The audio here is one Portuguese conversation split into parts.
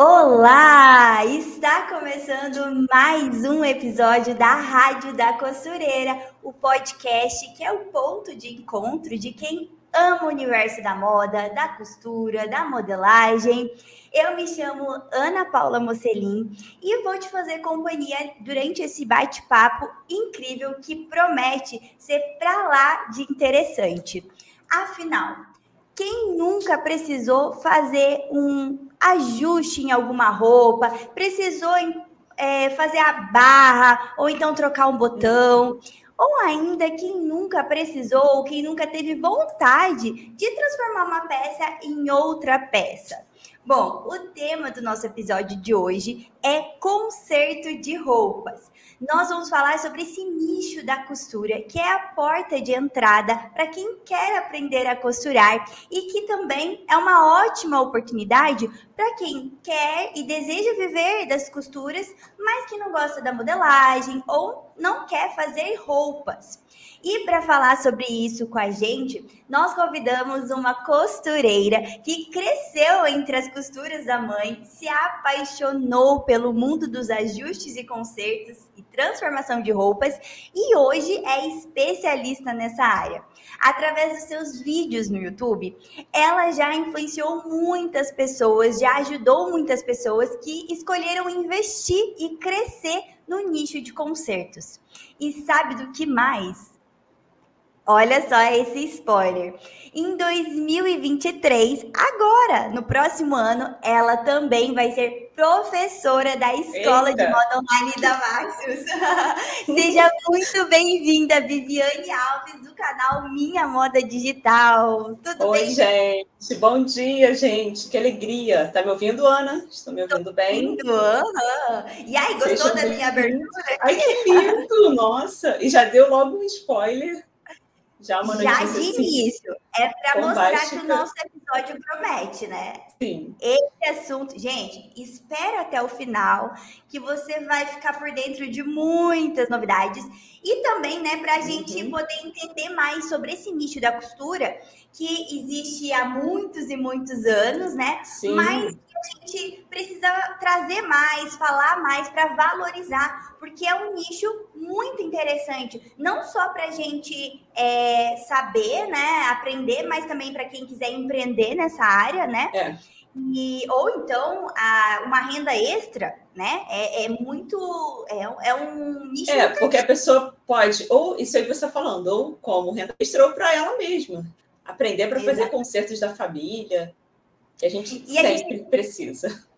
Olá! Está começando mais um episódio da Rádio da Costureira, o podcast que é o ponto de encontro de quem ama o universo da moda, da costura, da modelagem. Eu me chamo Ana Paula Mocelin e vou te fazer companhia durante esse bate-papo incrível que promete ser pra lá de interessante. Afinal, quem nunca precisou fazer um ajuste em alguma roupa, precisou é, fazer a barra, ou então trocar um botão, ou ainda quem nunca precisou, quem nunca teve vontade de transformar uma peça em outra peça. Bom, o tema do nosso episódio de hoje é conserto de roupas nós vamos falar sobre esse nicho da costura, que é a porta de entrada para quem quer aprender a costurar e que também é uma ótima oportunidade para quem quer e deseja viver das costuras, mas que não gosta da modelagem ou não quer fazer roupas. E para falar sobre isso com a gente, nós convidamos uma costureira que cresceu entre as costuras da mãe, se apaixonou pelo mundo dos ajustes e consertos e transformação de roupas e hoje é especialista nessa área. Através dos seus vídeos no YouTube, ela já influenciou muitas pessoas, já ajudou muitas pessoas que escolheram investir e crescer no nicho de concertos. E sabe do que mais? Olha só esse spoiler. Em 2023, agora, no próximo ano, ela também vai ser professora da Escola Eita. de Moda Online da Maxius. Seja muito bem-vinda, Viviane Alves, do canal Minha Moda Digital. Tudo Oi, bem? Oi, gente. Bom dia, gente. Que alegria. Tá me ouvindo, Ana? Estou me ouvindo Tô bem? Ouvindo. Uhum. E aí, gostou Seja da minha abertura? Ai, que lindo! Nossa! E já deu logo um spoiler já uma Já de assim, início. É para mostrar que o nosso episódio promete, né? Sim. Esse assunto, gente, espera até o final, que você vai ficar por dentro de muitas novidades. E também, né, para a uhum. gente poder entender mais sobre esse nicho da costura, que existe há muitos e muitos anos, né? Sim. Mas a gente precisa trazer mais, falar mais para valorizar, porque é um nicho muito interessante, não só para a gente é, saber, né, aprender, mas também para quem quiser empreender nessa área, né? É. E, ou então a, uma renda extra, né? É, é muito. É, é um nicho. É, porque a pessoa pode, ou isso aí que você está falando, ou como renda extra, ou para ela mesma. Aprender para fazer concertos da família, que a gente e sempre a gente... precisa.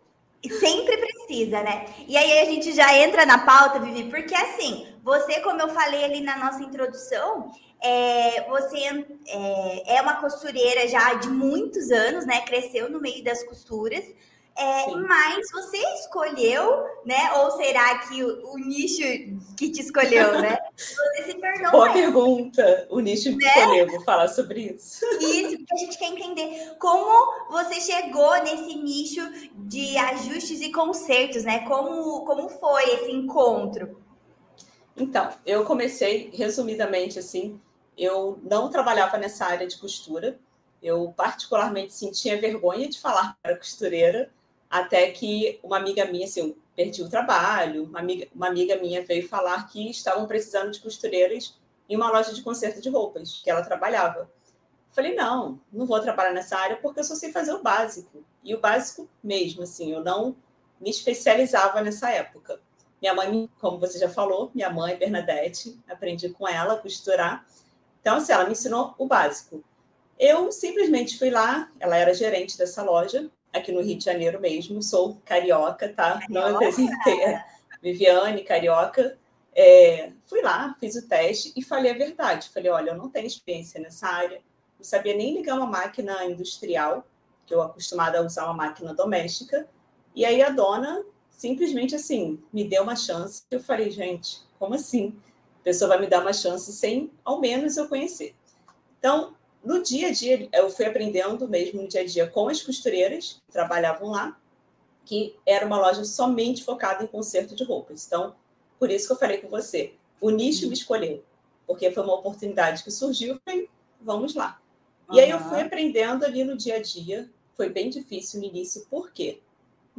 Sempre precisa, né? E aí a gente já entra na pauta, Vivi, porque assim, você, como eu falei ali na nossa introdução, é, você é, é uma costureira já de muitos anos, né? Cresceu no meio das costuras. É, mas você escolheu, né? Ou será que o, o, nicho que te escolheu, né? Você se tornou. Boa pergunta. O nicho me né? escolheu, vou falar sobre isso. Isso, porque a gente quer entender como você chegou nesse nicho de ajustes e consertos, né? Como, como foi esse encontro? Então, eu comecei, resumidamente, assim, eu não trabalhava nessa área de costura. Eu, particularmente, sentia vergonha de falar para costureira até que uma amiga minha, assim, perdi o trabalho, uma amiga, uma amiga minha veio falar que estavam precisando de costureiras em uma loja de conserto de roupas, que ela trabalhava. Falei, não, não vou trabalhar nessa área porque eu só sei fazer o básico. E o básico mesmo, assim, eu não me especializava nessa época. Minha mãe, como você já falou, minha mãe, Bernadette, aprendi com ela a costurar. Então, assim, ela me ensinou o básico. Eu simplesmente fui lá, ela era gerente dessa loja, aqui no Rio de Janeiro mesmo, sou carioca, tá? Carioca. Não apresentei. É, Viviane, carioca. É, fui lá, fiz o teste e falei a verdade. Falei, olha, eu não tenho experiência nessa área, não sabia nem ligar uma máquina industrial, que eu acostumada a usar uma máquina doméstica. E aí a dona simplesmente assim me deu uma chance. Eu falei, gente, como assim? A pessoa vai me dar uma chance sem ao menos eu conhecer. Então, no dia a dia, eu fui aprendendo mesmo no dia a dia com as costureiras que trabalhavam lá, que era uma loja somente focada em conserto de roupas. Então, por isso que eu falei com você, o nicho me escolheu, porque foi uma oportunidade que surgiu, eu falei, vamos lá. E uhum. aí eu fui aprendendo ali no dia a dia, foi bem difícil no início, por quê?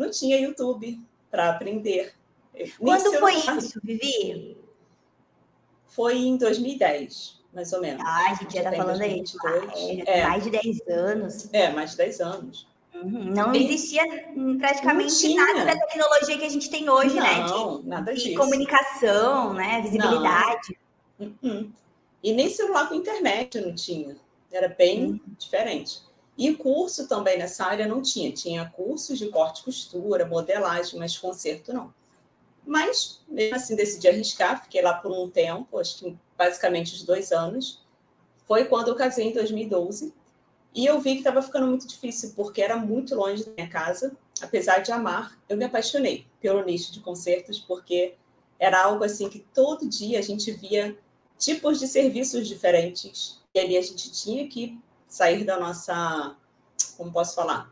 não tinha YouTube para aprender. Quando foi isso, Vivi? Foi em 2010, mais ou menos. Ah, a gente já está falando aí. É, é, mais de 10 anos. É, mais de 10 anos. Uhum. Não e existia praticamente nada da tecnologia que a gente tem hoje, não, né? De, nada disso. De comunicação, né? Visibilidade. Uhum. E nem celular com internet não tinha. Era bem uhum. diferente. E curso também nessa área não tinha. Tinha cursos de corte e costura, modelagem, mas conserto não. Mas, mesmo assim, decidi arriscar. Fiquei lá por um tempo, acho que basicamente os dois anos. Foi quando eu casei em 2012. E eu vi que estava ficando muito difícil, porque era muito longe da minha casa. Apesar de amar, eu me apaixonei pelo nicho de concertos, porque era algo assim que todo dia a gente via tipos de serviços diferentes. E ali a gente tinha que sair da nossa, como posso falar,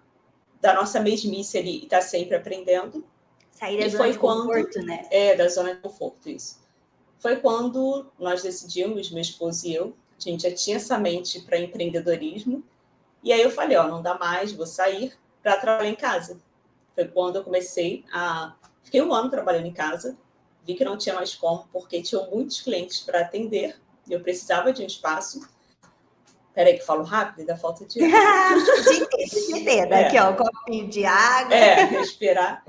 da nossa mesmice ali e estar tá sempre aprendendo. Sair da e zona de quando, conforto, né? É, da zona de conforto, isso. Foi quando nós decidimos, meu esposo e eu, a gente já tinha essa mente para empreendedorismo, e aí eu falei, ó, não dá mais, vou sair para trabalhar em casa. Foi quando eu comecei a... Fiquei um ano trabalhando em casa, vi que não tinha mais como, porque tinham muitos clientes para atender, e eu precisava de um espaço. Peraí que falo rápido, dá falta de de entenda. É. Aqui, ó, um copinho de água. É, respirar.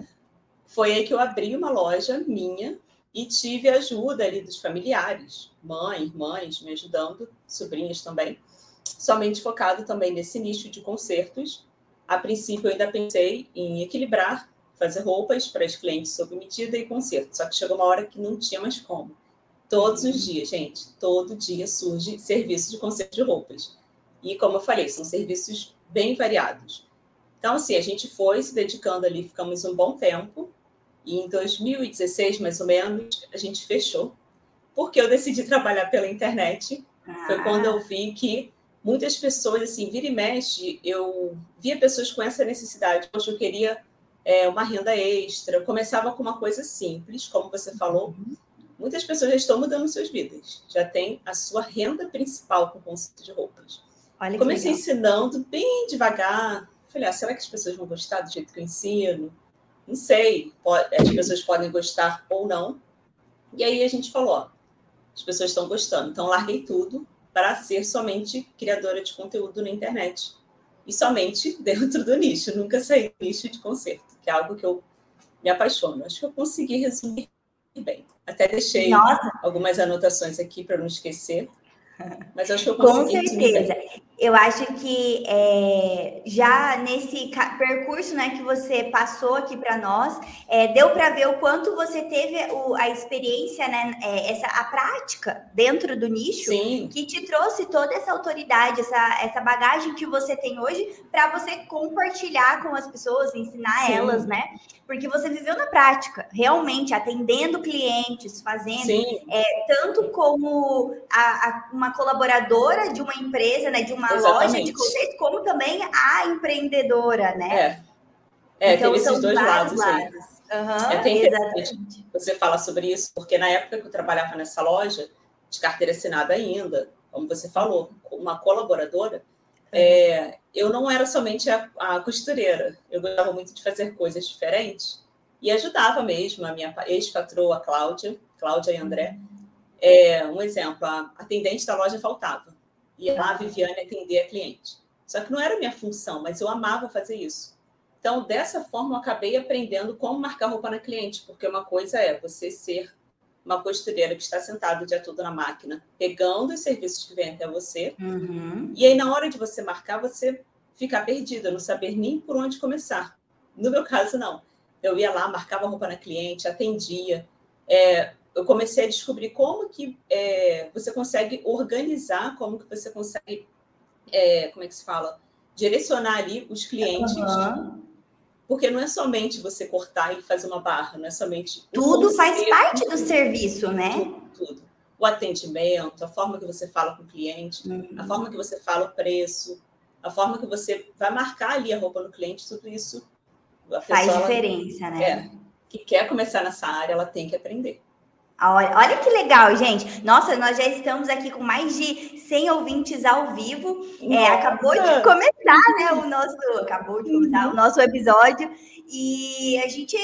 Foi aí que eu abri uma loja minha e tive ajuda ali dos familiares, mãe, irmãs me ajudando, sobrinhas também, somente focado também nesse nicho de concertos. A princípio, eu ainda pensei em equilibrar, fazer roupas para os clientes sob medida e concerto, só que chegou uma hora que não tinha mais como. Todos os dias, gente, todo dia surge serviço de conserto de roupas. E como eu falei, são serviços bem variados. Então, assim, a gente foi se dedicando ali, ficamos um bom tempo. E em 2016, mais ou menos, a gente fechou. Porque eu decidi trabalhar pela internet. Ah. Foi quando eu vi que muitas pessoas, assim, vira e mexe, eu via pessoas com essa necessidade. Poxa, eu queria é, uma renda extra. Começava com uma coisa simples, como você falou. Uhum muitas pessoas já estão mudando suas vidas, já tem a sua renda principal com o conceito de roupas. Olha Comecei ensinando bem devagar. Falei, ah, será que as pessoas vão gostar do jeito que eu ensino? Não sei, as pessoas podem gostar ou não. E aí a gente falou, ó, as pessoas estão gostando, então larguei tudo para ser somente criadora de conteúdo na internet. E somente dentro do nicho, nunca saí do nicho de concerto, que é algo que eu me apaixono. Acho que eu consegui resumir bem. Até deixei Nossa. algumas anotações aqui para não esquecer. Mas acho que eu consegui. Com certeza. Eu acho que é, já nesse percurso né, que você passou aqui para nós, é, deu para ver o quanto você teve o, a experiência, né, é, essa, a prática dentro do nicho, Sim. que te trouxe toda essa autoridade, essa, essa bagagem que você tem hoje para você compartilhar com as pessoas, ensinar Sim. elas, né? Porque você viveu na prática, realmente atendendo clientes, fazendo, é, tanto como a, a, uma colaboradora de uma empresa, né, de uma Exatamente. loja de conceito, como também a empreendedora, né? É, é então, tem esses dois lados. lados. Uhum, é interessante você fala sobre isso, porque na época que eu trabalhava nessa loja, de carteira assinada ainda, como você falou, uma colaboradora, é, eu não era somente a, a, costureira, eu gostava muito de fazer coisas diferentes e ajudava mesmo a minha ex-patroa Cláudia, Cláudia e André. Uhum. É, um exemplo, a atendente da loja faltava e lá a Viviane atender a cliente. Só que não era minha função, mas eu amava fazer isso. Então, dessa forma, eu acabei aprendendo como marcar roupa na cliente, porque uma coisa é você ser uma costureira que está sentado o dia todo na máquina, pegando os serviços que vêm até você, uhum. e aí na hora de você marcar, você ficar perdida, não saber nem por onde começar. No meu caso, não. Eu ia lá, marcava roupa na cliente, atendia, é, eu comecei a descobrir como que é, você consegue organizar, como que você consegue, é, como é que se fala, direcionar ali os clientes. Uhum. Porque não é somente você cortar e fazer uma barra, não é somente. Tudo faz parte do serviço, né? Tudo, tudo. O atendimento, a forma que você fala com o cliente, uhum. a forma que você fala o preço, a forma que você vai marcar ali a roupa no cliente, tudo isso. Faz diferença, ela, né? É, que quer começar nessa área, ela tem que aprender. Olha, olha que legal, gente. Nossa, nós já estamos aqui com mais de 100 ouvintes ao vivo. É, acabou de começar, né, o nosso, acabou de começar uhum. o nosso episódio e a gente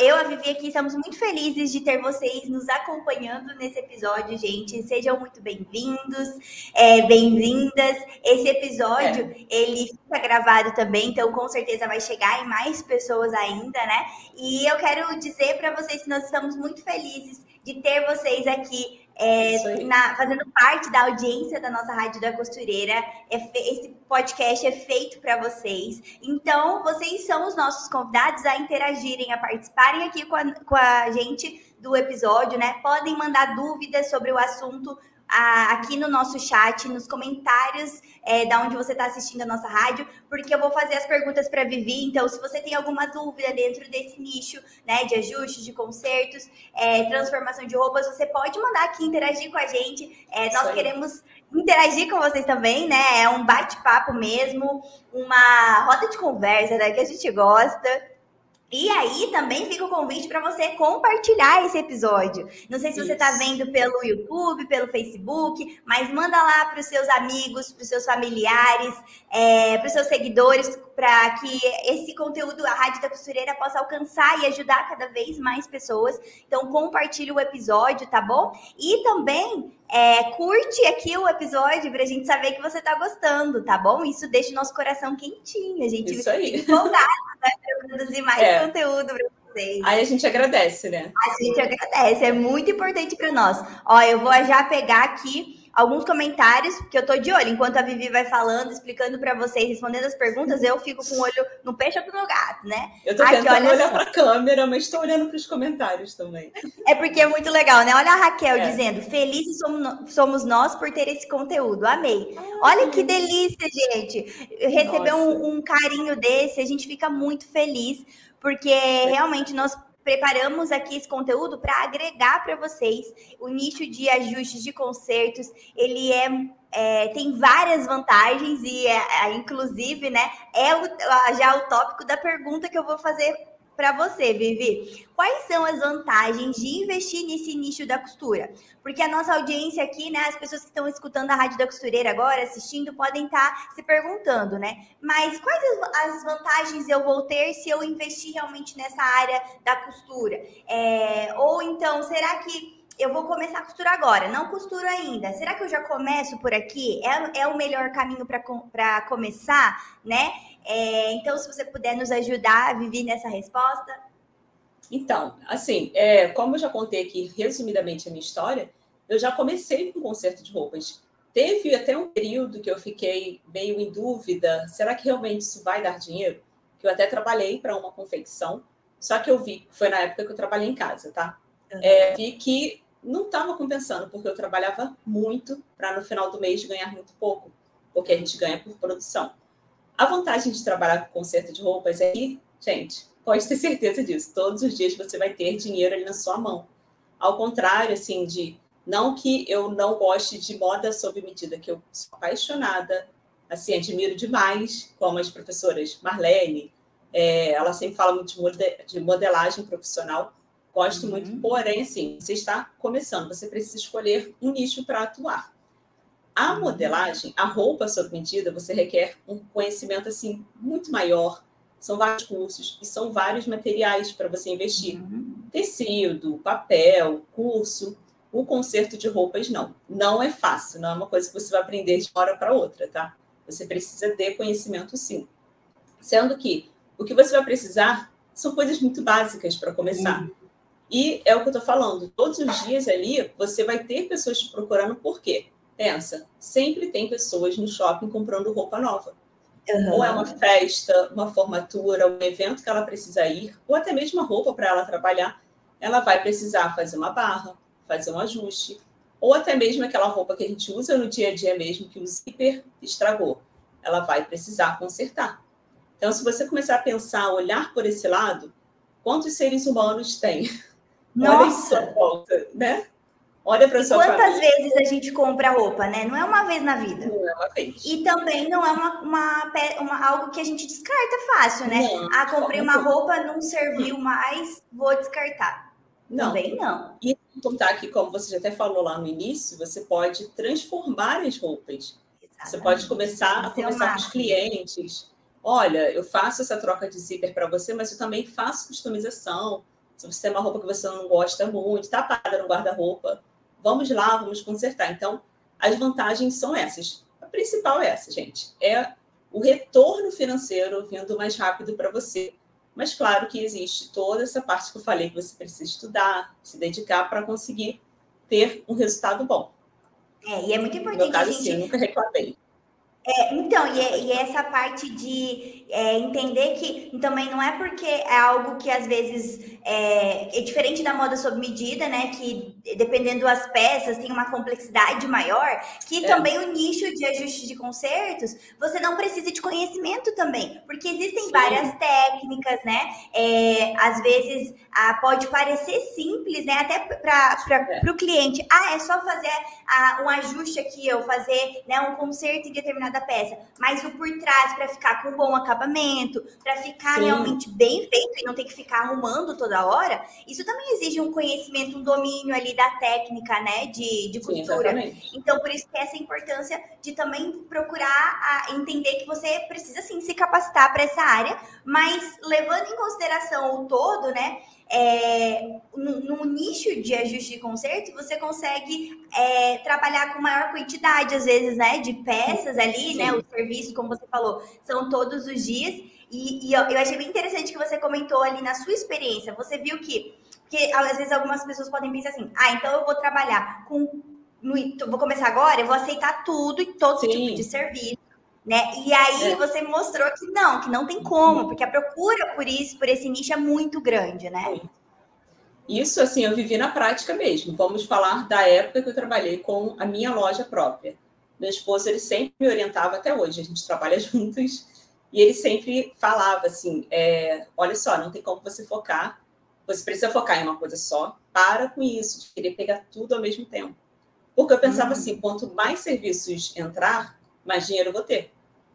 eu, a Vivi aqui, estamos muito felizes de ter vocês nos acompanhando nesse episódio, gente. Sejam muito bem-vindos, é, bem-vindas. Esse episódio, é. ele fica gravado também, então com certeza vai chegar em mais pessoas ainda, né? E eu quero dizer para vocês que nós estamos muito felizes de ter vocês aqui é, na, fazendo parte da audiência da nossa Rádio da Costureira. É, esse podcast é feito para vocês. Então, vocês são os nossos convidados a interagirem, a participarem aqui com a, com a gente do episódio, né? Podem mandar dúvidas sobre o assunto aqui no nosso chat, nos comentários é, da onde você está assistindo a nossa rádio, porque eu vou fazer as perguntas para Vivi. Então, se você tem alguma dúvida dentro desse nicho, né, de ajustes, de consertos, é, transformação de roupas, você pode mandar aqui interagir com a gente. É, nós queremos interagir com vocês também, né? É um bate-papo mesmo, uma roda de conversa, né, que a gente gosta. E aí também fica o convite para você compartilhar esse episódio. Não sei se você está vendo pelo YouTube, pelo Facebook, mas manda lá para os seus amigos, para os seus familiares, é, para os seus seguidores, para que esse conteúdo, a Rádio da Costureira, possa alcançar e ajudar cada vez mais pessoas. Então, compartilhe o episódio, tá bom? E também é, curte aqui o episódio para a gente saber que você está gostando, tá bom? Isso deixa o nosso coração quentinho. A gente fica empolgado né, para produzir mais é. conteúdo para vocês. Aí a gente agradece, né? A gente agradece, é muito importante para nós. Ó, eu vou já pegar aqui alguns comentários, que eu tô de olho. Enquanto a Vivi vai falando, explicando para vocês, respondendo as perguntas, eu fico com o olho no peixe ou no gato, né? Eu tô Aqui, tentando olhar para a câmera, mas estou olhando para os comentários também. É porque é muito legal, né? Olha a Raquel é. dizendo: felizes somos, nós por ter esse conteúdo. Amei. Ah, Olha que delícia, gente. Receber um, um carinho desse, a gente fica muito feliz, porque realmente nós preparamos aqui esse conteúdo para agregar para vocês o nicho de ajustes de concertos. Ele é, é tem várias vantagens e, é, é, inclusive, né, é o, já o tópico da pergunta que eu vou fazer para você, Vivi. Quais são as vantagens de investir nesse nicho da costura? Porque a nossa audiência aqui, né, as pessoas que estão escutando a Rádio da Costureira agora, assistindo, podem estar tá se perguntando, né? Mas quais as vantagens eu vou ter se eu investir realmente nessa área da costura? É, ou então, será que eu vou começar a costurar agora, não costuro ainda. Será que eu já começo por aqui? É, é o melhor caminho para começar, né? É, então, se você puder nos ajudar a viver nessa resposta. Então, assim, é, como eu já contei aqui resumidamente a minha história, eu já comecei com conserto de roupas. Teve até um período que eu fiquei meio em dúvida: será que realmente isso vai dar dinheiro? Que eu até trabalhei para uma confecção, só que eu vi, foi na época que eu trabalhei em casa, tá? Uhum. É, vi que não estava compensando, porque eu trabalhava muito para no final do mês ganhar muito pouco, porque a gente ganha por produção. A vantagem de trabalhar com conserto de roupas é que, gente, pode ter certeza disso, todos os dias você vai ter dinheiro ali na sua mão. Ao contrário, assim, de não que eu não goste de moda sob medida, que eu sou apaixonada, assim, admiro demais, como as professoras Marlene, é, ela sempre fala muito de modelagem profissional, Gosto uhum. muito, porém, assim, você está começando, você precisa escolher um nicho para atuar. A modelagem, a roupa sob medida, você requer um conhecimento assim muito maior. São vários cursos e são vários materiais para você investir. Uhum. Tecido, papel, curso. O conserto de roupas não. Não é fácil, não é uma coisa que você vai aprender de uma hora para outra, tá? Você precisa ter conhecimento sim. Sendo que o que você vai precisar são coisas muito básicas para começar. Uhum. E é o que eu estou falando. Todos os dias ali, você vai ter pessoas te procurando por quê? Pensa, sempre tem pessoas no shopping comprando roupa nova. Uhum. Ou é uma festa, uma formatura, um evento que ela precisa ir, ou até mesmo uma roupa para ela trabalhar. Ela vai precisar fazer uma barra, fazer um ajuste, ou até mesmo aquela roupa que a gente usa no dia a dia mesmo, que o zíper estragou. Ela vai precisar consertar. Então, se você começar a pensar, olhar por esse lado, quantos seres humanos tem? Nossa! Olha volta, né? Olha para sua Quantas família. vezes a gente compra roupa, né? Não é uma vez na vida. Não é uma vez. E também não é uma, uma, uma algo que a gente descarta fácil, né? Não, ah, comprei uma roupa, não serviu mais, vou descartar. Não. Também não. E contar que, como você já até falou lá no início, você pode transformar as roupas. Exatamente. Você pode começar a conversar com os clientes. Olha, eu faço essa troca de zíper para você, mas eu também faço customização. Se você tem uma roupa que você não gosta muito, está parada no guarda-roupa, vamos lá, vamos consertar. Então, as vantagens são essas. A principal é essa, gente. É o retorno financeiro vindo mais rápido para você. Mas claro que existe toda essa parte que eu falei que você precisa estudar, se dedicar para conseguir ter um resultado bom. É, e é muito importante. No caso, a gente... sim, nunca reclamei. É, então, e, é, e, é essa parte de é, entender que também não é porque é algo que às vezes é, é, diferente da moda sob medida, né? Que dependendo das peças tem uma complexidade maior, que é. também o nicho de ajuste de concertos você não precisa de conhecimento também, porque existem Sim. várias técnicas, né? É, às vezes ah, pode parecer simples, né? Até para o cliente, ah, é só fazer ah, um ajuste aqui, ou fazer né, um conserto em determinado da peça, mas o por trás para ficar com bom acabamento, para ficar Sim. realmente bem feito e não ter que ficar arrumando toda hora, isso também exige um conhecimento, um domínio ali da técnica, né, de, de costura. Sim, então, por isso que essa importância de também procurar a entender que você precisa sim se capacitar para essa área, mas levando em consideração o todo, né, é, no, no, nicho de ajuste de conserto, você consegue é, trabalhar com maior quantidade, às vezes, né, de peças ali, Sim. né, o serviço, como você falou, são todos os dias. E, e eu, eu, achei bem interessante que você comentou ali na sua experiência. Você viu que, que às vezes algumas pessoas podem pensar assim, ah, então eu vou trabalhar com, no, vou começar agora, eu vou aceitar tudo e todo Sim. tipo de serviço né? E aí é. você mostrou que não, que não tem como, porque a procura por isso, por esse nicho é muito grande, né? Isso, assim, eu vivi na prática mesmo. Vamos falar da época que eu trabalhei com a minha loja própria. Meu esposo, ele sempre me orientava até hoje, a gente trabalha juntos, e ele sempre falava assim, é, olha só, não tem como você focar, você precisa focar em uma coisa só, para com isso, de querer pegar tudo ao mesmo tempo. Porque eu pensava uhum. assim, quanto mais serviços entrar, mais dinheiro eu vou ter.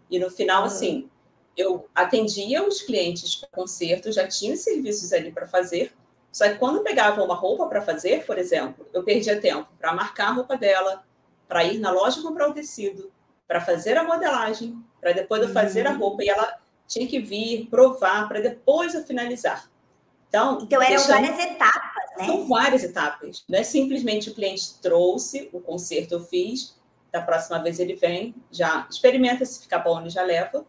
E no final, uhum. assim, eu atendia os clientes para concerto, já tinha os serviços ali para fazer. Só que quando pegava uma roupa para fazer, por exemplo, eu perdia tempo para marcar a roupa dela, para ir na loja comprar o tecido, para fazer a modelagem, para depois eu fazer a uhum. roupa e ela tinha que vir provar para depois eu finalizar. Então, então eram deixando... várias etapas, né? São várias etapas. Não é simplesmente o cliente trouxe, o conserto eu fiz, da próxima vez ele vem, já experimenta se ficar bom, ele já leva.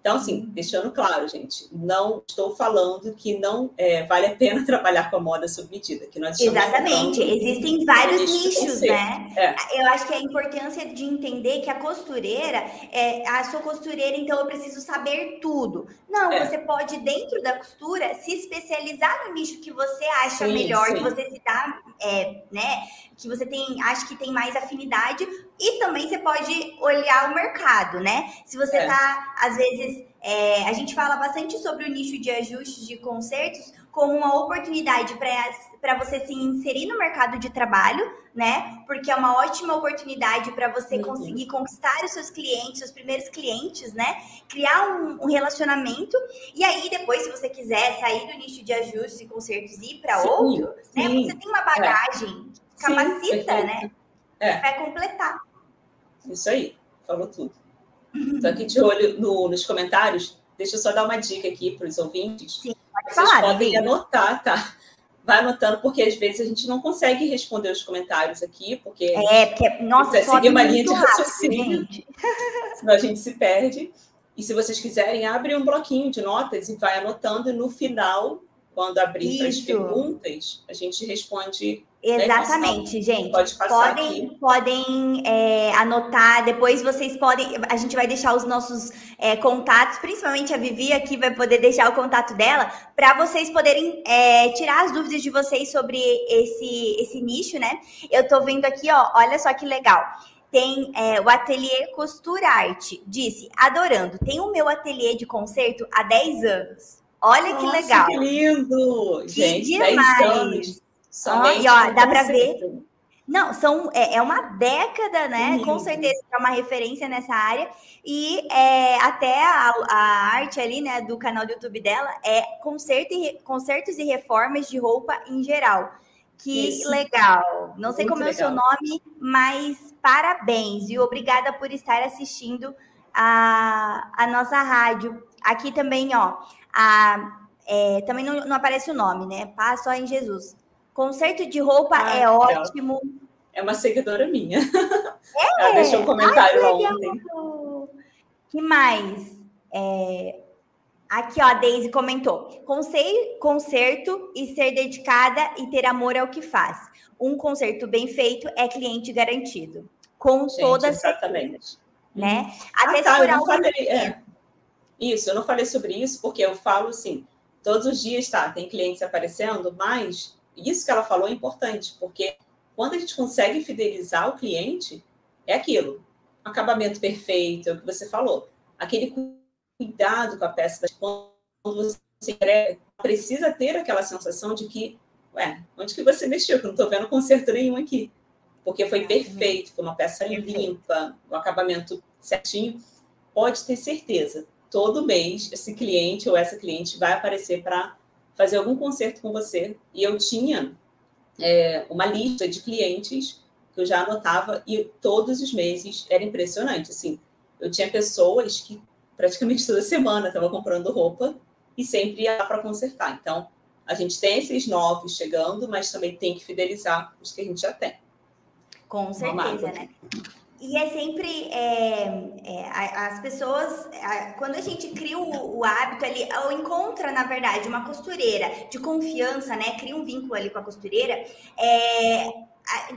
Então, assim, uhum. deixando claro, gente, não estou falando que não é, vale a pena trabalhar com a moda sob medida. Que nós Exatamente, existem vários nichos, né? É. Eu acho que a importância de entender que a costureira, é, a sua costureira, então eu preciso saber tudo. Não, é. você pode, dentro da costura, se especializar no nicho que você acha sim, melhor, sim. que você se dá, é, né? Que você tem, acha que tem mais afinidade, e também você pode olhar o mercado, né? Se você é. tá, às vezes, é, a gente fala bastante sobre o nicho de ajustes de concertos como uma oportunidade para você se inserir no mercado de trabalho, né? Porque é uma ótima oportunidade para você uhum. conseguir conquistar os seus clientes, os primeiros clientes, né? Criar um, um, relacionamento e aí depois, se você quiser sair do nicho de ajustes e concertos e ir para outro, né? sim. né? Você tem uma bagagem é. Capacita, sim, né? É. Vai completar. Isso aí, falou tudo. Estou aqui de olho no, nos comentários. Deixa eu só dar uma dica aqui para os ouvintes. Sim, pode Vocês falar, podem anotar, tá? Vai anotando, porque às vezes a gente não consegue responder os comentários aqui, porque. É, porque, nossa, seguir uma linha de raciocínio, senão a gente se perde. E se vocês quiserem, abre um bloquinho de notas e vai anotando, e no final, quando abrir as perguntas, a gente responde né, Exatamente, né? gente. Pode podem aqui. podem é, anotar, depois vocês podem. A gente vai deixar os nossos é, contatos, principalmente a Vivi aqui vai poder deixar o contato dela, para vocês poderem é, tirar as dúvidas de vocês sobre esse, esse nicho, né? Eu tô vendo aqui, ó, olha só que legal. Tem é, o ateliê Costura Arte. Disse, adorando. Tem o meu ateliê de concerto há 10 anos. Olha Nossa, que legal. Que lindo! Que gente, demais. 10 anos. Somente e ó, dá para ver. Não, são, é, é uma década, né? Uhum. Com certeza é uma referência nessa área. E é, até a, a, arte ali, né, do canal do YouTube dela é concerto e, concertos e reformas de roupa em geral. Que Isso. legal. Não sei Muito como legal. é o seu nome, mas parabéns e obrigada por estar assistindo a, a nossa rádio. Aqui também, ó, a, é, também não, não, aparece o nome, né? Paz só em Jesus. Concerto de roupa ah, é ótimo. É uma seguidora minha. É? Ela deixou um comentário Ai, ontem. que mais? É... Aqui, ó, a Daisy comentou: concerto e ser dedicada e ter amor ao que faz. Um concerto bem feito é cliente garantido. Com Gente, toda exatamente. Né? Até ah, tá, não falei, é. Isso, eu não falei sobre isso porque eu falo assim, todos os dias tá, tem clientes aparecendo, mas isso que ela falou é importante, porque quando a gente consegue fidelizar o cliente, é aquilo. Acabamento perfeito, é o que você falou. Aquele cuidado com a peça. Quando você precisa ter aquela sensação de que, ué, onde que você mexeu? Que eu não estou vendo conserto nenhum aqui. Porque foi perfeito, foi uma peça limpa, o um acabamento certinho. Pode ter certeza, todo mês esse cliente ou essa cliente vai aparecer para fazer algum conserto com você. E eu tinha é, uma lista de clientes que eu já anotava e todos os meses era impressionante. Assim, eu tinha pessoas que praticamente toda semana estavam comprando roupa e sempre ia para consertar. Então, a gente tem esses novos chegando, mas também tem que fidelizar os que a gente já tem. Com certeza, né? E é sempre é, é, as pessoas, quando a gente cria o, o, hábito ali, ou encontra, na verdade, uma costureira de confiança, né? Cria um vínculo ali com a costureira, é,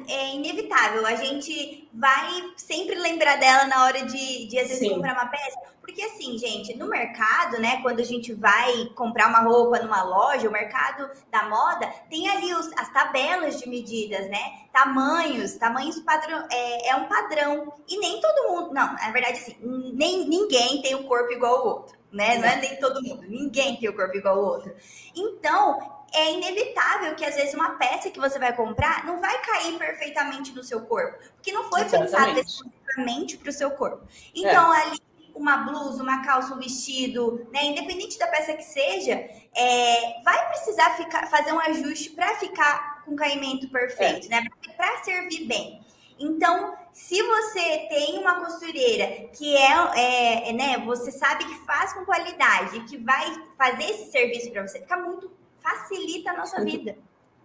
é inevitável. A gente vai sempre lembrar dela na hora de, de às vezes, Sim. comprar uma peça. Porque assim, gente, no mercado, né, quando a gente vai comprar uma roupa numa loja, o mercado da moda tem ali os, as tabelas de medidas, né? Tamanhos, tamanhos padrão, é, é um padrão. E nem todo mundo, não, na verdade, assim, nem ninguém tem o corpo igual ao outro, né? Não é nem todo mundo, ninguém tem o corpo igual ao outro. Então, é inevitável que às vezes uma peça que você vai comprar não vai cair perfeitamente no seu corpo, porque não foi pensada especificamente para o seu corpo. Então, é. ali uma blusa, uma calça, um vestido, né? Independente da peça que seja, é, vai precisar ficar, fazer um ajuste para ficar com caimento perfeito, é. né? Para servir bem. Então, se você tem uma costureira que é, é, é, né, você sabe que faz com qualidade, que vai fazer esse serviço para você, fica muito facilita a nossa vida.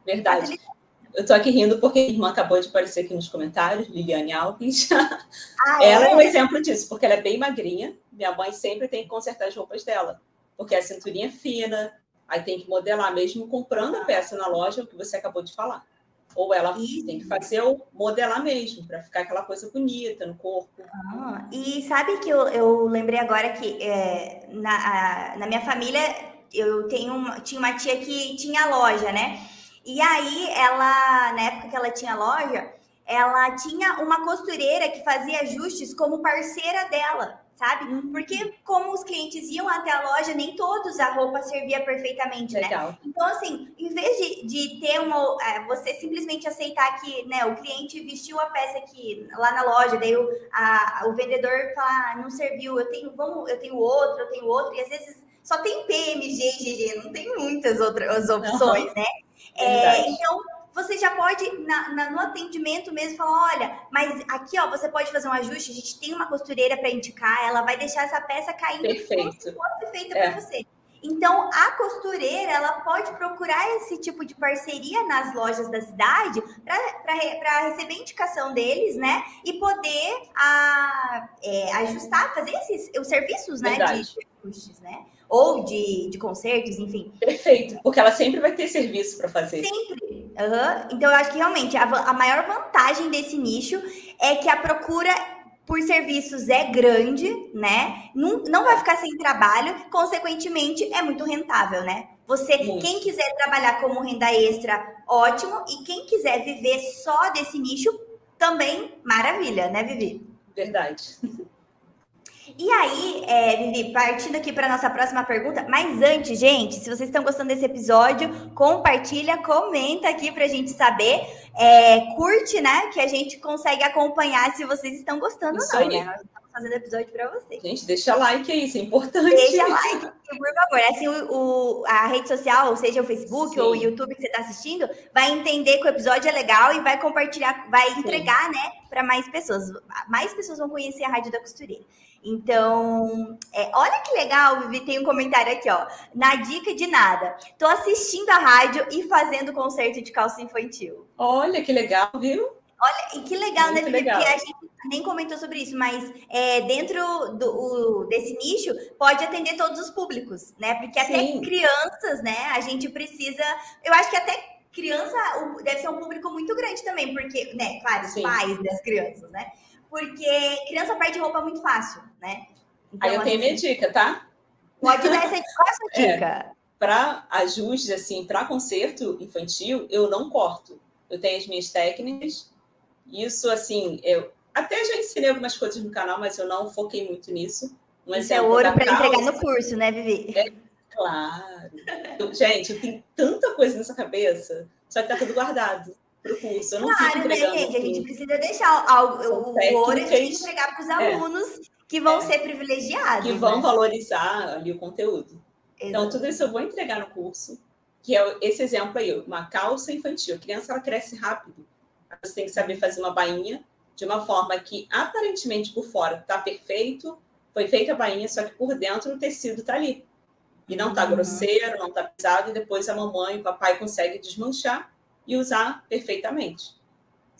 Verdade. Facilita. Eu tô aqui rindo porque a irmã acabou de aparecer aqui nos comentários, Liliane Alves. Ah, ela é? é um exemplo disso, porque ela é bem magrinha. Minha mãe sempre tem que consertar as roupas dela, porque a cinturinha é fina, aí tem que modelar mesmo comprando a peça na loja, o que você acabou de falar. Ou ela e... tem que fazer o modelar mesmo, para ficar aquela coisa bonita no corpo. Ah, e sabe que eu, eu lembrei agora que é, na, a, na minha família eu tenho uma, tinha uma tia que tinha loja, né? E aí ela, na época que ela tinha loja, ela tinha uma costureira que fazia ajustes como parceira dela, sabe? Uhum. Porque como os clientes iam até a loja, nem todos a roupa servia perfeitamente, né? Legal. né? Então, assim, em vez de, de ter uma... É, você simplesmente aceitar que né, o cliente vestiu a peça aqui lá na loja, daí o, a, o vendedor fala, ah, não serviu, eu tenho, vamos, eu tenho outro, eu tenho outro, e às vezes só tem PMG e GG, não tem muitas outras opções, uhum. né? É, então, você já pode, na, na, no atendimento mesmo, falar: olha, mas aqui, ó, você pode fazer um ajuste, a gente tem uma costureira para indicar, ela vai deixar essa peça caindo Perfeito. como se fosse feita é. para você. Então, a costureira, ela pode procurar esse tipo de parceria nas lojas da cidade para receber indicação deles, né? E poder a, é, ajustar, fazer esses os serviços, né? De ajustes, né? ou de, de concertos, enfim. Perfeito, porque ela sempre vai ter serviço para fazer. Sempre. Uhum. Então, eu acho que realmente a, a maior vantagem desse nicho é que a procura por serviços é grande, né? Não, não vai ficar sem trabalho, consequentemente, é muito rentável, né? Você, muito. quem quiser trabalhar como renda extra, ótimo, e quem quiser viver só desse nicho, também maravilha, né, Vivi? Verdade. E aí, é, Vivi, partindo aqui para nossa próxima pergunta, mas antes, gente, se vocês estão gostando desse episódio, compartilha, comenta aqui para a gente saber. é, curte, né? Que a gente consegue acompanhar se vocês estão gostando Isso ou não, aí. né? Nós estamos fazendo episódio para vocês. Gente, deixa like aí, isso é importante. Deixa like, por favor. Assim, o, o- a rede social, seja o Facebook Sim. ou o YouTube que você está assistindo, vai entender que o episódio é legal e vai compartilhar, vai entregar, né, para mais pessoas. Mais pessoas vão conhecer a Rádio da Costureira. Então, é, olha que legal, Vivi, tem um comentário aqui, ó. Na dica de nada. Tô assistindo a rádio e fazendo concerto de calça infantil. Olha que legal, viu? E que legal, né, Muito Vivi? legal. Porque a gente nem comentou sobre isso, mas é, dentro do, o- desse nicho pode atender todos os públicos, né? Porque até Sim. crianças, né? A gente precisa. Eu acho que até criança deve ser um público muito grande também, porque, né, claro, os Sim. pais das crianças, né? Porque criança perde roupa muito fácil, né? Aí eu tenho minha assim, dica, tá? pode dar essa, qual é É. dica? Para ajuste, assim, para concerto infantil, eu não corto. Eu tenho as minhas técnicas. Isso, assim, eu até já ensinei algumas coisas no canal, mas eu não foquei muito nisso. Um Isso é ouro para entregar no curso, né, Vivi? Claro. Eu- gente, eu tenho tanta coisa nessa cabeça, só que tá tudo guardado pro curso. Eu não Claro, né, gente? A gente precisa deixar algo, o, o ouro a gente entregar para os É. alunos que vão É. ser privilegiados. que vão né? valorizar ali o conteúdo. Então, Exato. tudo isso eu vou entregar no curso, que é esse exemplo aí, uma calça infantil. A criança, ela cresce rápido. Você tem que saber fazer uma bainha de uma forma que, aparentemente, por fora está perfeito, foi feita a bainha, só que por dentro o tecido está ali. E não está Uhum. grosseiro, não está pesado, e depois a mamãe, o papai consegue desmanchar e usar perfeitamente.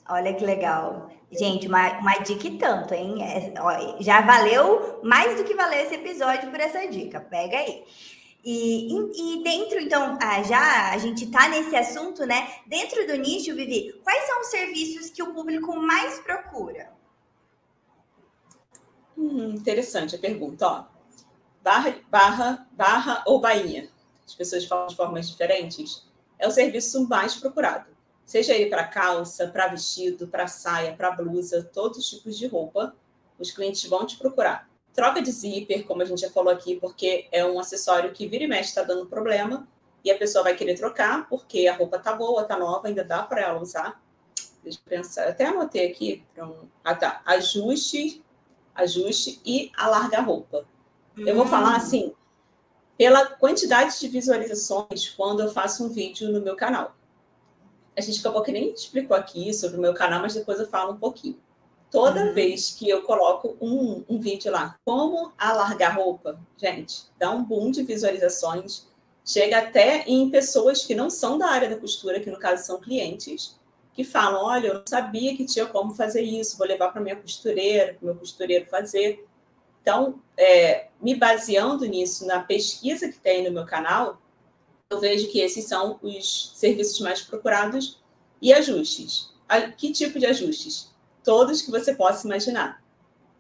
Olha que legal. Gente, uma, uma dica e tanto, hein? É, ó, já valeu mais do que valeu esse episódio por essa dica. Pega aí. E, e- e dentro, então, ah, já a gente tá nesse assunto, né? Dentro do nicho, Vivi, quais são os serviços que o público mais procura? Hum, interessante a pergunta, ó. Barra, barra, barra ou bainha, as pessoas falam de formas diferentes, é o serviço mais procurado. Seja ele para calça, para vestido, para saia, para blusa, todos os tipos de roupa, os clientes vão te procurar. Troca de zíper, como a gente já falou aqui, porque é um acessório que vira e mexe está dando problema e a pessoa vai querer trocar porque a roupa tá boa, tá nova, ainda dá para ela usar. Deixa eu pensar, eu até anotei aqui. um- Ah, tá. Ajuste, ajuste e alarga a roupa. Eu vou falar assim, pela quantidade de visualizações quando eu faço um vídeo no meu canal. A gente acabou que nem explicou aqui sobre o meu canal, mas depois eu falo um pouquinho. Toda Uhum. vez que eu coloco um, um vídeo lá, como alargar roupa, gente, dá um boom de visualizações, chega até em pessoas que não são da área da costura, que no caso são clientes, que falam: olha, eu não sabia que tinha como fazer isso, vou levar para minha costureira, para meu costureiro fazer. Então, é, me baseando nisso, na pesquisa que tem no meu canal, eu vejo que esses são os serviços mais procurados e ajustes. Que tipo de ajustes? Todos que você possa imaginar.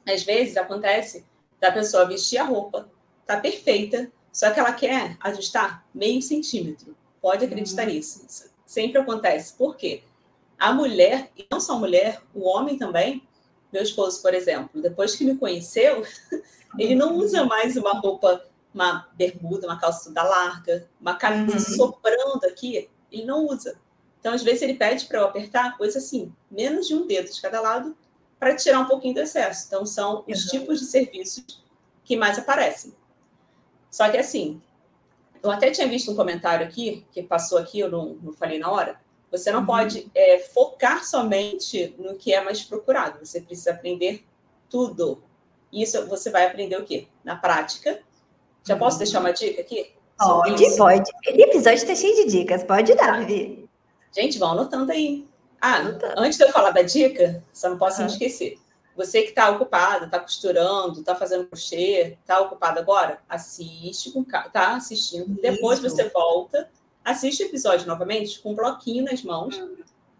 Às vezes acontece da pessoa vestir a roupa, tá perfeita, só que ela quer ajustar meio centímetro. Pode acreditar nisso. Isso sempre acontece. Por quê? A mulher, e não só a mulher, o homem também, meu esposo, por exemplo, depois que me conheceu, ele não usa mais uma roupa, uma bermuda, uma calça toda larga, uma camisa Uhum. soprando aqui, ele não usa. Então, às vezes, ele pede para eu apertar coisa assim, menos de um dedo de cada lado, para tirar um pouquinho do excesso. Então, são os Uhum. tipos de serviços que mais aparecem. Só que, assim, eu até tinha visto um comentário aqui, que passou aqui, eu não, não falei na hora. Você não Uhum. pode é, focar somente no que é mais procurado. Você precisa aprender tudo. Isso você vai aprender o quê? Na prática. Já posso Uhum. deixar uma dica aqui? Pode, isso? pode. Esse episódio tá cheio de dicas. Pode dar, Vivi. Gente, vão anotando aí. Ah, Anotando. antes de eu falar da dica, só não posso me Aham. esquecer. Você que está ocupado, está costurando, está fazendo crochê, está ocupado agora, assiste com calma, tá assistindo. Depois Isso. você volta, assiste o episódio novamente com um bloquinho nas mãos,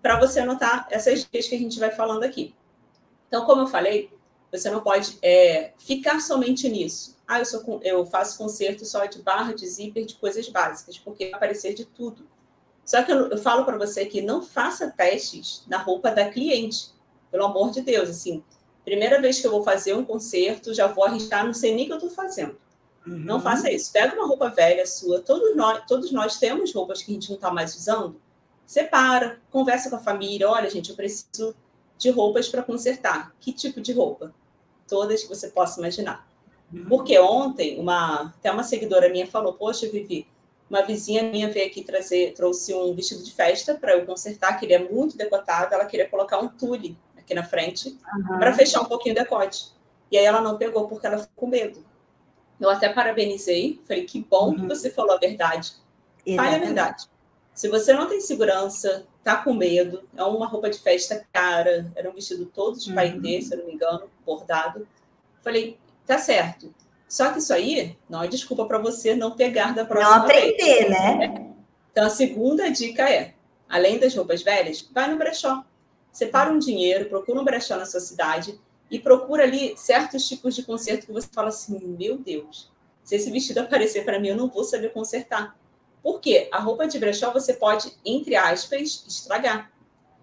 para você anotar essas dicas que a gente vai falando aqui. Então, como eu falei, você não pode é, ficar somente nisso. Ah, eu, sou eu faço conserto só de barra, de zíper, de coisas básicas, porque vai aparecer de tudo. Só que eu, eu falo para você que não faça testes na roupa da cliente. Pelo amor de Deus, assim. Primeira vez que eu vou fazer um concerto, já vou arriscar, não sei nem o que eu estou fazendo. Não Uhum. faça isso. Pega uma roupa velha sua. Todos nós, todos nós temos roupas que a gente não está mais usando. Separa, conversa com a família. Olha, gente, eu preciso de roupas para consertar. Que tipo de roupa? Todas que você possa imaginar. Uhum. Porque ontem, uma, até uma seguidora minha falou: Poxa, Vivi, uma vizinha minha veio aqui trazer, trouxe um vestido de festa para eu consertar, que ele é muito decotado. Ela queria colocar um tule aqui na frente uhum. para fechar um pouquinho o decote. E aí ela não pegou porque ela ficou com medo. Eu até parabenizei, falei que bom uhum. que você falou a verdade. Fale a verdade. Se você não tem segurança, tá com medo, é uma roupa de festa cara, era um vestido todo de paetê, uhum. se eu não me engano, bordado. Falei, tá certo. Só que isso aí não é desculpa para você não pegar da próxima Não aprender, vez. né? Então a segunda dica é, além das roupas velhas, vai no brechó. Separa um dinheiro, procura um brechó na sua cidade e procura ali certos tipos de conserto que você fala assim: meu Deus, se esse vestido aparecer para mim, eu não vou saber consertar. Por quê? A roupa de brechó você pode, entre aspas, estragar.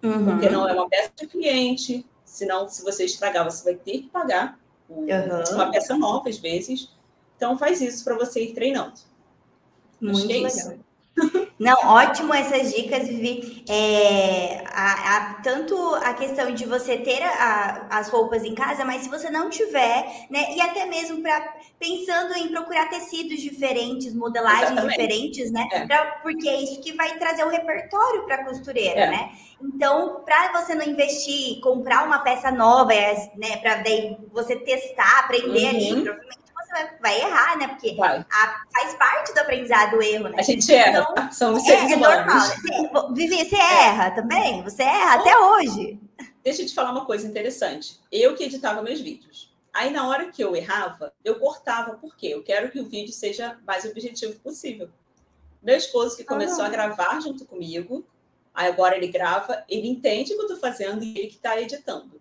Uhum. Porque não é uma peça de cliente, senão, se você estragar, você vai ter que pagar uhum. uma peça nova, às vezes. Então, faz isso para você ir treinando. Muito Acho que é legal. isso. Não, ótimo essas dicas, Vivi. É, a, a, tanto a questão de você ter a, as roupas em casa, mas se você não tiver, né? E até mesmo para pensando em procurar tecidos diferentes, modelagens Exatamente. diferentes, né? É. Pra, porque é isso que vai trazer o repertório para a costureira, é. né? Então, para você não investir, comprar uma peça nova, é, né? Para você testar, aprender uhum. ali, provavelmente vai, errar, né? Porque a, faz parte do aprendizado o erro, né? A gente erra, então, tá? somos é, seres é, humanos. Normal. Vivi, você é. erra também? Você erra até hoje. Deixa eu te falar uma coisa interessante. Eu que editava meus vídeos. Aí, na hora que eu errava, eu cortava. Por quê? Eu quero que o vídeo seja mais objetivo possível. Meu esposo, que começou ah. a gravar junto comigo, aí agora ele grava, ele entende o que eu estou fazendo e ele que está editando.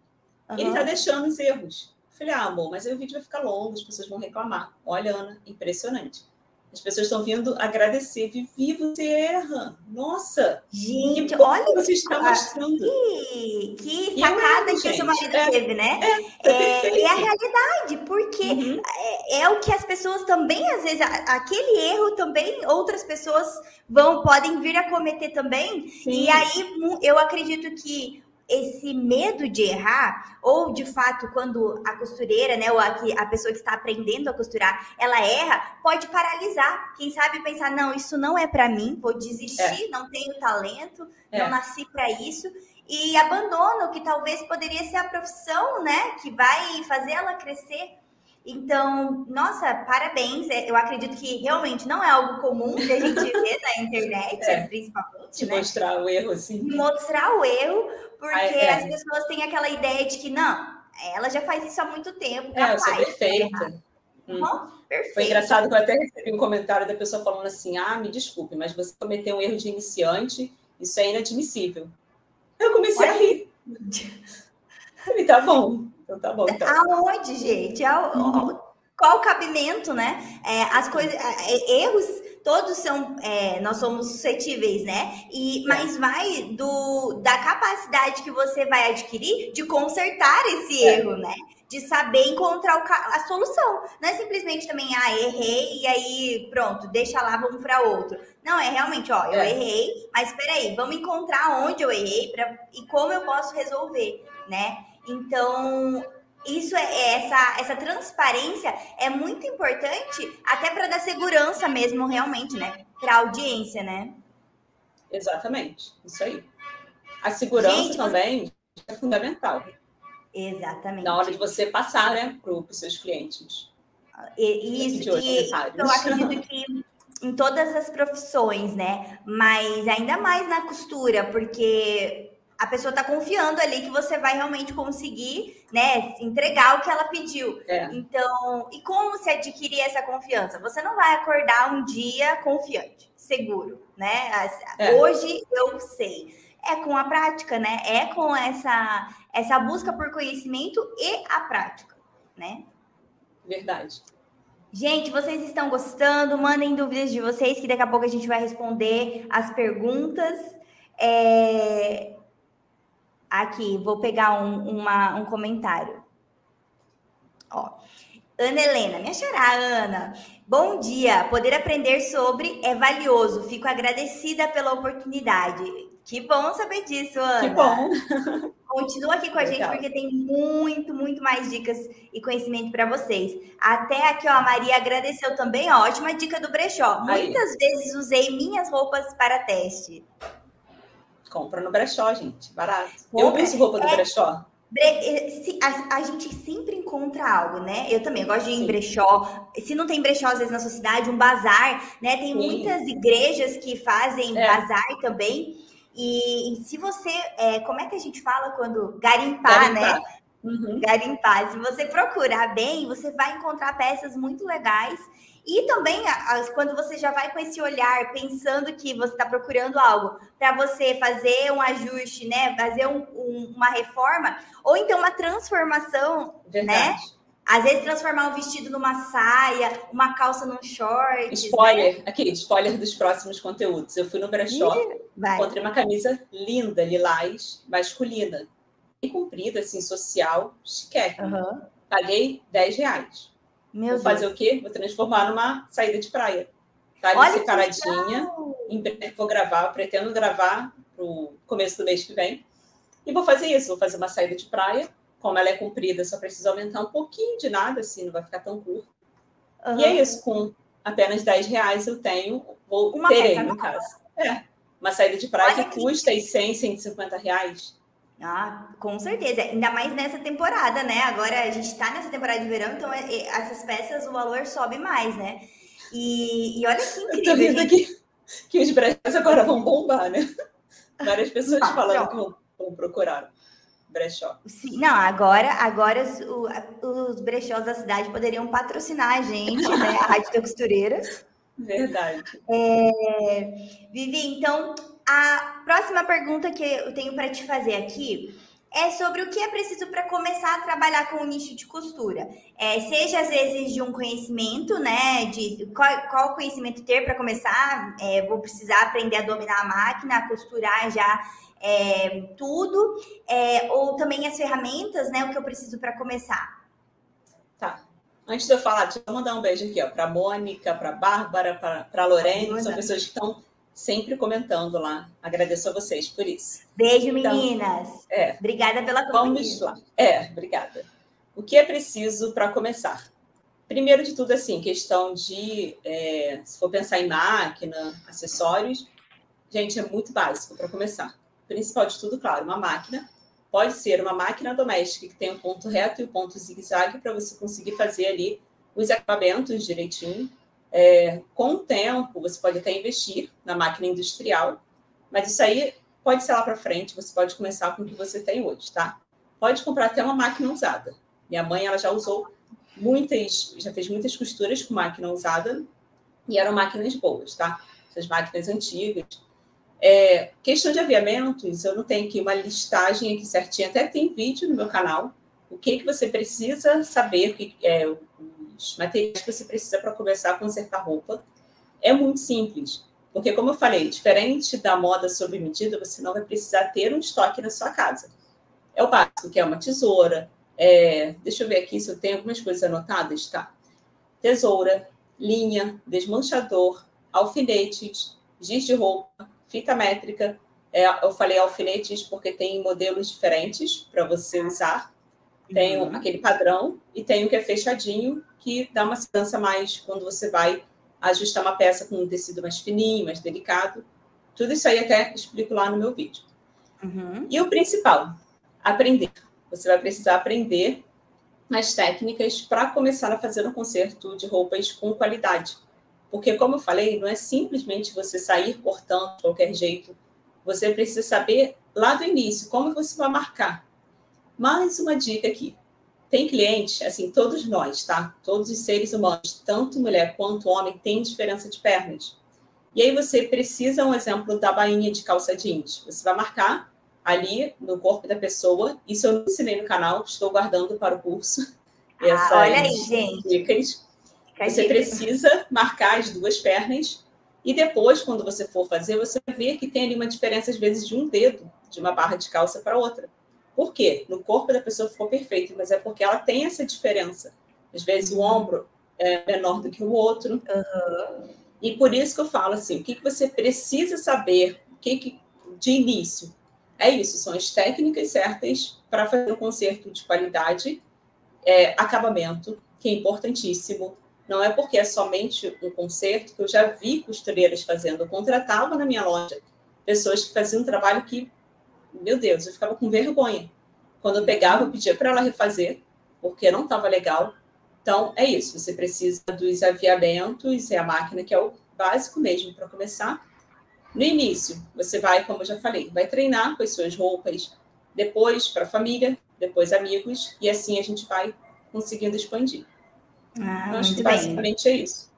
Uhum. Ele está deixando os erros. Falei, ah, amor, mas aí o vídeo vai ficar longo, as pessoas vão reclamar. Olha, Ana, impressionante. As pessoas estão vindo agradecer. Vivi, você erra. Nossa! Gente, olha você está mostrando. Que, que sacada que o seu marido é, teve, né? É, é, é, a realidade, porque uhum. é, é, o que as pessoas também, às vezes, aquele erro também outras pessoas vão, podem vir a cometer também. Sim. E aí eu acredito que esse medo de errar, ou de fato, quando a costureira, né, ou a, a pessoa que está aprendendo a costurar, ela erra, pode paralisar. Quem sabe pensar, não, isso não é para mim, vou desistir, é. não tenho talento, é. não nasci para isso. E abandona o que talvez poderia ser a profissão, né, que vai fazer ela crescer. Então, nossa, parabéns. É, eu acredito que realmente não é algo comum que a gente vê na internet, é. principalmente. De né? mostrar o erro, assim. Mostrar o erro, porque é. as pessoas têm aquela ideia de que, não, ela já faz isso há muito tempo. É, eu sou perfeita. Hum. Uhum, Foi engraçado que eu até recebi um comentário da pessoa falando assim: ah, me desculpe, mas você cometeu um erro de iniciante, isso é inadmissível. Eu comecei Olha. a rir. Falei, tá bom. Então tá bom. Então. Aonde, gente? Uhum. Qual o cabimento, né? É, as coisas, é, é, erros, todos são, é, nós somos suscetíveis, né? E, mas vai do da capacidade que você vai adquirir de consertar esse é. erro, né? De saber encontrar o, a solução. Não é simplesmente também, ah, errei e aí pronto, deixa lá, vamos para outro. Não, é realmente, ó, eu é. errei, mas peraí, vamos encontrar onde eu errei pra, e como eu posso resolver, né? Então, isso é, é essa essa transparência é muito importante até para dar segurança mesmo realmente, né, para a audiência, né? Exatamente, isso aí. A segurança Gente, também é fundamental. Exatamente. Na hora de você passar, né, para os seus clientes. E, isso, e eu acredito que em todas as profissões, né? Mas ainda mais na costura, porque a pessoa está confiando ali que você vai realmente conseguir, né, entregar o que ela pediu. É. Então, e como se adquirir essa confiança? Você não vai acordar um dia confiante, seguro, né? É. Hoje eu sei. É com a prática, né? É com essa essa busca por conhecimento e a prática, né? Verdade. Gente, vocês estão gostando? Mandem dúvidas de vocês, que daqui a pouco a gente vai responder as perguntas. É, Aqui, vou pegar um, uma, um comentário. Ó. Ana Helena, minha xará, Ana. Bom dia. Poder aprender sobre é valioso. Fico agradecida pela oportunidade. Que bom saber disso, Ana. Que bom. Continua aqui com a Legal. gente porque tem muito, muito mais dicas e conhecimento para vocês. Até aqui, ó, a Maria agradeceu também, ó, ótima dica do brechó. Aí. Muitas vezes usei minhas roupas para teste. Compra no brechó, gente, barato. Compra. Eu uso roupa do é... brechó. A, a, gente sempre encontra algo, né? Eu também eu gosto de ir em brechó. Se não tem brechó, às vezes, na sua cidade, um bazar, né? Tem Sim. muitas igrejas que fazem é. bazar também. E, e se você, é, como é que a gente fala quando garimpar, né? garimpar. né? Uhum. Garimpar. Se você procurar bem, você vai encontrar peças muito legais. E também, quando você já vai com esse olhar, pensando que você está procurando algo para você fazer um ajuste, né? Fazer um, um, uma reforma, ou então uma transformação, né? Verdade. né? Às vezes transformar um vestido numa saia, uma calça num short. Spoiler, né? aqui, spoiler dos próximos conteúdos. Eu fui no brechó, encontrei uma camisa linda, lilás, masculina. E comprida, assim, social, chique. Uhum. Paguei 10 reais. Meu Vou Deus. fazer o quê? Vou transformar numa saída de praia. Tá ali Olha separadinha. Vou gravar, pretendo gravar pro começo do mês que vem. E vou fazer isso, vou fazer uma saída de praia como ela é comprida, só precisa aumentar um pouquinho de nada, assim, não vai ficar tão curto. Uhum. E é isso, com apenas 10 reais eu tenho, vou, uma terei, no caso. É, uma saída de praia Olha que custa que... 100, 150 reais. Ah, com certeza. Ainda mais nessa temporada, né? Agora a gente tá nessa temporada de verão, então é, é, essas peças o valor sobe mais, né? E, e olha que incrível. Eu tô vendo aqui que os brechós agora vão bombar, né? Várias pessoas ah, falando que vão, vão procurar brechó. Sim, não, agora, agora os, os brechós da cidade poderiam patrocinar a gente, né? A Rádio da Costureira. Verdade. É, Vivi, então, a próxima pergunta que eu tenho para te fazer aqui é sobre o que é preciso para começar a trabalhar com o nicho de costura. É, seja às vezes de um conhecimento, né? De qual, qual conhecimento ter para começar. É, vou precisar aprender a dominar a máquina, a costurar já é, tudo, é, ou também as ferramentas, né? O que eu preciso para começar. Tá. Antes de eu falar, deixa eu mandar um beijo aqui, ó, para Mônica, para Bárbara, para a Lorene, são pessoas que estão sempre comentando lá. Agradeço a vocês por isso. Beijo, então, meninas. É. Obrigada pela companhia. Vamos lá. É, obrigada. O que é preciso para começar? Primeiro de tudo, assim, questão de, é, se for pensar em máquina, acessórios, gente, é muito básico para começar principal de tudo, claro, uma máquina. Pode ser uma máquina doméstica que tem um ponto reto e o um ponto zigue-zague para você conseguir fazer ali os equipamentos direitinho. É, com o tempo, você pode até investir na máquina industrial, mas isso aí pode ser lá para frente, você pode começar com o que você tem hoje, tá? Pode comprar até uma máquina usada. Minha mãe, ela já usou muitas, já fez muitas costuras com máquina usada e eram máquinas boas, tá? Essas máquinas antigas, é, questão de aviamentos, eu não tenho aqui uma listagem aqui certinha, até tem vídeo no meu canal. O que, que você precisa saber, o que, é, os materiais que você precisa para começar a consertar roupa. É muito simples, porque, como eu falei, diferente da moda sob medida, você não vai precisar ter um estoque na sua casa. É o básico, que é uma tesoura. É, deixa eu ver aqui se eu tenho algumas coisas anotadas, tá? Tesoura, linha, desmanchador, alfinetes, giz de roupa, fita métrica. É, eu falei alfinetes porque tem modelos diferentes para você usar. Tem uhum. aquele padrão e tem o que é fechadinho, que dá uma segurança mais quando você vai ajustar uma peça com um tecido mais fininho, mais delicado. Tudo isso aí até explico lá no meu vídeo. Uhum. E o principal, aprender. Você vai precisar aprender as técnicas para começar a fazer um conserto de roupas com qualidade. Porque, como eu falei, não é simplesmente você sair cortando de qualquer jeito. Você precisa saber lá do início como você vai marcar. Mais uma dica aqui. Tem cliente, assim, todos nós, tá? Todos os seres humanos, tanto mulher quanto homem, tem diferença de pernas. E aí você precisa, um exemplo da bainha de calça jeans. Você vai marcar ali no corpo da pessoa. Isso eu não ensinei no canal, estou guardando para o curso. Ah, olha aí, gente. Dicas. Você precisa marcar as duas pernas e depois, quando você for fazer, você vai ver que tem ali uma diferença, às vezes, de um dedo de uma barra de calça para outra. Por quê? No corpo da pessoa ficou perfeito, mas é porque ela tem essa diferença. Às vezes o ombro é menor do que o outro. Uhum. E por isso que eu falo assim, o que, que você precisa saber, o que, que de início. É isso, são as técnicas certas para fazer um conserto de qualidade, é, acabamento, que é importantíssimo. Não é porque é somente um conserto que eu já vi costureiras fazendo. Eu contratava na minha loja pessoas que faziam um trabalho que, meu Deus, eu ficava com vergonha. Quando eu pegava, eu pedia para ela refazer, porque não estava legal. Então, é isso. Você precisa dos aviamentos e a máquina, que é o básico mesmo para começar. No início, você vai, como eu já falei, vai treinar com as suas roupas, depois para a família, depois amigos, e assim a gente vai conseguindo expandir. Ah, então, acho que basicamente bem. é isso.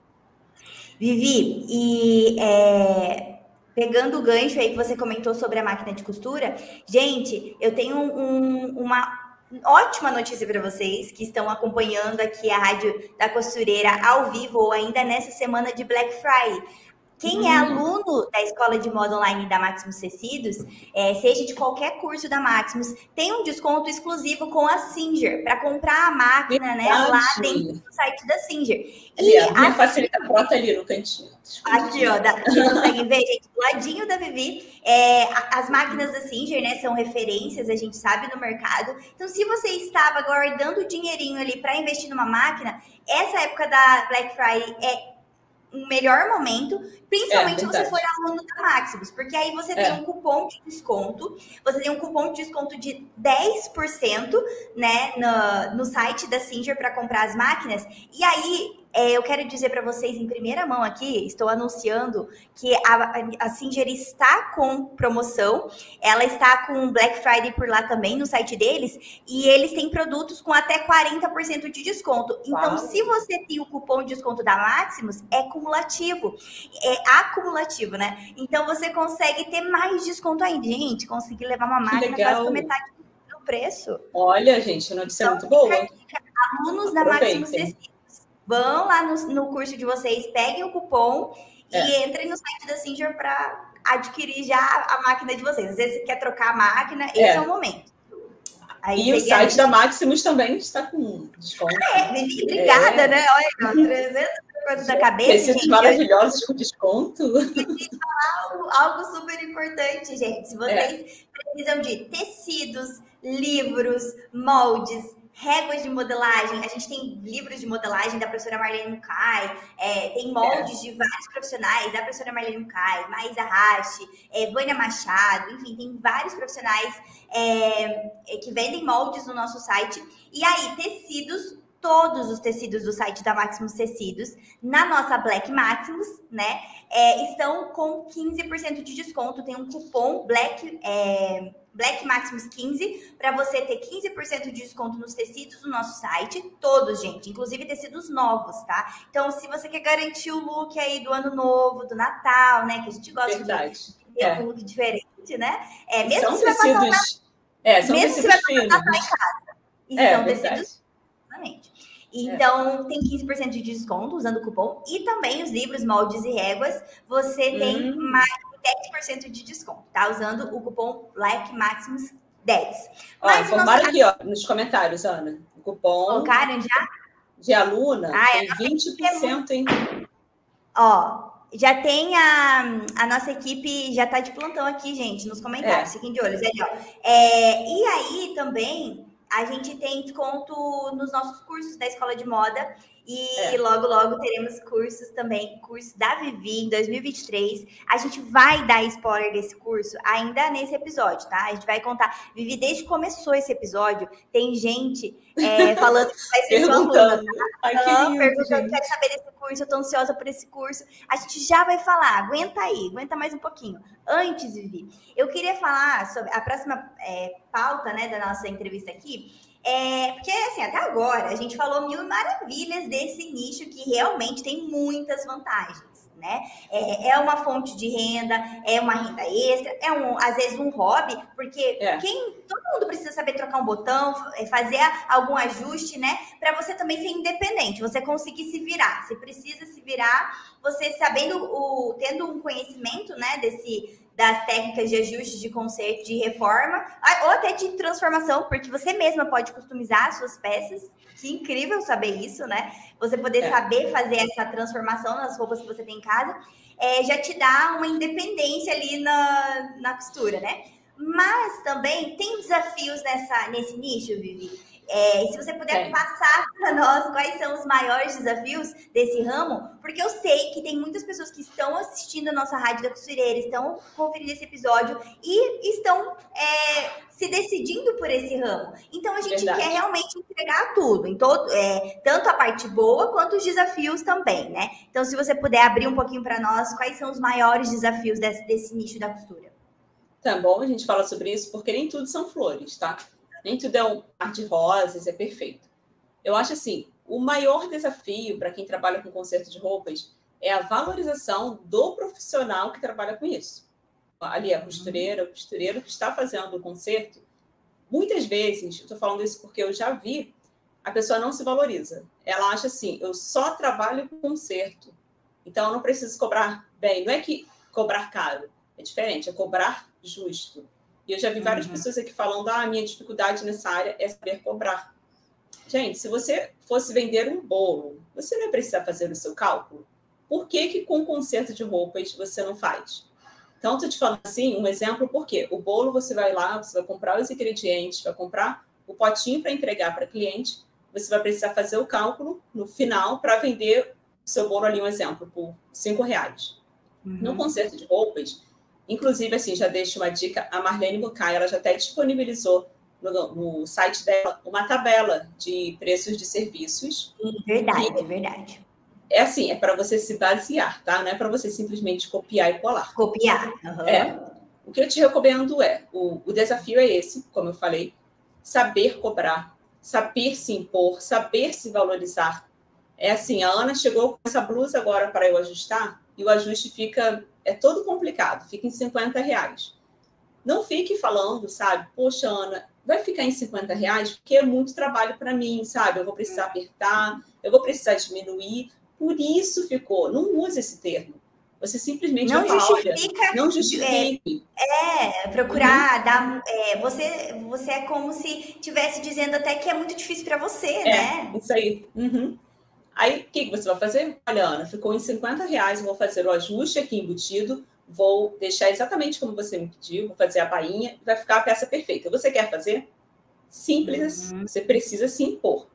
Vivi, e é, pegando o gancho aí que você comentou sobre a máquina de costura, gente, eu tenho um, uma ótima notícia para vocês que estão acompanhando aqui a Rádio da Costureira ao vivo ou ainda nessa semana de Black Friday. Quem é uhum. aluno da Escola de Moda Online da Maximus Tecidos, é, seja de qualquer curso da Maximus, tem um desconto exclusivo com a Singer para comprar a máquina né, lá dentro do site da Singer. E a minha facilita bota ali no cantinho. Aqui, ó, da, vocês conseguem ver, gente, do ladinho da Vivi, é, as máquinas da Singer, né, são referências, a gente sabe, no mercado. Então, se você estava guardando dinheirinho ali para investir numa máquina, essa época da Black Friday é um melhor momento, principalmente é, se você for aluno da Maximus, porque aí você é. tem um cupom de desconto, você tem um cupom de desconto de 10%, né, no, no site da Singer para comprar as máquinas, e aí é, eu quero dizer para vocês em primeira mão aqui, estou anunciando que a, a Singer está com promoção, ela está com Black Friday por lá também no site deles, e eles têm produtos com até 40% de desconto. Então, Uau. se você tem o cupom de desconto da Maximus, é cumulativo. É acumulativo, né? Então você consegue ter mais desconto ainda. Gente, conseguir levar uma máquina quase com metade do preço. Olha, gente, notícia então, muito boa. Alunos da Maximus vão lá no, no curso de vocês, peguem o cupom é. e entrem no site da Singer para adquirir já a máquina de vocês. Às vezes você quer trocar a máquina, esse é, é o momento. Aí e o site a... da Maximus também está com desconto. É, obrigada, é. né? Olha, 300 coisas da cabeça. Esses gente, maravilhosos com desconto. E falar algo super importante, gente. Se vocês é. precisam de tecidos, livros, moldes, réguas de modelagem, a gente tem livros de modelagem da professora Marlene Mukai, é, tem moldes é. de vários profissionais, da professora Marlene Mukai, Maísa Hashi, é, Vânia Machado, enfim, tem vários profissionais é, é, que vendem moldes no nosso site. E aí, tecidos, todos os tecidos do site da Maximus Tecidos, na nossa Black Maximus, né, é, estão com 15% de desconto, tem um cupom Black... Black Maximus 15 para você ter 15% de desconto nos tecidos do nosso site, todos, gente, inclusive tecidos novos, tá? Então, se você quer garantir o look aí do ano novo, do Natal, né, que a gente gosta Verdade. de ter é. um look diferente, né? É, mesmo são tecidos, passar, é, são mesmo tecidos você vai passar em casa. E é, são verdade. tecidos exatamente. Então, é. tem 15% de desconto usando o cupom. E também os livros, moldes e réguas, você hum. tem mais 10% de desconto, tá? Usando o cupom Black Maximus 10. Ó, Mas informaram nosso... aqui, ó, nos comentários, Ana. O cupom. Colocaram já? De aluna, ah, tem 20%, hein? Ó, já tem a, a nossa equipe, já tá de plantão aqui, gente, nos comentários. É. Fiquem de olho, ali, ó. É, e aí também a gente tem desconto nos nossos cursos da Escola de Moda. E é. logo, logo teremos cursos também, curso da Vivi em 2023. A gente vai dar spoiler desse curso ainda nesse episódio, tá? A gente vai contar. Vivi, desde que começou esse episódio, tem gente é, falando que vai ser sua aluna, tá? Ai, que perguntando, quero saber desse curso, eu tô ansiosa por esse curso. A gente já vai falar, aguenta aí, aguenta mais um pouquinho. Antes, Vivi, eu queria falar sobre a próxima é, pauta, né, da nossa entrevista aqui é, porque, assim, até agora a gente falou mil maravilhas desse nicho que realmente tem muitas vantagens. Né? É, é, uma fonte de renda, é uma renda extra, é um, às vezes um hobby, porque é. quem todo mundo precisa saber trocar um botão, é, fazer algum ajuste, né? Para você também ser independente, você conseguir se virar. Você precisa se virar, você sabendo o, tendo um conhecimento, né, desse das técnicas de ajuste, de conserto, de reforma, ou até de transformação, porque você mesma pode customizar as suas peças. Que incrível saber isso, né? Você poder é. saber fazer essa transformação nas roupas que você tem em casa, é, já te dá uma independência ali na, na costura, né? Mas também tem desafios nessa, nesse nicho, Vivi. É, se você puder é. passar para nós quais são os maiores desafios desse ramo, porque eu sei que tem muitas pessoas que estão assistindo a nossa Rádio da Costureira, estão conferindo esse episódio e estão é, se decidindo por esse ramo. Então a gente Verdade. quer realmente entregar tudo, em todo, é, tanto a parte boa quanto os desafios também, né? Então, se você puder abrir um pouquinho para nós, quais são os maiores desafios desse, desse nicho da costura? Tá bom, a gente fala sobre isso porque nem tudo são flores, tá? Nem tudo é um mar de rosas, é perfeito. Eu acho assim, o maior desafio para quem trabalha com conserto de roupas é a valorização do profissional que trabalha com isso. Ali, a costureira, o costureiro que está fazendo o conserto, muitas vezes, estou falando isso porque eu já vi, a pessoa não se valoriza. Ela acha assim, eu só trabalho com conserto, então eu não preciso cobrar bem. Não é que cobrar caro, é diferente, é cobrar justo. E eu já vi várias uhum. pessoas aqui falando: ah, a minha dificuldade nessa área é saber cobrar. Gente, se você fosse vender um bolo, você não ia precisar fazer o seu cálculo? Por que, que com conserto de roupas você não faz? Então, estou te falando assim, um exemplo, porque o bolo você vai lá, você vai comprar os ingredientes, vai comprar o potinho para entregar para cliente, você vai precisar fazer o cálculo no final para vender o seu bolo ali, um exemplo, por cinco reais. Uhum. No conserto de roupas, Inclusive, assim, já deixo uma dica, a Marlene Bucay, ela já até disponibilizou no, no, site dela uma tabela de preços de serviços. Verdade, é verdade. É assim, é para você se basear, tá? Não é para você simplesmente copiar e colar. Copiar. Uhum. É. O que eu te recomendo é, o, o desafio é esse, como eu falei, saber cobrar, saber se impor, saber se valorizar. É assim, a Ana chegou com essa blusa agora para eu ajustar, e o ajuste fica é todo complicado, fica em 50 reais. Não fique falando, sabe, poxa, Ana, vai ficar em 50 reais porque é muito trabalho para mim, sabe? Eu vou precisar apertar, eu vou precisar diminuir. Por isso ficou. Não use esse termo. Você simplesmente não fala, justifica. Olha, não justifique. É, é procurar uhum. dar. É, você, você é como se tivesse dizendo até que é muito difícil para você, é, né? Isso aí. Uhum. Aí, o que, que você vai fazer? Olha, Ana, ficou em 50 reais, vou fazer o ajuste aqui embutido, vou deixar exatamente como você me pediu, vou fazer a bainha vai ficar a peça perfeita. Você quer fazer? Simples assim. uhum. Você precisa se impor.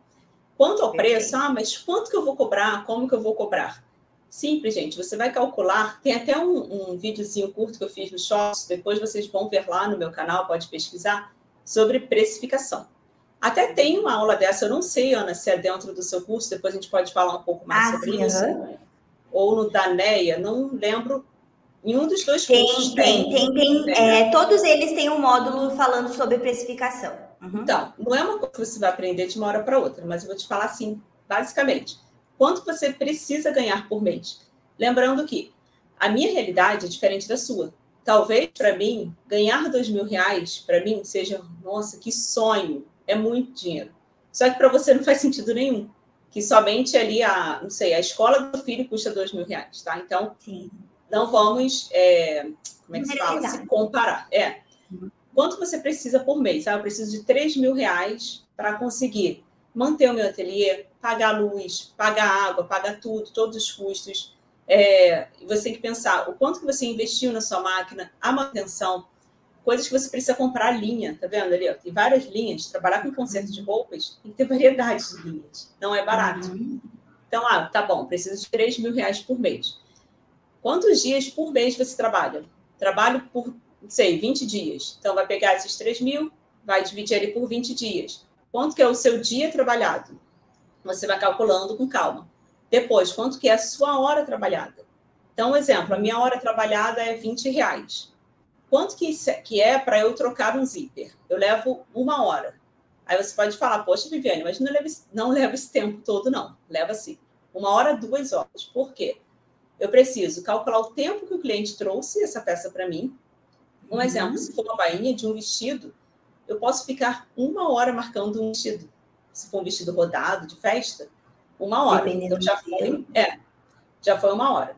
Quanto ao Perfeito. preço, ah, mas quanto que eu vou cobrar? Como que eu vou cobrar? Simples, gente. Você vai calcular. Tem até um, um videozinho curto que eu fiz no Shorts, depois vocês vão ver lá no meu canal, pode pesquisar, sobre precificação. Até tem uma aula dessa, eu não sei, Ana, se é dentro do seu curso, depois a gente pode falar um pouco mais ah, sobre sim, isso. Uhum. Ou no Daneia, não lembro. Em um dos dois tem, cursos tem. Tem, tem, tem. É, todos eles têm um módulo falando sobre precificação. Uhum. Então, não é uma coisa que você vai aprender de uma hora para outra, mas eu vou te falar assim, basicamente. Quanto você precisa ganhar por mês? Lembrando que a minha realidade é diferente da sua. Talvez para mim ganhar dois mil reais para mim seja, nossa, que sonho! É muito dinheiro. Só que para você não faz sentido nenhum. Que somente ali a, não sei, a escola do filho custa dois mil reais, tá? Então, Sim. não vamos, é, como é que se fala? Se comparar. É. Uhum. Quanto você precisa por mês? Ah, eu preciso de três mil reais para conseguir manter o meu ateliê, pagar luz, pagar água, pagar tudo, todos os custos. É, você tem que pensar o quanto que você investiu na sua máquina, a manutenção, coisas que você precisa comprar linha, tá vendo ali? Ó, tem várias linhas. Trabalhar com conserto de roupas tem que ter variedade de linhas. Não é barato. Uhum. Então, ah, tá bom, preciso de 3 mil reais por mês. Quantos dias por mês você trabalha? Trabalho por, não sei, 20 dias. Então, vai pegar esses 3 mil, vai dividir ele por 20 dias. Quanto que é o seu dia trabalhado? Você vai calculando com calma. Depois, quanto que é a sua hora trabalhada? Então, um exemplo, a minha hora trabalhada é 20 reais. Quanto que, que é para eu trocar um zíper? Eu levo uma hora. Aí você pode falar, poxa, Viviane, mas não leva, não leva esse tempo todo, não. Leva assim, uma hora, duas horas. Por quê? Eu preciso calcular o tempo que o cliente trouxe essa peça para mim. Um uhum. exemplo, se for uma bainha de um vestido, eu posso ficar uma hora marcando um vestido. Se for um vestido rodado, de festa, uma hora. Dependendo então já foi, é, já foi uma hora.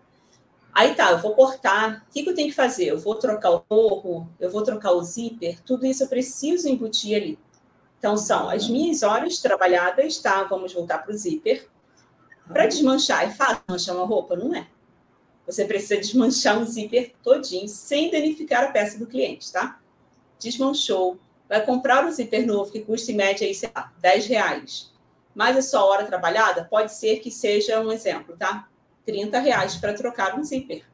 Aí tá, eu vou cortar. O que, que eu tenho que fazer? Eu vou trocar o forro, eu vou trocar o zíper, tudo isso eu preciso embutir ali. Então, são as minhas horas trabalhadas, tá? Vamos voltar para o zíper. Para desmanchar, é fácil desmanchar uma roupa? Não é. Você precisa desmanchar um zíper todinho, sem danificar a peça do cliente, tá? Desmanchou. Vai comprar um zíper novo que custa em média aí, sei lá, 10 reais. Mas a sua hora trabalhada pode ser que seja um exemplo, tá? 30 reais para trocar um zíper.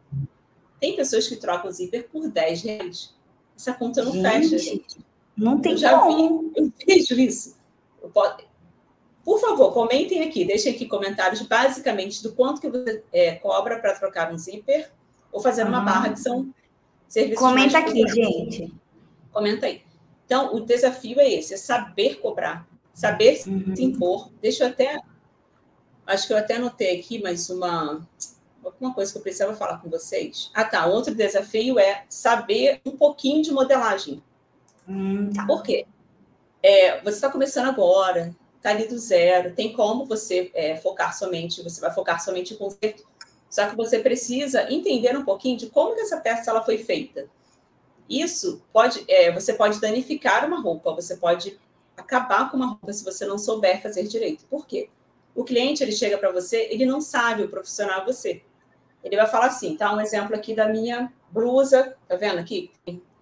Tem pessoas que trocam o zíper por 10 reais. Essa conta não gente, fecha, gente. Não tem eu já como. Vi, eu vejo isso. Eu posso, por favor, comentem aqui, deixem aqui comentários basicamente do quanto que você é, cobra para trocar um zíper ou fazer uma barra, que são serviços. Comenta aqui, gente. Comenta aí. Então, o desafio é esse: é saber cobrar, saber uhum. se impor. Deixa eu até. Acho que eu até anotei aqui mais uma, uma coisa que eu precisava falar com vocês. Ah, tá. Outro desafio é saber um pouquinho de modelagem. Hum, tá. Por quê? É, você está começando agora, está ali do zero. Tem como você é, focar somente, você vai focar somente em conceito, só que você precisa entender um pouquinho de como essa peça ela foi feita. Isso pode, é, você pode danificar uma roupa, você pode acabar com uma roupa se você não souber fazer direito. Por quê? O cliente ele chega para você, ele não sabe o profissional você. Ele vai falar assim, tá? Um exemplo aqui da minha blusa, tá vendo aqui?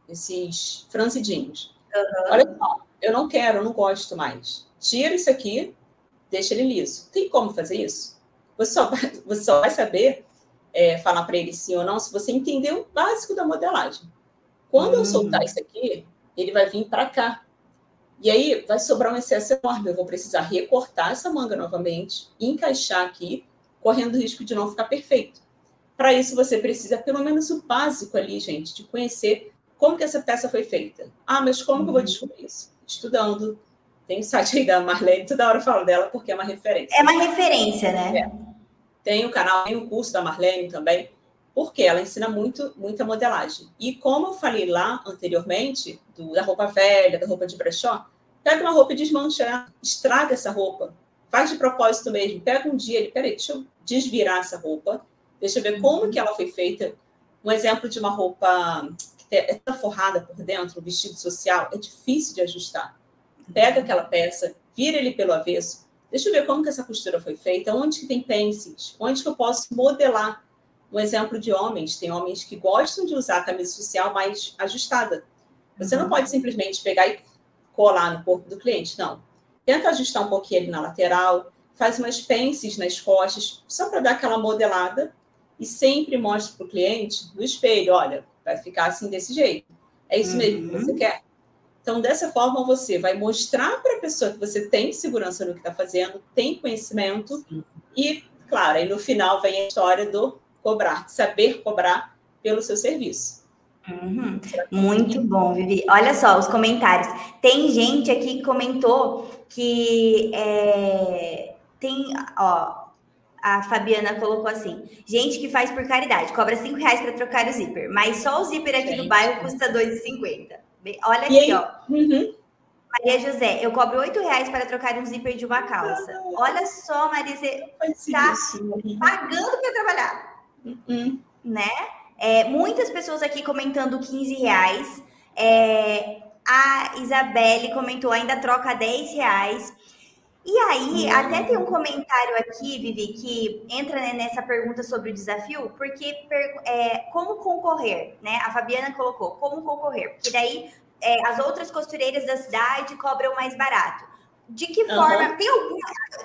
Esses franzidinhos. Uhum. Olha só, eu não quero, eu não gosto mais tira isso aqui, deixa ele liso. Tem como fazer isso? Você só vai, você só vai saber é, falar para ele sim ou não se você entender o básico da modelagem. Quando hum. eu soltar isso aqui, ele vai vir para cá. E aí vai sobrar um excesso enorme. Eu vou precisar recortar essa manga novamente, encaixar aqui, correndo o risco de não ficar perfeito. Para isso, você precisa pelo menos o básico ali, gente, de conhecer como que essa peça foi feita. Ah, mas como que eu vou uhum. descobrir isso? Estudando, tem o site aí da Marlene, toda hora eu falo dela porque é uma referência. É uma referência, né? É. Tem o canal, tem o curso da Marlene também, porque ela ensina muito, muita modelagem. E como eu falei lá anteriormente, do, da roupa velha, da roupa de brechó, pega uma roupa e desmancha, estraga essa roupa. Faz de propósito mesmo. Pega um dia, ele, peraí, deixa eu desvirar essa roupa, deixa eu ver como uhum. que ela foi feita. Um exemplo de uma roupa que é forrada por dentro, um vestido social, é difícil de ajustar pega aquela peça, vira ele pelo avesso, deixa eu ver como que essa costura foi feita, onde que tem pences, onde que eu posso modelar. Um exemplo de homens, tem homens que gostam de usar a camisa social mais ajustada. Você uhum. não pode simplesmente pegar e colar no corpo do cliente, não. Tenta ajustar um pouquinho ali na lateral, faz umas pences nas costas, só para dar aquela modelada, e sempre mostra para o cliente no espelho, olha, vai ficar assim desse jeito. É isso mesmo que você uhum. quer? Então, dessa forma, você vai mostrar para a pessoa que você tem segurança no que está fazendo, tem conhecimento, Sim. e, claro, aí no final vem a história do cobrar, saber cobrar pelo seu serviço. Uhum. Muito bom, Vivi. Olha só os comentários. Tem gente aqui que comentou que é, tem, ó, a Fabiana colocou assim: gente que faz por caridade, cobra cinco reais para trocar o zíper, mas só o zíper aqui gente. do bairro custa R$2,50. Olha aqui, ó. Uhum. Maria José, eu cobro oito reais para trocar um zíper de uma calça. Ah, Olha só, Maria, você está pagando para trabalhar. Uhum. Né? É, muitas pessoas aqui comentando 15 reais. É, a Isabelle comentou, ainda troca 10 reais. E aí, uhum. até tem um comentário aqui, Vivi, que entra né, nessa pergunta sobre o desafio, porque é, como concorrer, né? A Fabiana colocou, como concorrer? Porque daí é, as outras costureiras da cidade cobram mais barato. De que forma? Uhum. Tem alguma.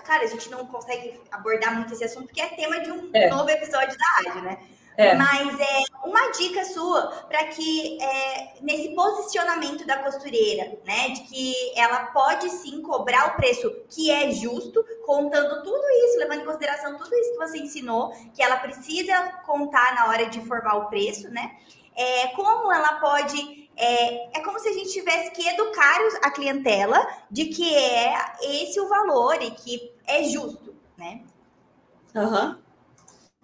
Cara, a gente não consegue abordar muito esse assunto, porque é tema de um é. novo episódio da rádio, né? É. Mas é uma dica sua para que é, nesse posicionamento da costureira, né, de que ela pode sim cobrar o preço que é justo, contando tudo isso, levando em consideração tudo isso que você ensinou, que ela precisa contar na hora de formar o preço, né? É, como ela pode é, é como se a gente tivesse que educar a clientela de que é esse o valor e que é justo, né? Uhum.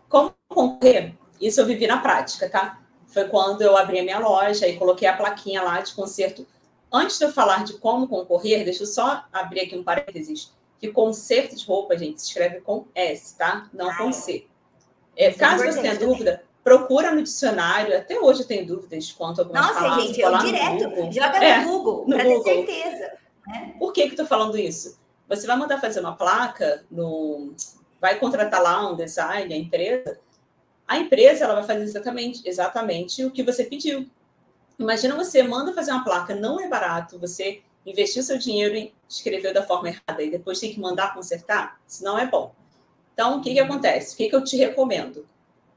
Como concorrer? Isso eu vivi na prática, tá? Foi quando eu abri a minha loja e coloquei a plaquinha lá de conserto. Antes de eu falar de como concorrer, deixa eu só abrir aqui um parênteses, que conserto de roupa, gente, se escreve com S, tá? Não com C. É, caso você tenha dúvida, procura no dicionário. Até hoje eu tenho dúvidas quanto a algumas Nossa, palavras. gente, eu direto Google. joga É, no Google, no para Google. ter certeza. Né? Por que que eu tô falando isso? Você vai mandar fazer uma placa, no... vai contratar lá um design, a empresa. A empresa ela vai fazer exatamente, exatamente o que você pediu. Imagina você manda fazer uma placa, não é barato, você investiu seu dinheiro e escreveu da forma errada e depois tem que mandar consertar, isso não é bom. Então, o que, que acontece? O que, que eu te recomendo?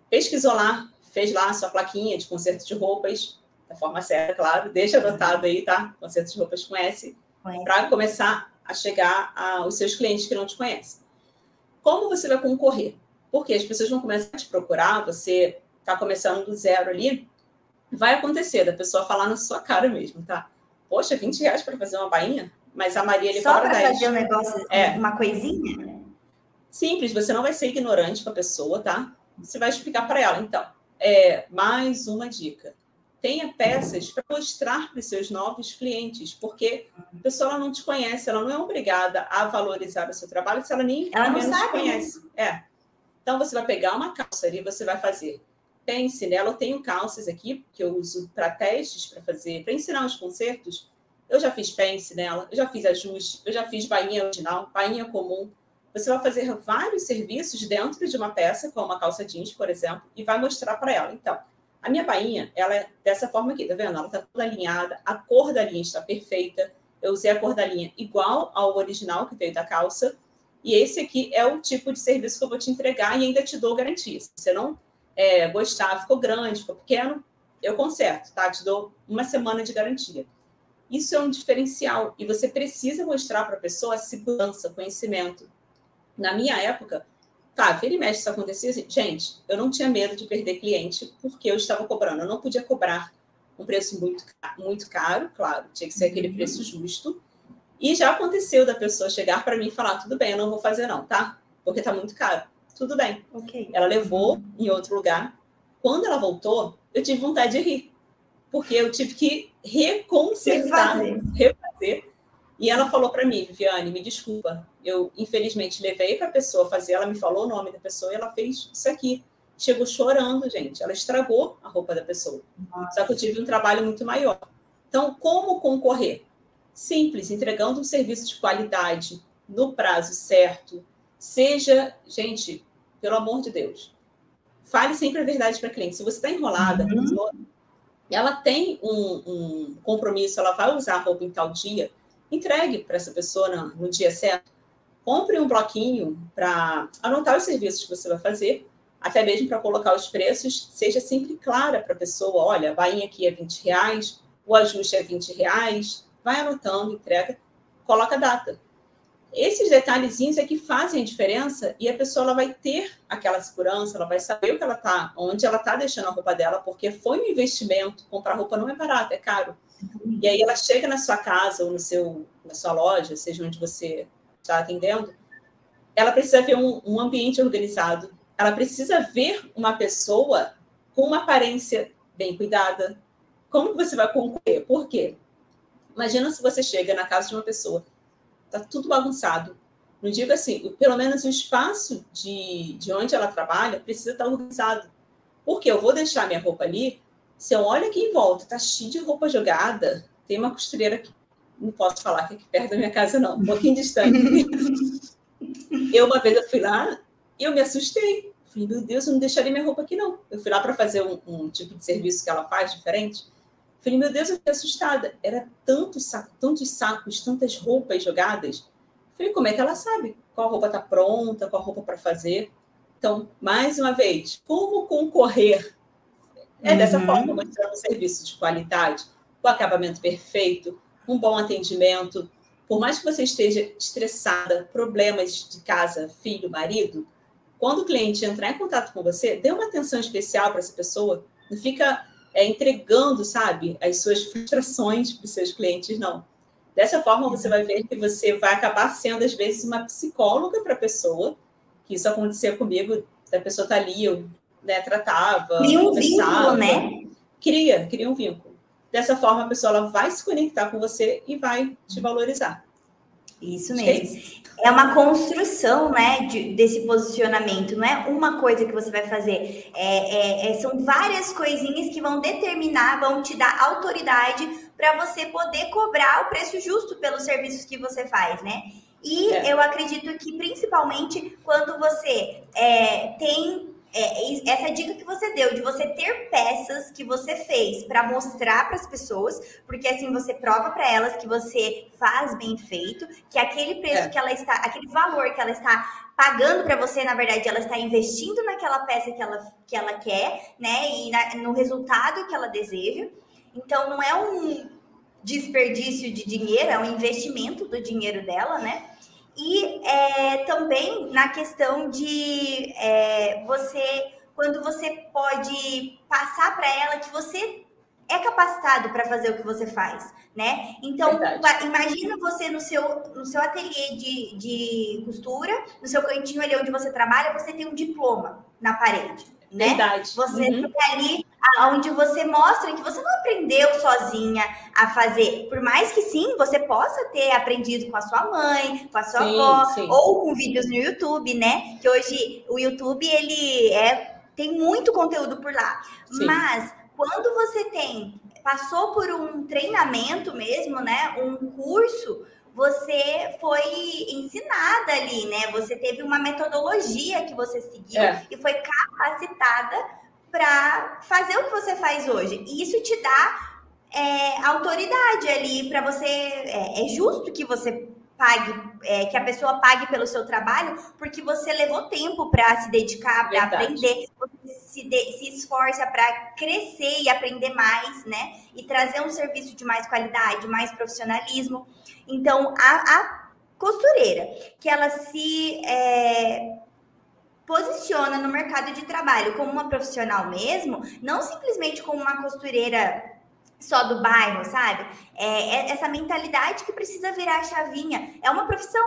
Pesquisou lá, fez lá a sua plaquinha de conserto de roupas, da forma certa, claro, deixa anotado aí, tá? Conserto de roupas com S, para começar a chegar aos seus clientes que não te conhecem. Como você vai concorrer? Porque as pessoas vão começar a te procurar, você está começando do zero ali, vai acontecer da pessoa falar na sua cara mesmo, tá? Poxa, 20 reais para fazer uma bainha? Mas a Maria ele Só para 10. fazer um negócio, É. uma coisinha? Simples, você não vai ser ignorante com a pessoa, tá? Você vai explicar para ela. Então, é mais uma dica. Tenha peças para mostrar para os seus novos clientes, porque a pessoa não te conhece, ela não é obrigada a valorizar o seu trabalho se ela nem Ela não menos te sabe, né? conhece. É. Então você vai pegar uma calça e você vai fazer. Pense nela, eu tenho calças aqui que eu uso para testes, para fazer, para ensinar os concertos. Eu já fiz pence nela, eu já fiz ajuste, eu já fiz bainha original, bainha comum. Você vai fazer vários serviços dentro de uma peça, como uma calça jeans, por exemplo, e vai mostrar para ela. Então, a minha bainha, ela é dessa forma aqui, tá vendo? Ela tá toda alinhada, a cor da linha está perfeita. Eu usei a cor da linha igual ao original que veio da calça. E esse aqui é o tipo de serviço que eu vou te entregar e ainda te dou garantia. Se você não é, gostar, ficou grande, ficou pequeno, eu conserto, tá? Te dou uma semana de garantia. Isso é um diferencial e você precisa mostrar para a pessoa segurança, conhecimento. Na minha época, tá, vira e mexe isso acontecia. assim, Gente, eu não tinha medo de perder cliente porque eu estava cobrando. Eu não podia cobrar um preço muito, muito caro, claro, tinha que ser aquele preço justo. E já aconteceu da pessoa chegar para mim e falar: tudo bem, eu não vou fazer, não, tá? Porque tá muito caro. Tudo bem. Ok. Ela levou em outro lugar. Quando ela voltou, eu tive vontade de rir. Porque eu tive que reconsertar, Refazer. E ela falou para mim, Viviane, me desculpa. Eu, infelizmente, levei para a pessoa fazer. Ela me falou o nome da pessoa e ela fez isso aqui. Chegou chorando, gente. Ela estragou a roupa da pessoa. Só que eu tive um trabalho muito maior. Então, como concorrer? Simples, entregando um serviço de qualidade no prazo certo. Seja, gente, pelo amor de Deus, fale sempre a verdade para a cliente. Se você está enrolada, Uhum. pessoa, ela tem um, um compromisso, ela vai usar a roupa em tal dia, entregue para essa pessoa no, no dia certo. Compre um bloquinho para anotar os serviços que você vai fazer, até mesmo para colocar os preços. Seja sempre clara para a pessoa: olha, a bainha aqui é 20 reais, o ajuste é 20 reais. Vai anotando, entrega, coloca a data. Esses detalhezinhos é que fazem a diferença e a pessoa ela vai ter aquela segurança, ela vai saber o que ela tá, onde ela tá deixando a roupa dela, porque foi um investimento. Comprar roupa não é barato, é caro. E aí ela chega na sua casa ou no seu, na sua loja, seja onde você está atendendo, ela precisa ver um, um ambiente organizado, ela precisa ver uma pessoa com uma aparência bem cuidada. Como você vai concorrer? Por quê? Imagina se você chega na casa de uma pessoa, tá tudo bagunçado. Não digo assim, pelo menos o espaço de, de onde ela trabalha precisa estar organizado. Porque eu vou deixar minha roupa ali, se eu olho aqui em volta, tá cheio de roupa jogada, tem uma costureira aqui, não posso falar que é aqui perto da minha casa, não, um pouquinho distante. eu, uma vez, eu fui lá e eu me assustei. Falei, meu Deus, eu não deixaria minha roupa aqui, não. Eu fui lá para fazer um, um tipo de serviço que ela faz diferente. Falei, meu Deus, eu fiquei assustada. Era tanto saco, tantos sacos, tantas roupas jogadas. Falei, como é que ela sabe qual roupa está pronta, qual roupa para fazer? Então, mais uma vez, como concorrer? É dessa Uhum. forma, mostrando um serviço de qualidade, com acabamento perfeito, um bom atendimento. Por mais que você esteja estressada, problemas de casa, filho, marido, quando o cliente entrar em contato com você, dê uma atenção especial para essa pessoa. Não fica é, entregando, sabe, as suas frustrações para os seus clientes, não. Dessa forma, você vai ver que você vai acabar sendo, às vezes, uma psicóloga para a pessoa, que isso acontecia comigo, da pessoa estar ali, eu né, tratava, Cria um vínculo, né? Cria, cria um vínculo. Dessa forma, a pessoa ela vai se conectar com você e vai te valorizar. Isso é mesmo. é uma construção, né, de, desse posicionamento. Não é uma coisa que você vai fazer. É, é, é são várias coisinhas que vão determinar, vão te dar autoridade para você poder cobrar o preço justo pelos serviços que você faz, né? E é. eu acredito que principalmente quando você é, tem é, essa dica que você deu de você ter peças que você fez para mostrar para as pessoas, porque assim você prova para elas que você faz bem feito, que aquele preço é. que ela está, aquele valor que ela está pagando para você, na verdade, ela está investindo naquela peça que ela, que ela quer, né? E na, no resultado que ela deseja. Então não é um desperdício de dinheiro, é um investimento do dinheiro dela, né? E é, também na questão de é, você, quando você pode passar para ela que você é capacitado para fazer o que você faz, né? Então, Verdade. imagina você no seu, no seu ateliê de, de costura, no seu cantinho ali onde você trabalha, você tem um diploma na parede né? Verdade. Você uhum. tem ali onde você mostra que você não aprendeu sozinha a fazer. Por mais que sim, você possa ter aprendido com a sua mãe, com a sua sim, avó, sim. ou com vídeos no YouTube, né? Que hoje o YouTube ele é tem muito conteúdo por lá. Sim. Mas quando você tem passou por um treinamento mesmo, né? Um curso, você foi ensinada ali, né? Você teve uma metodologia que você seguiu é. e foi capacitada para fazer o que você faz hoje. E isso te dá é, autoridade ali para você. É, é, justo que você pague, é, que a pessoa pague pelo seu trabalho, porque você levou tempo para se dedicar, para aprender, você se, de, se esforça para crescer e aprender mais, né? E trazer um serviço de mais qualidade, mais profissionalismo. Então, a, a costureira, que ela se é, posiciona no mercado de trabalho como uma profissional mesmo, não simplesmente como uma costureira só do bairro, sabe? É, é essa mentalidade que precisa virar a chavinha. É uma profissão.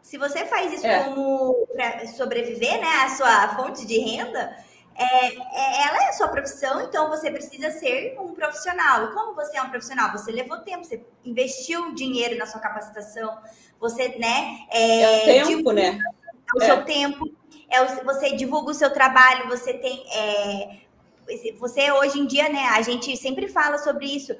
Se você faz isso é. como para sobreviver, né, a sua fonte de renda, é, é, ela é a sua profissão, então você precisa ser um profissional. E como você é um profissional? Você levou tempo, você investiu dinheiro na sua capacitação, você, né? É, é o tempo, né? O seu é. tempo, é você divulga o seu trabalho, você tem. É, você hoje em dia, né? A gente sempre fala sobre isso,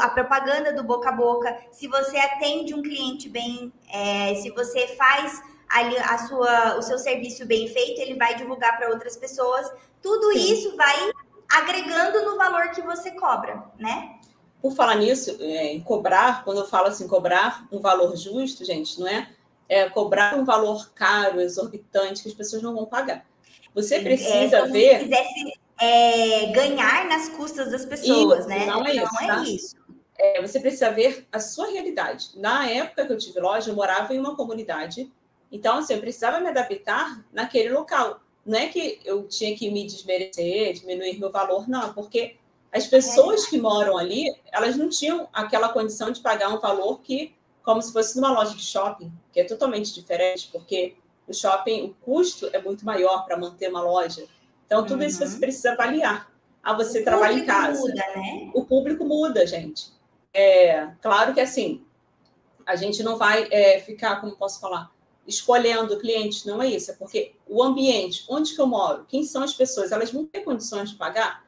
a propaganda do boca a boca. Se você atende um cliente bem, é, se você faz ali a sua, o seu serviço bem feito, ele vai divulgar para outras pessoas. Tudo Sim. isso vai agregando no valor que você cobra, né? Por falar nisso, é, em cobrar, quando eu falo assim, cobrar um valor justo, gente, não é, é cobrar um valor caro, exorbitante, que as pessoas não vão pagar. Você é, precisa é, ver. Se quisesse é, ganhar nas custas das pessoas, isso, né? Não é isso. Não é tá? isso. É, você precisa ver a sua realidade. Na época que eu tive loja, eu morava em uma comunidade então, assim, eu precisava me adaptar naquele local. Não é que eu tinha que me desmerecer, diminuir meu valor, não, porque as pessoas que moram ali, elas não tinham aquela condição de pagar um valor que, como se fosse numa loja de shopping, que é totalmente diferente, porque o shopping, o custo é muito maior para manter uma loja. Então, tudo uhum. isso você uhum. precisa avaliar. Ah, você o trabalha em casa. Muda, né? O público muda, gente. É, claro que assim, a gente não vai é, ficar, como posso falar, escolhendo clientes, não é isso, é porque o ambiente, onde que eu moro, quem são as pessoas, elas vão ter condições de pagar?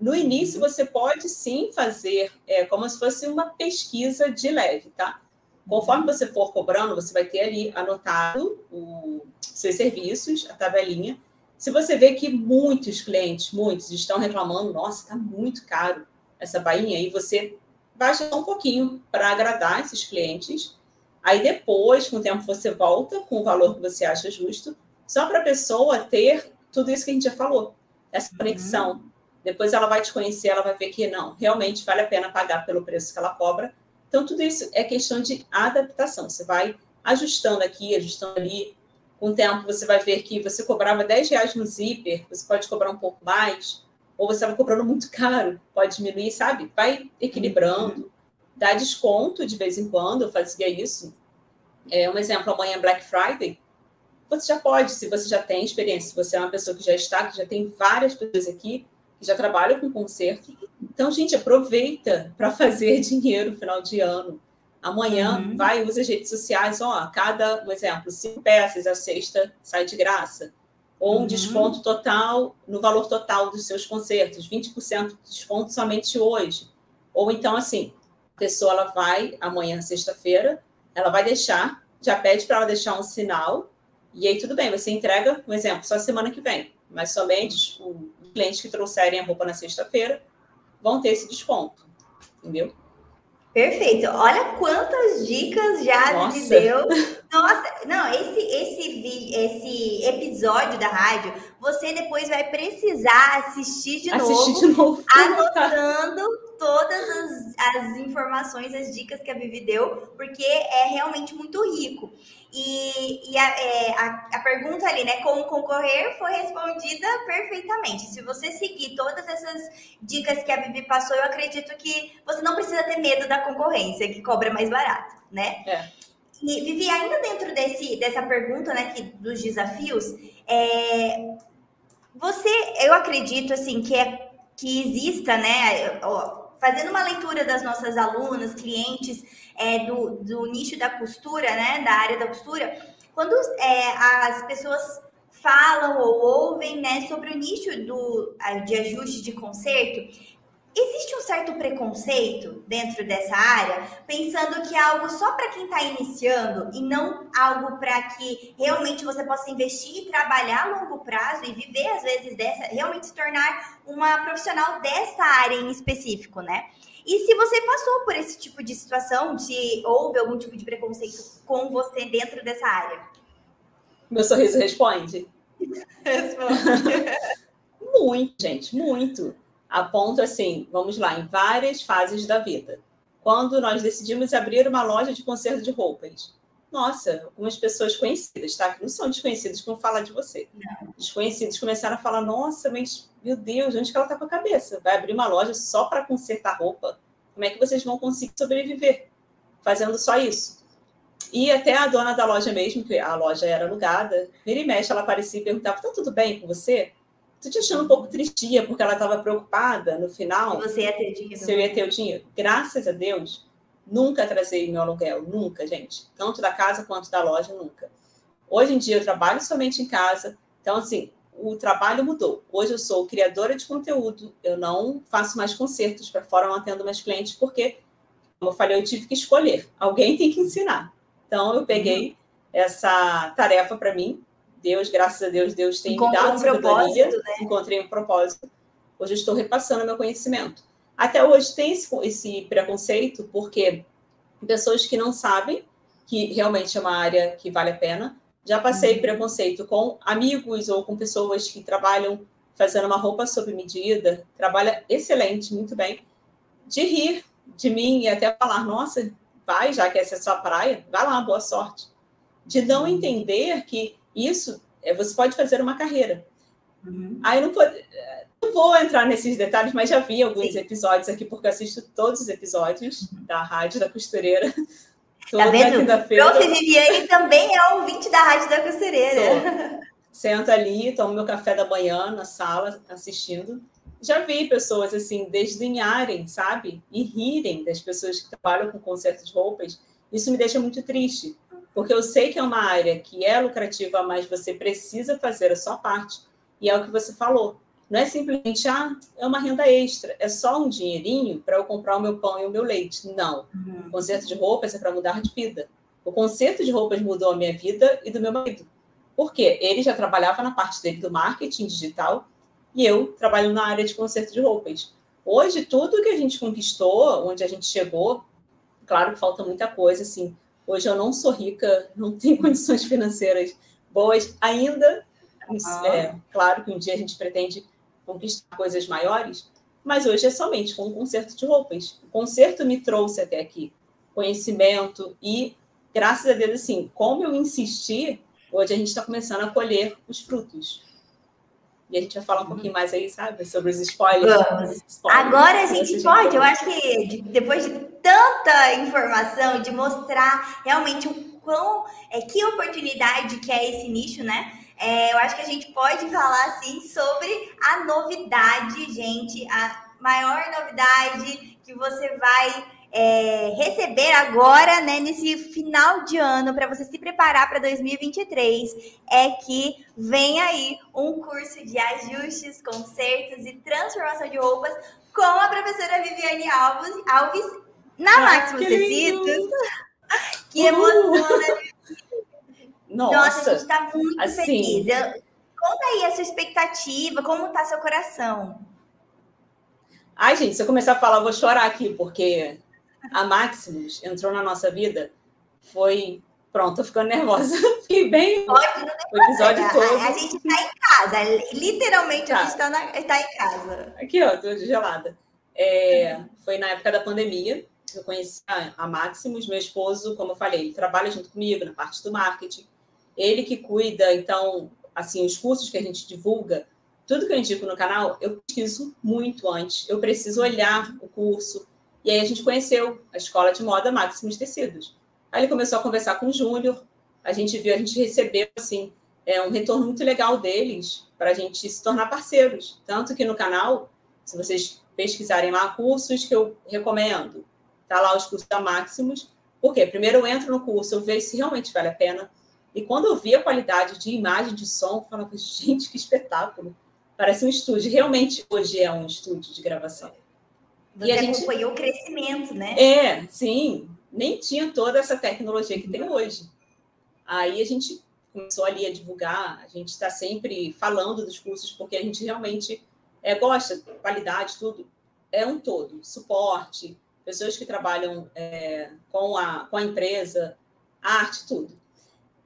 No início, você pode sim fazer é, como se fosse uma pesquisa de leve, tá? Conforme você for cobrando, você vai ter ali anotado os seus serviços, a tabelinha. Se você vê que muitos clientes, muitos, estão reclamando, nossa, está muito caro essa bainha, aí você baixa um pouquinho para agradar esses clientes Aí depois, com o tempo, você volta com o valor que você acha justo, só para a pessoa ter tudo isso que a gente já falou, essa uhum. conexão. Uhum. Depois ela vai te conhecer, ela vai ver que não, realmente vale a pena pagar pelo preço que ela cobra. Então, tudo isso é questão de adaptação. Você vai ajustando aqui, ajustando ali. Com o tempo, você vai ver que você cobrava 10 reais no zíper, você pode cobrar um pouco mais, ou você estava cobrando muito caro, pode diminuir, sabe? Vai equilibrando. Dar desconto de vez em quando, eu fazia isso. É, um exemplo, amanhã é Black Friday, você já pode, se você já tem experiência, se você é uma pessoa que já está, que já tem várias pessoas aqui que já trabalham com concerto. Então, gente, aproveita para fazer dinheiro no final de ano. Amanhã uhum. vai usa as redes sociais, ó, cada, um exemplo, cinco peças, a sexta sai de graça. Ou um uhum. desconto total no valor total dos seus concertos, 20% de desconto somente hoje. Ou então, assim, pessoa ela vai amanhã, sexta-feira, ela vai deixar, já pede para ela deixar um sinal, e aí tudo bem, você entrega, um exemplo, só semana que vem, mas somente os clientes que trouxerem a roupa na sexta-feira vão ter esse desconto, entendeu? Perfeito. Olha quantas dicas já Nossa. me deu. Nossa, não, esse, esse, esse episódio da rádio, você depois vai precisar assistir de, assistir novo, de novo, anotando todas as, as informações, as dicas que a Vivi deu, porque é realmente muito rico. E, e a, é, a, a, pergunta ali, né, como concorrer, foi respondida perfeitamente. Se você seguir todas essas dicas que a Vivi passou, eu acredito que você não precisa ter medo da concorrência, que cobra mais barato, né? É. E, Vivi, ainda dentro desse, dessa pergunta, né, que, dos desafios, é, você, eu acredito, assim, que, é, que exista, né, ó, fazendo uma leitura das nossas alunas, clientes, é, do, do nicho da costura, né, da área da costura, quando é, as pessoas falam ou ouvem né, sobre o nicho do, de ajuste de conserto, existe um certo preconceito dentro dessa área, pensando que é algo só para quem está iniciando e não algo para que realmente você possa investir e trabalhar a longo prazo e viver, às vezes, dessa, realmente se tornar uma profissional dessa área em específico, né? E se você passou por esse tipo de situação, se houve algum tipo de preconceito com você dentro dessa área? Meu sorriso responde. Responde. muito, gente, muito. A ponto assim, vamos lá, em várias fases da vida. Quando nós decidimos abrir uma loja de conserto de roupas, nossa, algumas pessoas conhecidas, tá? Que não são desconhecidas que vão falar de você. Não. Desconhecidos começaram a falar: nossa, mas meu Deus, onde que ela tá com a cabeça? Vai abrir uma loja só para consertar roupa? Como é que vocês vão conseguir sobreviver fazendo só isso? E até a dona da loja mesmo, que a loja era alugada, vira e mexe, ela aparecia e perguntava: tá tudo bem com você? Tô te achando um pouco tristia, porque ela estava preocupada no final. Se você ia ter dinheiro. Se eu ia ter o dinheiro. Graças a Deus, Nunca atrasei meu aluguel, nunca, gente. Tanto da casa quanto da loja, nunca. Hoje em dia eu trabalho somente em casa, então assim, o trabalho mudou. Hoje eu sou criadora de conteúdo, eu não faço mais concertos para fora, não atendo mais clientes, porque, como eu falei, eu tive que escolher. Alguém tem que ensinar. Então eu peguei uhum. essa tarefa para mim. Deus, graças a Deus, Deus tem Encontrou me dado um sabedoria. Né? Encontrei um propósito. Hoje eu estou repassando meu conhecimento. Até hoje tem esse, esse preconceito, porque pessoas que não sabem que realmente é uma área que vale a pena. Já passei uhum. preconceito com amigos ou com pessoas que trabalham fazendo uma roupa sob medida, trabalha excelente, muito bem, de rir de mim e até falar, nossa, vai, já que essa é a sua praia, vai lá, boa sorte. De não uhum. entender que isso, é, você pode fazer uma carreira. Uhum. Aí não pode, não vou entrar nesses detalhes, mas já vi alguns Sim. episódios aqui, porque assisto todos os episódios da Rádio da Costureira. Toda tá vendo? Prof. Viviane também é ouvinte da Rádio da Costureira. Sento ali, tomo meu café da manhã na sala, assistindo. Já vi pessoas, assim, desdenharem, sabe? E rirem das pessoas que trabalham com conserto de roupas. Isso me deixa muito triste, porque eu sei que é uma área que é lucrativa, mas você precisa fazer a sua parte. E é o que você falou não é simplesmente, ah, é uma renda extra, é só um dinheirinho para eu comprar o meu pão e o meu leite. Não. Uhum. O conserto de roupas é para mudar de vida. O conserto de roupas mudou a minha vida e do meu marido. Por quê? Ele já trabalhava na parte dele do marketing digital e eu trabalho na área de conserto de roupas. Hoje, tudo que a gente conquistou, onde a gente chegou, claro que falta muita coisa, assim. Hoje eu não sou rica, não tenho condições financeiras boas ainda. Ah. É, claro que um dia a gente pretende conquistar coisas maiores, mas hoje é somente com um concerto de roupas. O concerto me trouxe até aqui conhecimento e, graças a Deus, assim, como eu insisti, hoje a gente está começando a colher os frutos. E a gente vai falar um pouquinho mais aí, sabe, sobre os spoilers. Vamos. spoilers Agora a gente pode, eu acho que depois de tanta informação, de mostrar realmente o quão, é, que oportunidade que é esse nicho, né? É, eu acho que a gente pode falar assim sobre a novidade, gente, a maior novidade que você vai é, receber agora, né, nesse final de ano, para você se preparar para 2023, é que vem aí um curso de ajustes, consertos e transformação de roupas com a professora Viviane Alves, Alves na ah, Tecidos. Que emoção, né? Nossa, Nossa, a gente está muito assim, feliz. Eu, conta aí a sua expectativa, como está seu coração? Ai, gente, se eu começar a falar, eu vou chorar aqui, porque a Maximus entrou na nossa vida, foi. Pronto, tô ficando nervosa. Fiquei bem. Pode, o episódio todo. A gente tá em casa, literalmente tá. a gente tá, na, tá em casa. Aqui, ó, tô gelada. É, foi na época da pandemia, eu conheci a, a Maximus, meu esposo, como eu falei, ele trabalha junto comigo na parte do marketing. Ele que cuida, então, assim, os cursos que a gente divulga, tudo que eu indico no canal, eu pesquiso muito antes. Eu preciso olhar o curso. E aí a gente conheceu a escola de moda Máximos Tecidos. Aí ele começou a conversar com o Júnior. A gente viu, a gente recebeu assim é um retorno muito legal deles para a gente se tornar parceiros. Tanto que no canal, se vocês pesquisarem lá cursos que eu recomendo, tá lá os cursos da Máximos. Por quê? Primeiro eu entro no curso, eu vejo se realmente vale a pena. E quando eu vi a qualidade de imagem, de som, eu falava, gente, que espetáculo. Parece um estúdio. Realmente, hoje é um estúdio de gravação. Você e a gente acompanhou o crescimento, né? É, sim. Nem tinha toda essa tecnologia que tem hoje. Aí a gente começou ali a divulgar, a gente está sempre falando dos cursos, porque a gente realmente é, gosta, qualidade, tudo. É um todo. Suporte, pessoas que trabalham é, com, a, com a empresa, arte, tudo.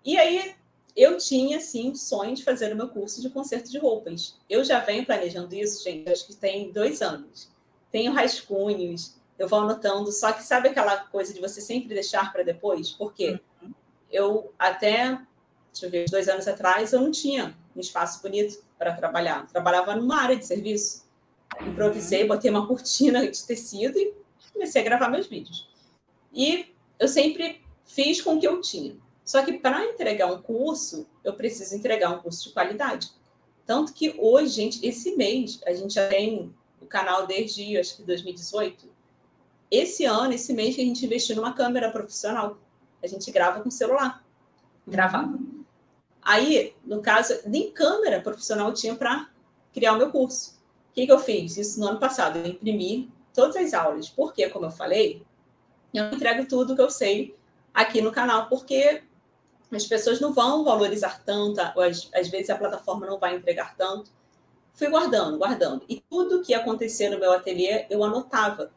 E aí eu tinha, sim, o sonho de fazer o meu curso de conserto de roupas. Eu já venho planejando isso, gente, acho que tem dois anos. Tenho rascunhos, eu vou anotando, só que sabe aquela coisa de você sempre deixar para depois? Por quê? Uhum. Eu até, deixa eu ver, dois anos atrás, eu não tinha um espaço bonito para trabalhar. Trabalhava numa área de serviço. Improvisei, uhum. botei uma cortina de tecido e comecei a gravar meus vídeos. E eu sempre fiz com o que eu tinha. Só que para entregar um curso, eu preciso entregar um curso de qualidade. Tanto que hoje, gente, esse mês, a gente já tem o canal desde, acho que 2018. Esse ano, esse mês, que a gente investiu numa câmera profissional. A gente grava com celular. Gravava. Aí, no caso, nem câmera profissional tinha para criar o meu curso. O que, que eu fiz? Isso no ano passado. Eu imprimi todas as aulas. Porque, como eu falei, eu entrego tudo que eu sei aqui no canal, porque as pessoas não vão valorizar tanto, ou às, às vezes a plataforma não vai entregar tanto. Fui guardando, guardando. E tudo que acontecia no meu ateliê, eu anotava.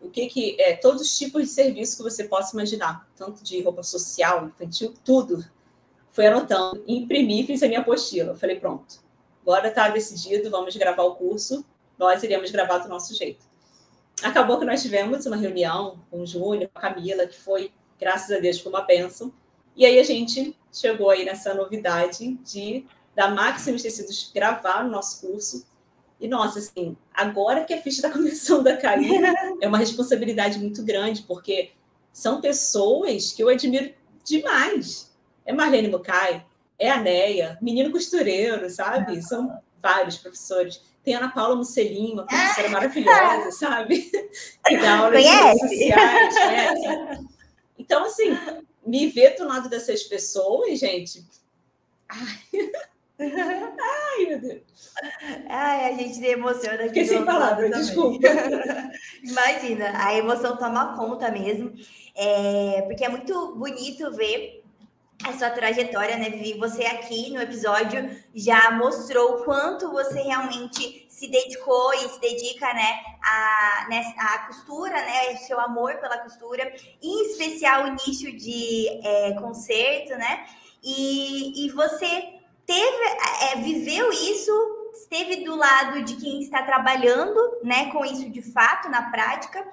O que que é, todos os tipos de serviço que você possa imaginar, tanto de roupa social, infantil, tudo. Fui anotando, imprimi, fiz a minha apostila. Falei, pronto, agora está decidido, vamos gravar o curso, nós iremos gravar do nosso jeito. Acabou que nós tivemos uma reunião com o Júnior, com a Camila, que foi, graças a Deus, foi uma bênção e aí a gente chegou aí nessa novidade de da Maximus Tecidos gravar o nosso curso. E, nossa, assim, agora que a ficha está começando a cair, é uma responsabilidade muito grande, porque são pessoas que eu admiro demais. É Marlene Mucay, é a Neia, menino costureiro, sabe? São vários professores. Tem a Ana Paula Musselin, uma professora maravilhosa, sabe? Que dá aulas sociais. Conhece? Então, assim, me ver do lado dessas pessoas, gente. Ai. Ai, meu Deus. Ai, a gente se emociona aqui. Fiquei sem palavras, desculpa. Imagina, a emoção toma conta mesmo. É, porque é muito bonito ver a sua trajetória, né, Vivi? Você aqui no episódio já mostrou o quanto você realmente se dedicou e se dedica, né, a, né, a costura, né, seu amor pela costura, em especial o nicho de é, concerto, né? E, e você teve, é, viveu isso, esteve do lado de quem está trabalhando, né, com isso de fato na prática,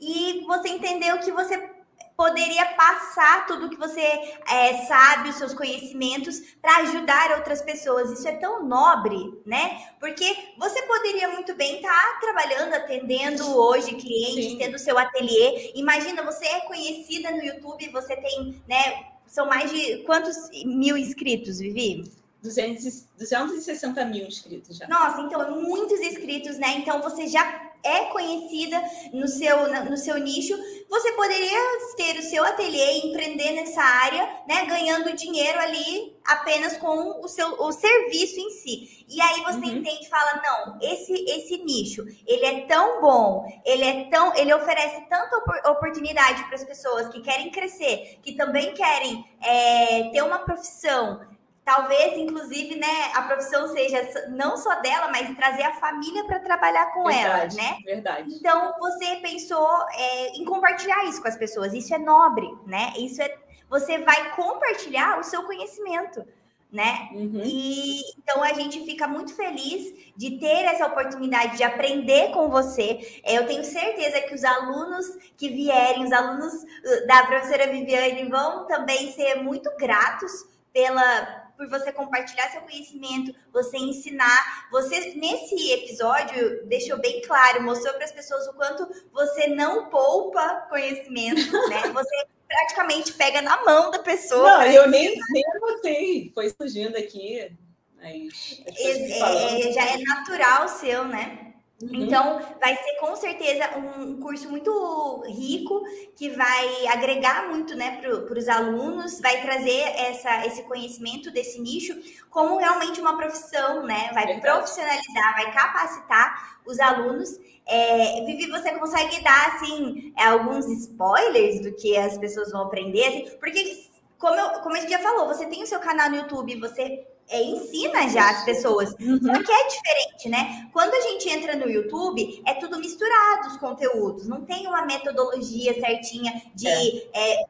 e você entendeu que você poderia passar tudo que você é, sabe, os seus conhecimentos, para ajudar outras pessoas. Isso é tão nobre, né? Porque você poderia muito bem estar tá trabalhando, atendendo hoje clientes, Sim. tendo seu ateliê. Imagina, você é conhecida no YouTube, você tem, né? São mais de quantos mil inscritos, Vivi? 200, 260 mil inscritos já. Nossa, então muitos inscritos, né? Então você já é conhecida no seu, no seu nicho, você poderia ter o seu ateliê e empreender nessa área, né? Ganhando dinheiro ali apenas com o seu o serviço em si. E aí você uhum. entende e fala: não, esse, esse nicho, ele é tão bom, ele é tão. ele oferece tanta oportunidade para as pessoas que querem crescer, que também querem é, ter uma profissão Talvez, inclusive, né, a profissão seja não só dela, mas trazer a família para trabalhar com verdade, ela, né? Verdade. Então, você pensou é, em compartilhar isso com as pessoas. Isso é nobre, né? Isso é. Você vai compartilhar o seu conhecimento, né? Uhum. E então a gente fica muito feliz de ter essa oportunidade de aprender com você. É, eu tenho certeza que os alunos que vierem, os alunos uh, da professora Viviane, vão também ser muito gratos pela por você compartilhar seu conhecimento, você ensinar. Você, nesse episódio, deixou bem claro, mostrou para as pessoas o quanto você não poupa conhecimento, né? Você praticamente pega na mão da pessoa. Não, eu nem, nem anotei, foi surgindo aqui. Mas, é, é, já é natural seu, né? Uhum. Então, vai ser com certeza um curso muito rico, que vai agregar muito né, para os alunos, vai trazer essa, esse conhecimento desse nicho como realmente uma profissão, né? Vai profissionalizar, vai capacitar os alunos. É, Vivi, você consegue dar assim alguns spoilers do que as pessoas vão aprender? Assim, porque, como, eu, como a gente já falou, você tem o seu canal no YouTube, você é, ensina já as pessoas. Uhum. Só que é diferente, né? Quando a gente entra no YouTube, é tudo misturado os conteúdos. Não tem uma metodologia certinha de é. É,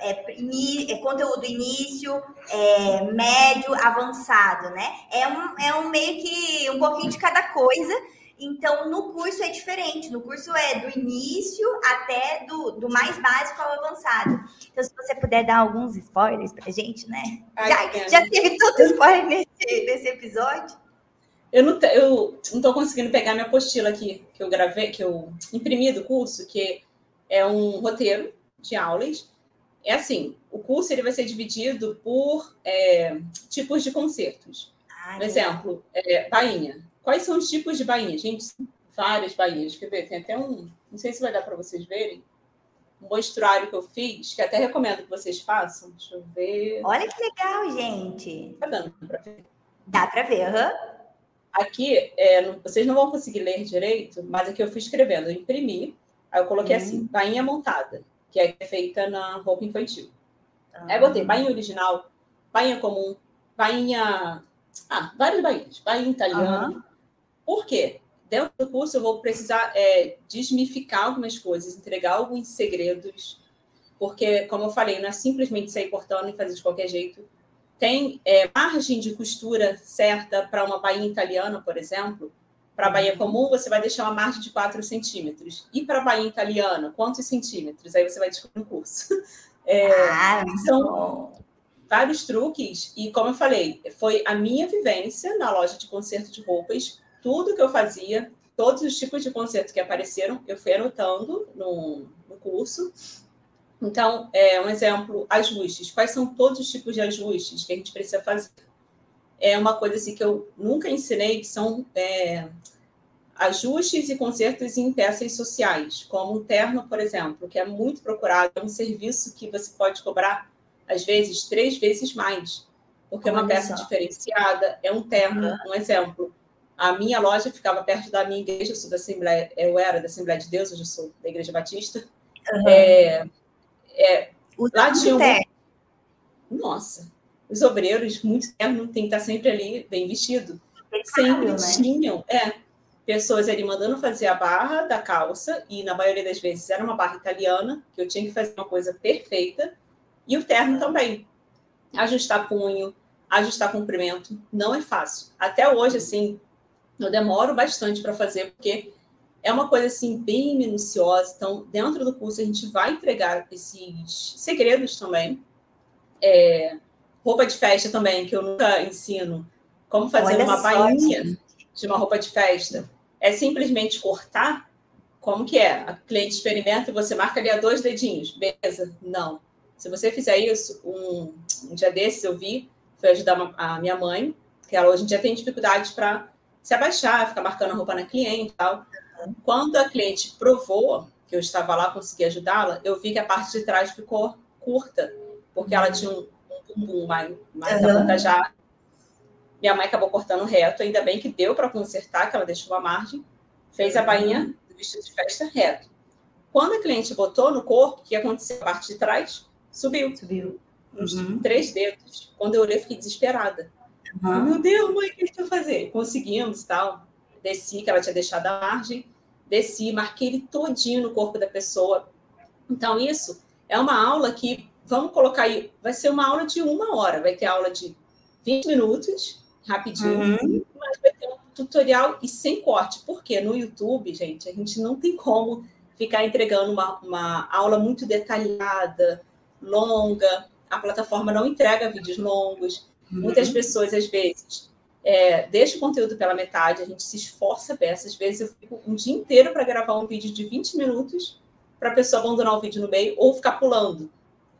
é, é conteúdo início, é, médio, avançado, né? É um, é um meio que um pouquinho de cada coisa. Então, no curso é diferente. No curso é do início até do, do mais básico ao avançado. Então, se você puder dar alguns spoilers pra gente, né? Ai, já, já teve tanto spoiler nesse, nesse episódio? Eu não, eu não tô conseguindo pegar minha apostila aqui, que eu gravei, que eu imprimi do curso, que é um roteiro de aulas. É assim, o curso ele vai ser dividido por é, tipos de concertos. Por exemplo, é, bainha. Quais são os tipos de bainha? Gente, várias bainhas. Quer ver? Tem até um. Não sei se vai dar para vocês verem. Um mostruário que eu fiz, que até recomendo que vocês façam. Deixa eu ver. Olha que legal, gente. Tá dando para ver? Dá para ver, aham. Uhum. Aqui, é, vocês não vão conseguir ler direito, mas aqui eu fui escrevendo. Eu imprimi, aí eu coloquei uhum. assim, bainha montada, que é feita na roupa infantil. Uhum. Aí eu botei bainha original, bainha comum, bainha. Ah, várias bainhas. Bainha italiana, por quê? Dentro do curso eu vou precisar é, desmificar algumas coisas, entregar alguns segredos, porque, como eu falei, não é simplesmente sair cortando e fazer de qualquer jeito. Tem é, margem de costura certa para uma bainha italiana, por exemplo. Para a bainha comum, você vai deixar uma margem de 4 centímetros. E para a bainha italiana, quantos centímetros? Aí você vai descobrir no curso. É, ah, são vários truques. E, como eu falei, foi a minha vivência na loja de conserto de roupas tudo que eu fazia, todos os tipos de concerto que apareceram, eu fui anotando no, no curso. Então, é, um exemplo, ajustes. Quais são todos os tipos de ajustes que a gente precisa fazer? É uma coisa assim que eu nunca ensinei, que são é, ajustes e consertos em peças sociais, como um terno, por exemplo, que é muito procurado, é um serviço que você pode cobrar, às vezes, três vezes mais, porque Olha é uma peça só. diferenciada, é um terno, um exemplo. A minha loja ficava perto da minha igreja, eu sou da Assembleia, eu era da Assembleia de Deus, hoje eu sou da Igreja Batista. Uhum. É, é, lá tinha um... Nossa, os obreiros, muito terno, tem que estar sempre ali bem vestido. sempre né? tinham, é, pessoas ali mandando fazer a barra da calça, e na maioria das vezes era uma barra italiana, que eu tinha que fazer uma coisa perfeita, e o terno também. Ajustar punho, ajustar comprimento, não é fácil. Até hoje, assim, eu demoro bastante para fazer, porque é uma coisa assim bem minuciosa. Então, dentro do curso, a gente vai entregar esses segredos também. É, roupa de festa também, que eu nunca ensino. Como fazer Olha uma bainha de uma roupa de festa. É simplesmente cortar. Como que é? A cliente experimenta e você marca ali a dois dedinhos. Beleza? Não. Se você fizer isso, um, um dia desses eu vi fui ajudar a minha mãe, que ela hoje em dia tem dificuldades para se abaixar, ficar marcando a roupa na cliente e tal. Quando a cliente provou que eu estava lá, consegui ajudá-la, eu vi que a parte de trás ficou curta, porque ela tinha um, um bumbum mais, mais uhum. avantajado. Minha mãe acabou cortando reto, ainda bem que deu para consertar, que ela deixou a margem, fez a bainha do vestido de festa reto. Quando a cliente botou no corpo, o que aconteceu? A parte de trás subiu. Subiu. Uns uhum. três dedos. Quando eu olhei, fiquei desesperada. Uhum. Meu Deus, mãe, o que eu fazer? Conseguimos tal. Desci, que ela tinha deixado a margem. Desci, marquei ele todinho no corpo da pessoa. Então, isso é uma aula que, vamos colocar aí, vai ser uma aula de uma hora. Vai ter aula de 20 minutos, rapidinho, uhum. mas vai ter um tutorial e sem corte. Porque no YouTube, gente, a gente não tem como ficar entregando uma, uma aula muito detalhada, longa. A plataforma não entrega vídeos longos. Uhum. Muitas pessoas, às vezes, é, deixa o conteúdo pela metade, a gente se esforça peça. Às vezes eu fico um dia inteiro para gravar um vídeo de 20 minutos para a pessoa abandonar o vídeo no meio ou ficar pulando.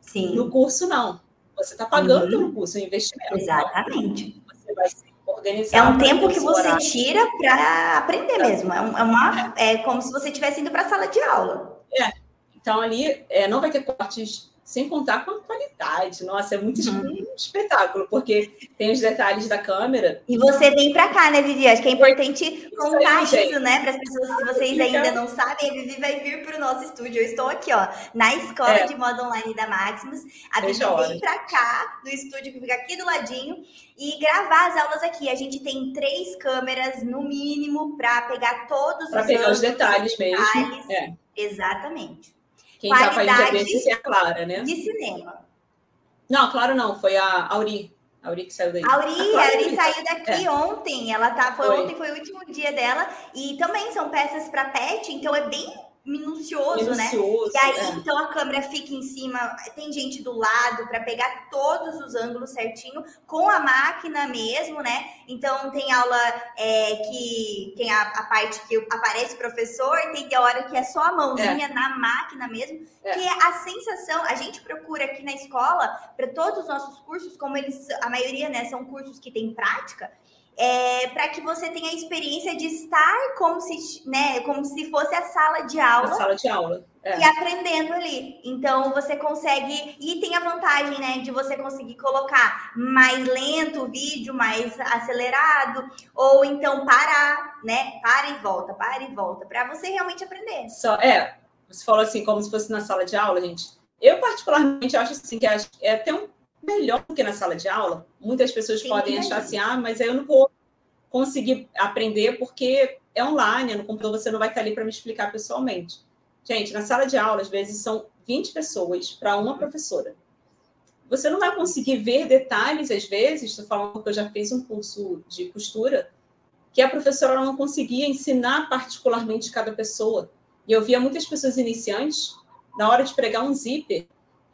Sim. No curso, não. Você está pagando uhum. pelo curso, é um investimento. Exatamente. Você vai se organizar. É um tempo que você horário. tira para aprender mesmo. É, é, uma, é como se você estivesse indo para a sala de aula. É. Então, ali é, não vai ter cortes sem contar com a qualidade. Nossa, é muito uhum. espetáculo, porque tem os detalhes da câmera. E você vem para cá, né, Vivi? Acho que é importante contar isso, isso né, para as pessoas. Se vocês ainda não sabem, a Vivi vai vir para o nosso estúdio. Eu estou aqui, ó, na escola é. de moda online da Maximus. A Vivi vem para cá, no estúdio que fica aqui do ladinho, e gravar as aulas aqui. A gente tem três câmeras, no mínimo, para pegar todos pra os. Para pegar os detalhes mesmo. Detalhes. É. Exatamente. Quem qualidade desses é a Clara, né? De cinema. Não, claro não, foi a Auri. A Auri que saiu daí. Auri, a, a Auri saiu daqui é. ontem. Ela tá, foi, foi, ontem, foi o último dia dela. E também são peças para pet, então é bem minucioso, né? minucioso, né? E aí, é. então, a câmera fica em cima, tem gente do lado para pegar todos os ângulos certinho, com a máquina mesmo, né? Então, tem aula é, que tem a, a, parte que aparece o professor, tem a hora que é só a mãozinha é. na máquina mesmo, é. que é a sensação, a gente procura aqui na escola, para todos os nossos cursos, como eles, a maioria, né, são cursos que tem prática, é, para que você tenha a experiência de estar como se, né, como se fosse a sala de aula. A sala de aula. É. E aprendendo ali. Então você consegue. E tem a vantagem, né, de você conseguir colocar mais lento o vídeo, mais acelerado, ou então parar, né? Para e volta, para e volta, para você realmente aprender. Só, é, você falou assim, como se fosse na sala de aula, gente. Eu, particularmente, acho assim que é até um melhor do que na sala de aula. Muitas pessoas Sim, podem achar assim, ah, mas eu não vou conseguir aprender porque é online, no computador você não vai estar ali para me explicar pessoalmente. Gente, na sala de aula, às vezes são 20 pessoas para uma professora. Você não vai conseguir ver detalhes, às vezes, estou falando que eu já fiz um curso de costura, que a professora não conseguia ensinar particularmente cada pessoa. E eu via muitas pessoas iniciantes, na hora de pregar um zíper,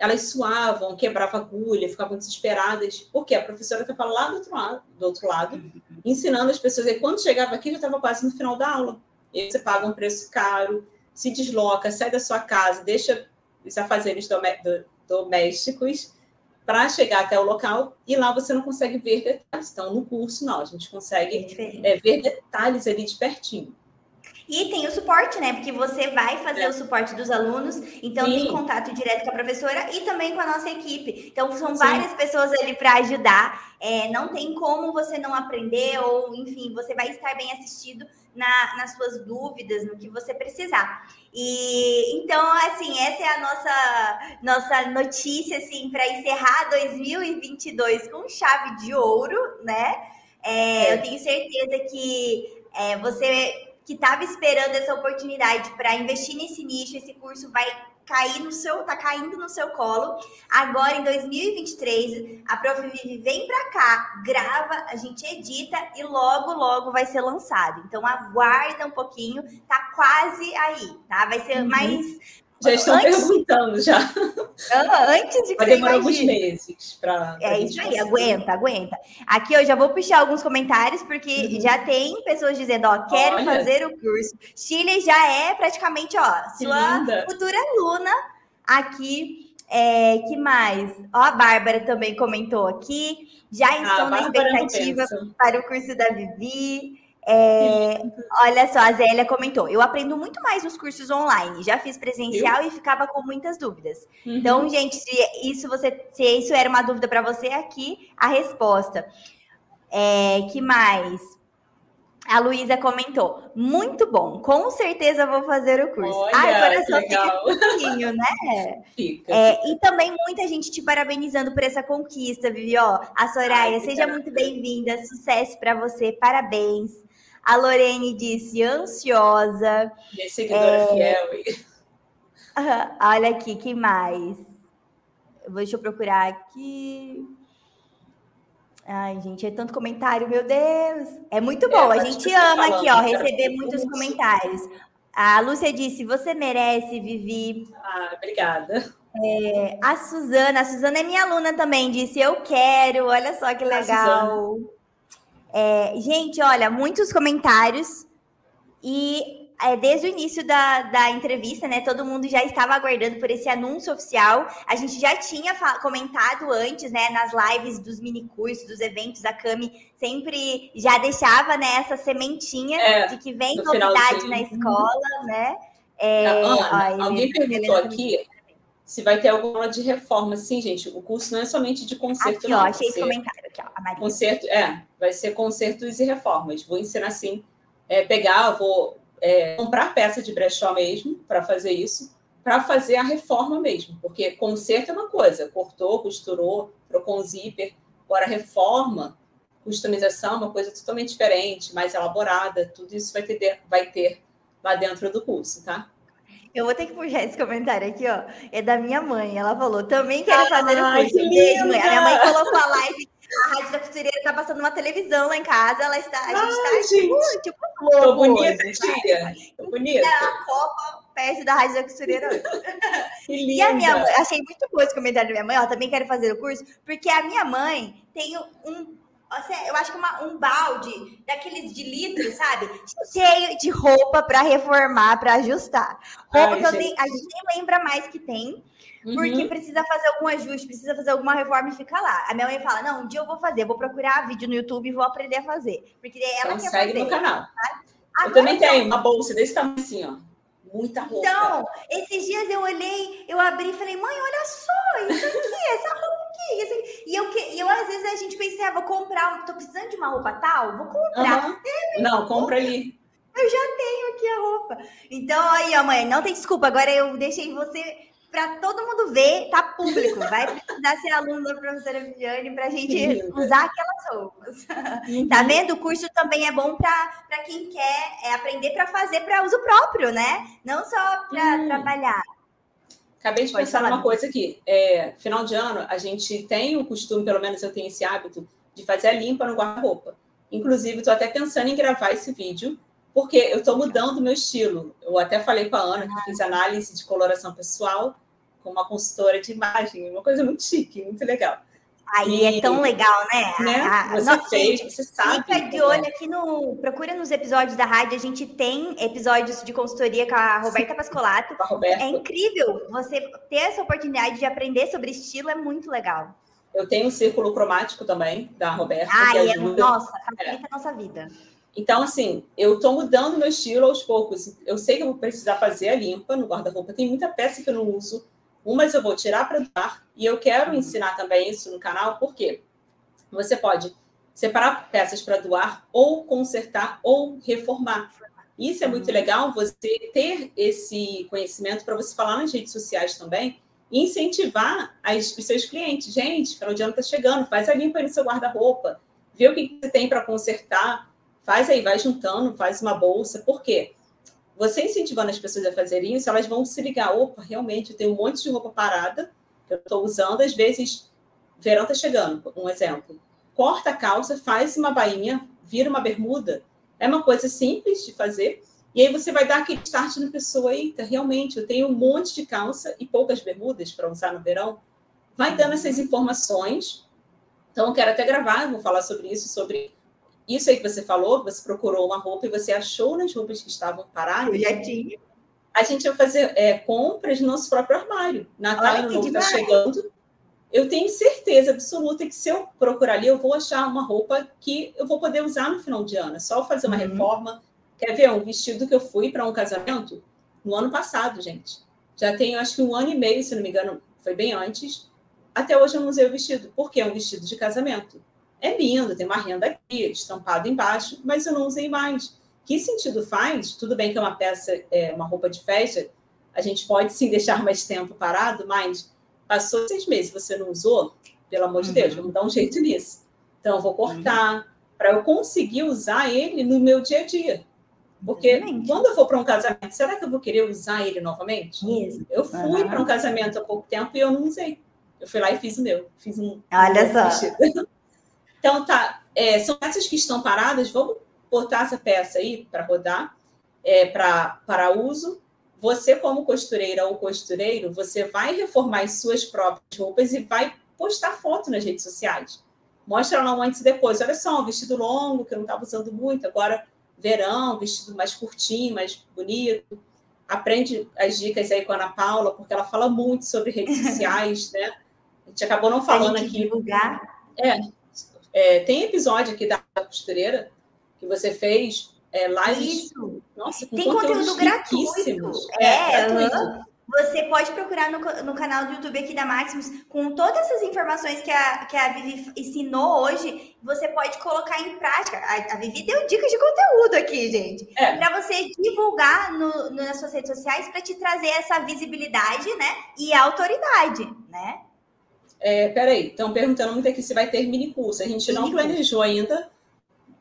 elas suavam, quebravam agulha, ficavam desesperadas, porque a professora estava lá do outro lado, do outro lado ensinando as pessoas. E quando chegava aqui, já estava quase no final da aula. E você paga um preço caro, se desloca, sai da sua casa, deixa os afazeres domésticos para chegar até o local e lá você não consegue ver detalhes. Então, no curso, não, a gente consegue é, ver detalhes ali de pertinho. E tem o suporte, né? Porque você vai fazer é. o suporte dos alunos, então Sim. tem contato direto com a professora e também com a nossa equipe. Então, são Sim. várias pessoas ali para ajudar. É, não tem como você não aprender, ou enfim, você vai estar bem assistido na, nas suas dúvidas, no que você precisar. E então, assim, essa é a nossa nossa notícia assim para encerrar 2022 com chave de ouro, né? É, é. Eu tenho certeza que é, você que estava esperando essa oportunidade para investir nesse nicho, esse curso vai cair no seu, tá caindo no seu colo. Agora em 2023, a Prof vem para cá, grava, a gente edita e logo logo vai ser lançado. Então aguarda um pouquinho, tá quase aí, tá? Vai ser uhum. mais já estão antes... perguntando já. Antes de Vai demorar alguns meses para. É isso aí, aguenta, aguenta. Aqui eu já vou puxar alguns comentários, porque uhum. já tem pessoas dizendo, ó, quero Olha. fazer o curso. Chile já é praticamente, ó, sua futura aluna aqui É, que mais? Ó, a Bárbara também comentou aqui. Já ah, estou ah, na expectativa para o curso da Vivi. É, olha só, a Zélia comentou: eu aprendo muito mais nos cursos online. Já fiz presencial eu? e ficava com muitas dúvidas. Uhum. Então, gente, se isso você, se isso era uma dúvida para você, aqui a resposta. É, que mais? A Luísa comentou, muito bom, com certeza vou fazer o curso. Olha, Ai, coração fica um pouquinho, né? Fica. É, e também muita gente te parabenizando por essa conquista, Vivi. Ó, a Soraya, Ai, seja muito bem-vinda, sucesso para você, parabéns. A Lorene disse ansiosa. Minha seguidora é... fiel. Olha aqui, que mais? Deixa eu procurar aqui. Ai, gente, é tanto comentário, meu Deus. É muito bom. É, a gente ama falando, aqui, ó, receber muitos comentários. A Lúcia disse: Você merece, Vivi. Ah, obrigada. É, a Suzana, a Suzana é minha aluna também, disse: Eu quero. Olha só que legal. É, gente, olha, muitos comentários. E é, desde o início da, da entrevista, né? Todo mundo já estava aguardando por esse anúncio oficial. A gente já tinha comentado antes, né? Nas lives dos mini cursos, dos eventos, a Cami sempre já deixava né, essa sementinha é, de que vem novidade na escola, né? É, Ana, ó, alguém perguntou aqui se vai ter alguma de reforma. Sim, gente, o curso não é somente de concerto. Aqui, não, ó, achei esse comentário aqui, ó, a Maria. Concerto, é, vai ser concertos e reformas. Vou ensinar assim, é, pegar, vou é, comprar peça de brechó mesmo para fazer isso, para fazer a reforma mesmo, porque conserto é uma coisa, cortou, costurou, trocou um zíper, agora reforma, customização é uma coisa totalmente diferente, mais elaborada, tudo isso vai ter, vai ter lá dentro do curso, tá? Eu vou ter que puxar esse comentário aqui, ó. É da minha mãe. Ela falou: também quero fazer o curso. Beijo, mãe. A minha mãe colocou a live a Rádio da Costureira tá passando uma televisão lá em casa. Ela está, a gente Ai, tá gente. tipo, tipo Globo. Tô bonita, tia. Tô bonita. a Copa perto da Rádio da Costureira hoje. E a minha mãe, achei muito bom esse comentário da minha mãe, ó, também quero fazer o curso, porque a minha mãe tem um eu acho que uma, um balde daqueles de litro, sabe? Cheio de roupa para reformar, para ajustar. Roupa Ai, que tenho, a gente nem lembra mais que tem, porque uhum. precisa fazer algum ajuste, precisa fazer alguma reforma e fica lá. A minha mãe fala: não, um dia eu vou fazer, vou procurar vídeo no YouTube e vou aprender a fazer. Porque ela então, quer segue fazer. no canal. Tá? Eu também tenho uma bolsa desse tamanho assim, ó. Muita roupa. Então, esses dias eu olhei, eu abri e falei, mãe, olha só, isso aqui, essa roupa aqui, isso aqui. E eu, e eu, às vezes, a gente pensa, ah, vou comprar, tô precisando de uma roupa tal, vou comprar. Uhum. É, não, compra ali. Eu já tenho aqui a roupa. Então, aí, ó, mãe, não tem desculpa. Agora eu deixei você para todo mundo ver, tá público. Vai precisar ser aluno da professora Viviane para a gente usar aquelas roupas. Uhum. Tá vendo? O curso também é bom para quem quer é, aprender para fazer para uso próprio, né? Não só para uhum. trabalhar. Acabei de Pode pensar numa coisa aqui. É, final de ano, a gente tem o costume, pelo menos eu tenho esse hábito, de fazer a limpa no guarda-roupa. Inclusive, estou até pensando em gravar esse vídeo, porque eu estou mudando o meu estilo. Eu até falei com a Ana, que fiz análise de coloração pessoal, com uma consultora de imagem, uma coisa muito chique, muito legal. Aí e, é tão legal, né? né? A, você nossa, fez, gente, você sabe. Fica de olho aqui no. Procura nos episódios da rádio. A gente tem episódios de consultoria com a Roberta Pascolato. Com a Roberta. É incrível você ter essa oportunidade de aprender sobre estilo, é muito legal. Eu tenho um círculo cromático também, da Roberta. Ah, é, nossa, facilita é. a nossa vida. Então, assim, eu estou mudando meu estilo aos poucos. Eu sei que eu vou precisar fazer a limpa no guarda-roupa. Tem muita peça que eu não uso Umas eu vou tirar para dar e eu quero uhum. ensinar também isso no canal, porque você pode separar peças para doar ou consertar ou reformar. Isso é muito uhum. legal, você ter esse conhecimento para você falar nas redes sociais também e incentivar as, os seus clientes. Gente, final de ano está chegando, faz a limpa no seu guarda-roupa, vê o que você tem para consertar, faz aí, vai juntando, faz uma bolsa. Por quê? Você incentivando as pessoas a fazerem isso, elas vão se ligar, opa, realmente, eu tenho um monte de roupa parada que eu estou usando, às vezes, verão está chegando, um exemplo. Corta a calça, faz uma bainha, vira uma bermuda. É uma coisa simples de fazer. E aí você vai dar aquele start na pessoa, eita, realmente, eu tenho um monte de calça e poucas bermudas para usar no verão. Vai dando essas informações. Então, eu quero até gravar, vou falar sobre isso, sobre isso aí que você falou, você procurou uma roupa e você achou nas roupas que estavam paradas. Eu já tinha. a gente vai fazer é, compras no nosso próprio armário. Natal Novo está chegando. Eu tenho certeza absoluta que se eu procurar ali, eu vou achar uma roupa que eu vou poder usar no final de ano. É só fazer uma uhum. reforma. Quer ver um vestido que eu fui para um casamento no ano passado, gente. Já tem, acho que um ano e meio, se não me engano, foi bem antes. Até hoje eu não usei o vestido, porque é um vestido de casamento. É lindo, tem uma renda aqui, estampado embaixo, mas eu não usei mais. Que sentido faz? Tudo bem que é uma peça, é uma roupa de festa, a gente pode sim deixar mais tempo parado, mas passou seis meses, você não usou, pelo amor de uhum. Deus, vamos dar um jeito nisso. Então, eu vou cortar uhum. para eu conseguir usar ele no meu dia a dia. Porque Exatamente. quando eu for para um casamento, será que eu vou querer usar ele novamente? Isso. Eu fui uhum. para um casamento há pouco tempo e eu não usei. Eu fui lá e fiz o meu. Fiz um. Olha um só. Então, tá. É, são peças que estão paradas. Vamos botar essa peça aí para rodar, é, para uso. Você, como costureira ou costureiro, você vai reformar as suas próprias roupas e vai postar foto nas redes sociais. Mostra lá um antes e depois. Olha só, um vestido longo que eu não estava usando muito, agora verão, vestido mais curtinho, mais bonito. Aprende as dicas aí com a Ana Paula, porque ela fala muito sobre redes sociais, né? A gente acabou não falando aqui. Divulgar. É, é, tem episódio aqui da costureira que você fez é, lives. Isso. Nossa, tem conteúdo gratuito. É, é gratuito. Você pode procurar no, no canal do YouTube aqui da Maximus com todas essas informações que a, que a Vivi ensinou hoje. Você pode colocar em prática. A, a Vivi deu dicas de conteúdo aqui, gente. É. Para você divulgar no, no, nas suas redes sociais para te trazer essa visibilidade, né? E autoridade, né? É, peraí, estão perguntando muito aqui se vai ter mini curso. A gente mini não planejou ainda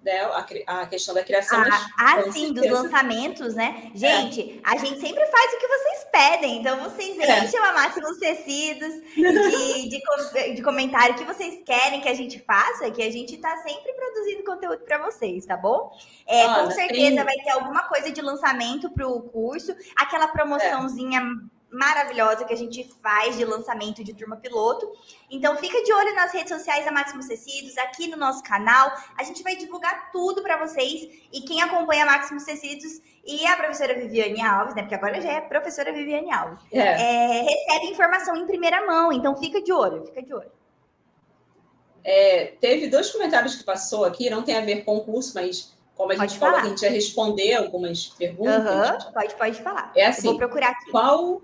né, a, a, questão da criação. Ah, ah sim, dos lançamentos, né? Gente, é. a gente sempre faz o que vocês pedem, então vocês é. enchem é. a máxima os tecidos de, de, de, comentário que vocês querem que a gente faça, que a gente tá sempre produzindo conteúdo para vocês, tá bom? É, Olha, com certeza tem... vai ter alguma coisa de lançamento para o curso, aquela promoçãozinha. É maravilhosa que a gente faz de lançamento de turma piloto. Então fica de olho nas redes sociais da Máximos Tecidos, aqui no nosso canal. A gente vai divulgar tudo para vocês. E quem acompanha Máximos Tecidos e a professora Viviane Alves, né? Porque agora já é professora Viviane Alves, é. É, recebe informação em primeira mão. Então fica de olho, fica de olho. É, teve dois comentários que passou aqui, não tem a ver com o curso, mas como a gente pode falou, falar. a gente ia responder algumas perguntas. Uhum, pode, pode falar. É assim. Eu vou procurar aqui. Qual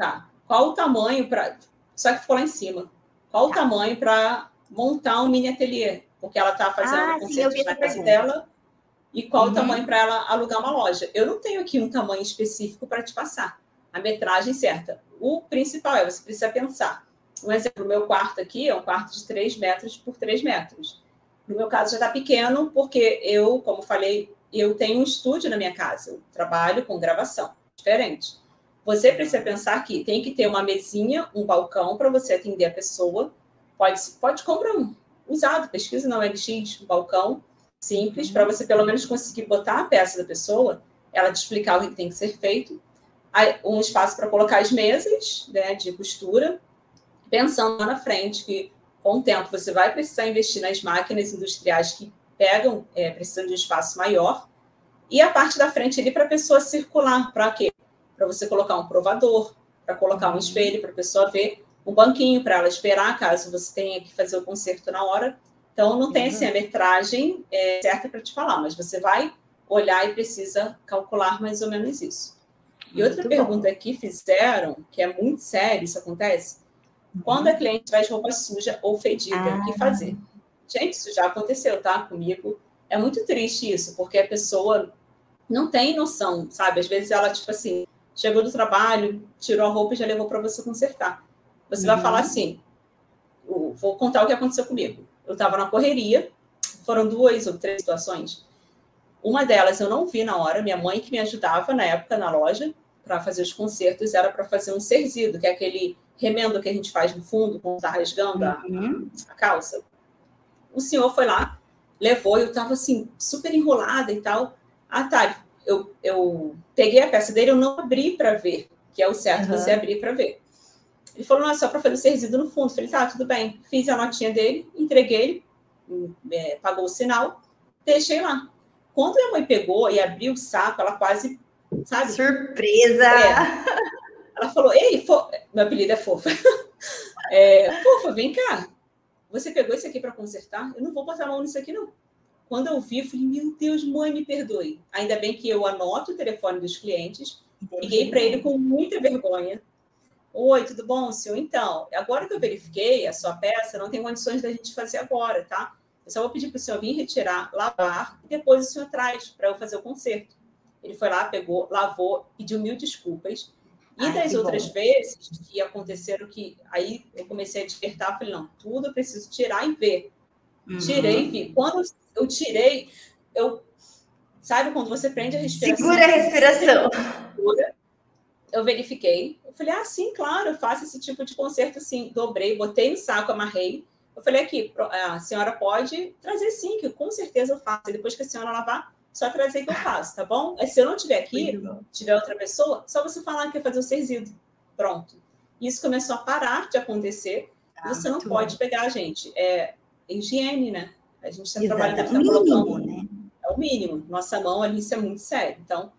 Tá. Qual o tamanho para. Só que ficou lá em cima. Qual tá. o tamanho para montar um mini ateliê? Porque ela está fazendo ah, concertos na casa dela. E qual uhum. o tamanho para ela alugar uma loja? Eu não tenho aqui um tamanho específico para te passar. A metragem certa. O principal é você precisa pensar. Um exemplo, o meu quarto aqui é um quarto de 3 metros por 3 metros. No meu caso já está pequeno, porque eu, como falei, eu tenho um estúdio na minha casa. Eu trabalho com gravação, diferente. Você precisa pensar que tem que ter uma mesinha, um balcão para você atender a pessoa. Pode, pode comprar um usado, pesquisa na OLX, um balcão simples, para você pelo menos conseguir botar a peça da pessoa, ela te explicar o que tem que ser feito. Um espaço para colocar as mesas né, de costura, pensando lá na frente que com o tempo você vai precisar investir nas máquinas industriais que pegam, é, precisando de um espaço maior, e a parte da frente ali para a pessoa circular, para quê? Para você colocar um provador, para colocar um uhum. espelho para a pessoa ver, um banquinho para ela esperar, caso você tenha que fazer o conserto na hora. Então, não tem assim, a uhum. metragem é, certa para te falar, mas você vai olhar e precisa calcular mais ou menos isso. E outra muito pergunta bom. que fizeram, que é muito sério, isso acontece, uhum. quando a cliente traz roupa suja ou fedida, ah. o que ah. fazer? Gente, isso já aconteceu, tá? Comigo. É muito triste isso, porque a pessoa não tem noção, sabe? Às vezes ela, tipo assim, chegou do trabalho, tirou a roupa e já levou para você consertar. Você uhum. vai falar assim: vou contar o que aconteceu comigo. Eu estava na correria, foram duas ou três situações. Uma delas eu não vi na hora, minha mãe que me ajudava na época na loja para fazer os consertos era para fazer um serzido, que é aquele remendo que a gente faz no fundo quando está rasgando uhum. a, a calça. O senhor foi lá, levou, eu estava assim, super enrolada e tal. Ah, tá, eu, eu peguei a peça dele, eu não abri para ver, que é o certo uhum. você abrir para ver. Ele falou, não, é só para fazer o serviço no fundo. Eu falei, tá, tudo bem. Fiz a notinha dele, entreguei ele, é, pagou o sinal, deixei lá. Quando minha mãe pegou e abriu o saco, ela quase sabe? Surpresa! É. Ela falou, ei, fo... meu apelido é fofa. É, fofa, vem cá. Você pegou isso aqui para consertar? Eu não vou botar a mão nisso aqui, não. Quando eu vi, eu falei, meu Deus, mãe, me perdoe. Ainda bem que eu anoto o telefone dos clientes, liguei para ele com muita vergonha. Oi, tudo bom, senhor? Então, agora que eu verifiquei a sua peça, não tem condições da gente fazer agora, tá? Eu só vou pedir para o senhor vir retirar, lavar, e depois o senhor traz para eu fazer o conserto. Ele foi lá, pegou, lavou, pediu mil desculpas. E Ai, das outras bom. vezes que aconteceram que aí eu comecei a despertar, falei, não, tudo eu preciso tirar e ver. Uhum. Tirei e vi. Quando eu tirei, eu sabe quando você prende a respiração? Segura a respiração. Eu verifiquei. Eu falei, ah, sim, claro, eu faço esse tipo de conserto assim. Dobrei, botei no saco, amarrei. Eu falei aqui, a senhora pode trazer sim, que com certeza eu faço. E depois que a senhora lavar, só trazer que eu faço, tá bom? Aí, se eu não estiver aqui, tiver outra pessoa, só você falar que quer fazer o serviço. Pronto. Isso começou a parar de acontecer. Ah, você não pode bom. pegar, gente. É higiene, né? A gente está trabalhando, está colocando. Né? É o mínimo. Nossa mão ali, isso é muito sério. Então,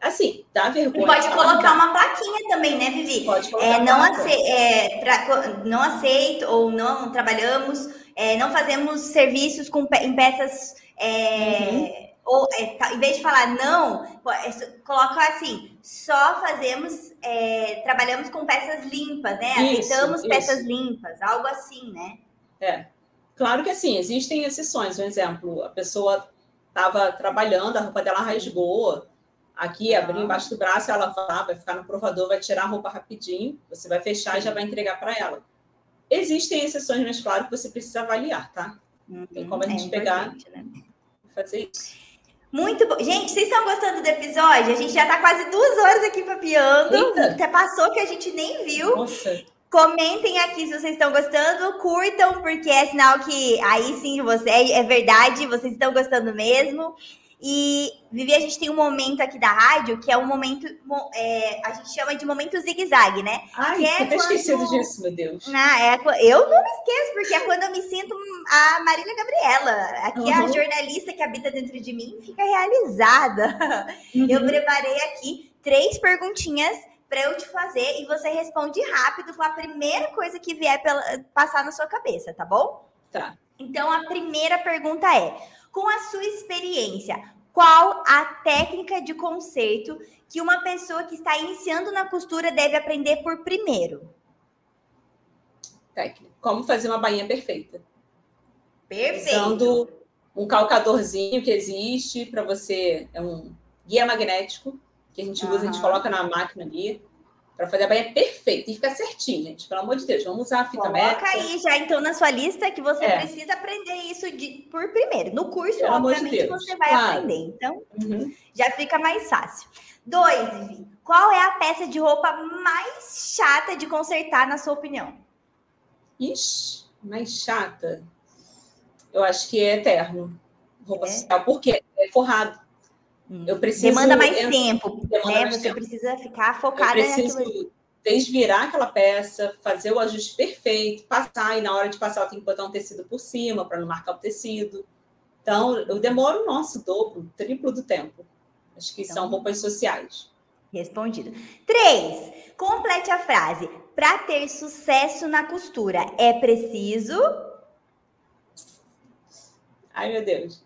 assim, dá vergonha. E pode colocar uma plaquinha também, né, Vivi? Pode colocar. É, não, ace é, pra, não aceito ou não trabalhamos, é, não fazemos serviços com, em peças. É, uhum ou é, tá, em vez de falar não, é, coloca assim, só fazemos, é, trabalhamos com peças limpas, né? Isso, Aceitamos isso. peças limpas, algo assim, né? É. Claro que assim, existem exceções. Um exemplo, a pessoa estava trabalhando, a roupa dela rasgou, aqui, ah. abriu embaixo do braço, ela vai, vai ficar no provador, vai tirar a roupa rapidinho, você vai fechar Sim. e já vai entregar para ela. Existem exceções, mas claro que você precisa avaliar, tá? Uhum. Tem como a gente é pegar né? fazer isso. Muito bom. Gente, vocês estão gostando do episódio? A gente já está quase duas horas aqui papiando. Eita. Até passou que a gente nem viu. Nossa. Comentem aqui se vocês estão gostando, curtam, porque é sinal que aí sim você é verdade, vocês estão gostando mesmo. E, Vivi, a gente tem um momento aqui da rádio que é um momento, é, a gente chama de momento zigue-zague, né? Ai, que é quando... esquecido disso, meu Deus. Ah, é, eu não me esqueço, porque é quando eu me sinto a Marília Gabriela. Aqui uhum. a jornalista que habita dentro de mim fica realizada. Uhum. Eu preparei aqui três perguntinhas para eu te fazer e você responde rápido com a primeira coisa que vier pela, passar na sua cabeça, tá bom? Tá. Então a primeira pergunta é: com a sua experiência, qual a técnica de conceito que uma pessoa que está iniciando na costura deve aprender por primeiro? Técnica. Como fazer uma bainha perfeita. Perfeito. Usando um calcadorzinho que existe para você, é um guia magnético que a gente usa, uhum. a gente coloca na máquina ali para fazer a bainha perfeita e ficar certinho, gente. Pelo amor de Deus, vamos usar a fita Coloca métrica. aí já então na sua lista que você é. precisa aprender isso de, por primeiro. No curso, Pelo obviamente, de você vai claro. aprender. Então, uhum. já fica mais fácil. Dois, Vivi. Qual é a peça de roupa mais chata de consertar, na sua opinião? Ixi, mais chata? Eu acho que é eterno. Roupa é. social, porque é forrado. Hum. Eu preciso. Demanda mais eu, tempo, demanda né? Mais você tempo. precisa ficar focada eu preciso naquilo. Desvirar aquela peça, fazer o ajuste perfeito, passar, e na hora de passar eu tenho que botar um tecido por cima para não marcar o tecido. Então, eu demoro, nosso dobro, triplo do tempo. Acho que então, são roupas sociais. Respondido. Três. Complete a frase. Para ter sucesso na costura, é preciso. Ai, meu Deus.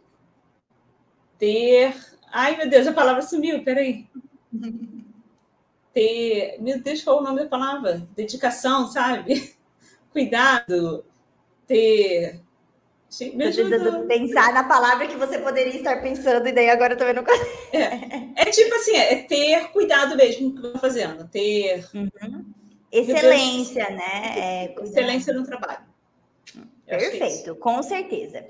Ter Ai, meu Deus, a palavra sumiu, peraí. Ter. Meu Deus, qual é o nome da palavra? Dedicação, sabe? Cuidado. Ter. Me ajuda. pensar na palavra que você poderia estar pensando, e daí agora eu também não é, é tipo assim, é ter cuidado mesmo com o que eu estou fazendo. Ter. Uhum. Excelência, né? É, Excelência no trabalho. Perfeito, com certeza.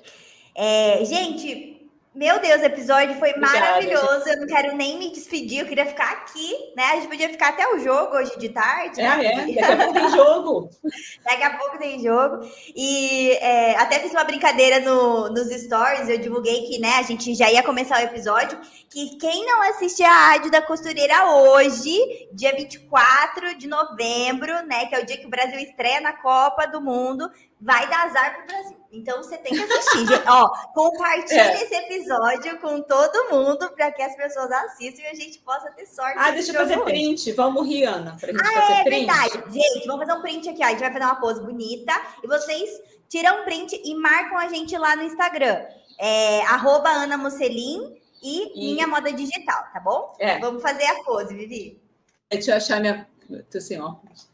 É, gente, meu Deus, o episódio foi Obrigada, maravilhoso. Gente. Eu não quero nem me despedir, eu queria ficar aqui, né? A gente podia ficar até o jogo hoje de tarde. É, né? é. Daqui a pouco tem jogo. Daqui a pouco tem jogo. E é, até fiz uma brincadeira no, nos stories, eu divulguei que, né, a gente já ia começar o episódio. Que quem não assistir a Rádio da Costureira hoje, dia 24 de novembro, né? Que é o dia que o Brasil estreia na Copa do Mundo, vai dar azar pro Brasil. Então você tem que assistir. Ó, compartilhe É. esse episódio com todo mundo para que as pessoas assistam e a gente possa ter sorte. Ah, de deixa eu fazer hoje. print. Vamos rir, Ana, pra gente Ah, fazer é print. verdade. Gente, vamos fazer um print aqui, ó. A gente vai fazer uma pose bonita e vocês tiram um print e marcam a gente lá no Instagram. É, arroba Ana Mocelin e, E- Minha Moda Digital, tá bom? É, Vamos fazer a pose, Vivi. deixa eu achar minha. Tô sem óculos.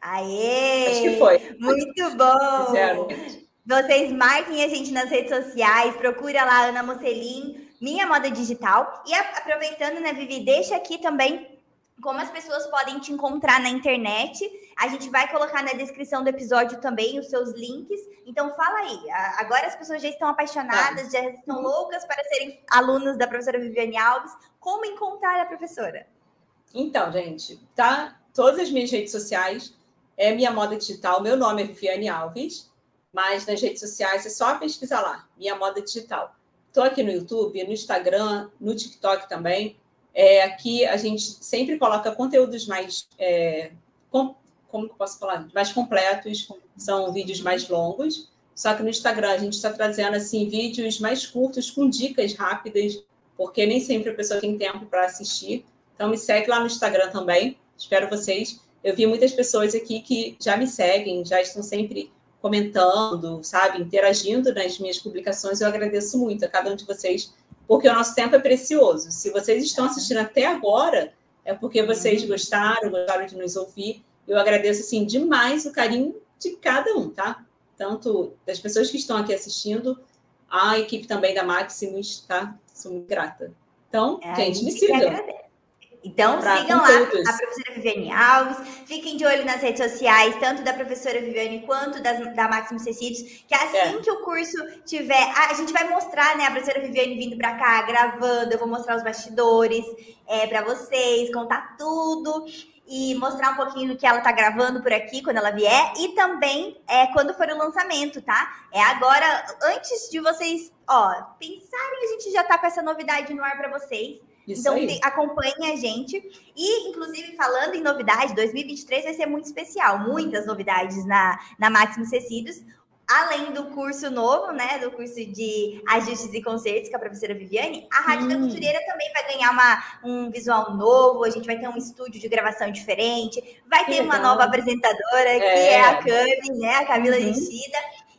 Aê! Acho que foi. Muito bom! Vocês marquem a gente nas redes sociais, procura lá Ana Mocelin, Minha Moda Digital. E aproveitando, né, Vivi, deixa aqui também como as pessoas podem te encontrar na internet. A gente vai colocar na descrição do episódio também os seus links. Então fala aí. Agora as pessoas já estão apaixonadas, já estão loucas para serem alunos da professora Viviane Alves. Como encontrar a professora? Então, gente, tá? Todas as minhas redes sociais é minha moda digital. Meu nome é Viviane Alves, mas nas redes sociais é só pesquisar lá, minha moda digital. Estou aqui no YouTube, no Instagram, no TikTok também. É, aqui a gente sempre coloca conteúdos mais. é, com- como posso falar? Mais completos, são vídeos mais longos. Só que no Instagram a gente está trazendo assim vídeos mais curtos, com dicas rápidas, porque nem sempre a pessoa tem tempo para assistir. Então me segue lá no Instagram também. Espero vocês. Eu vi muitas pessoas aqui que já me seguem, já estão sempre comentando, sabe, interagindo nas minhas publicações. Eu agradeço muito a cada um de vocês, porque o nosso tempo é precioso. Se vocês estão assistindo até agora, é porque vocês gostaram, gostaram de nos ouvir. Eu agradeço assim demais o carinho de cada um, tá? Tanto das pessoas que estão aqui assistindo, a equipe também da Maximus, tá? Sou muito grata. Então, É, gente, me sigam. Então, Pra sigam lá conteúdos. a professora Viviane Alves. Fiquem de olho nas redes sociais, tanto da professora Viviane quanto das, da Maximus Tecidos. Que assim É. que o curso tiver. A, a gente vai mostrar, né? A professora Viviane vindo pra cá, gravando. Eu vou mostrar os bastidores é, para vocês, contar tudo. E mostrar um pouquinho do que ela tá gravando por aqui quando ela vier. E também é, quando for o lançamento, tá? É agora, antes de vocês, ó, pensarem, a gente já tá com essa novidade no ar para vocês. Isso Então, aí. acompanhe a gente. E, inclusive, falando em novidade, 2023 vai ser muito especial. Muitas novidades na, na Máximos Tecidos. Além do curso novo, né? Do curso de ajustes e concertos com a professora Viviane, a Rádio da Hum. Costureira também vai ganhar uma, um visual novo. A gente vai ter um estúdio de gravação diferente. Vai ter uma nova apresentadora, que É. é a Cami, né? A Camila Uhum.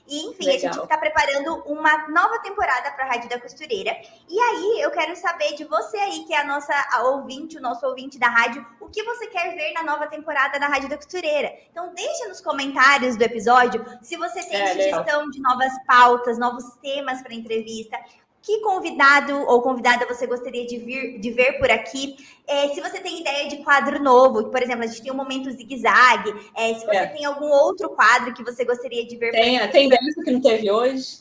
E, enfim, a gente Legal. está preparando uma nova temporada para a Rádio da Costureira. E aí, eu quero saber de você aí, que é a nossa a ouvinte, o nosso ouvinte da rádio, o que você quer ver na nova temporada da Rádio da Costureira. Então, deixa nos comentários do episódio se você tem É, legal. sugestão de novas pautas, novos temas para entrevista. Que convidado ou convidada você gostaria de, vir, de ver por aqui? É, se você tem ideia de quadro novo, por exemplo, a gente tem um momento zigue-zague. É, se você É. tem algum outro quadro que você gostaria de ver por Tem, tem dança que não teve hoje.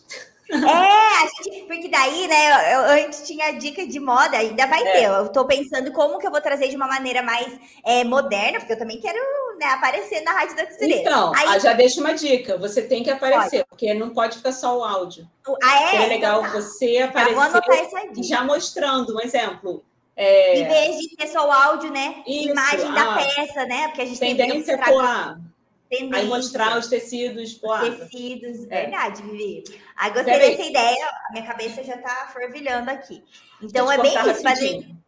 É, a gente, porque daí, né, eu, eu antes tinha dica de moda, ainda vai É. ter. Eu tô pensando como que eu vou trazer de uma maneira mais é, moderna, porque eu também quero né, aparecer na Rádio da Costureira. Então, Aí- ah, já deixo uma dica. Você tem que aparecer, porque não pode ficar só o áudio. ah, é? Seria legal Então tá. você Já vou anotar aparecer essa dica. já mostrando um exemplo. É, Em vez de ter só o áudio, né? Isso, imagem ah. da peça, né? Porque a gente tem tendência é lá. Tendência, Aí mostrar os tecidos, ah, tecidos. É. Verdade, Vivi. Aí gostei Peraí. dessa ideia. A minha cabeça já tá fervilhando aqui. Então deixa é bem isso. Fazer... rapidinho.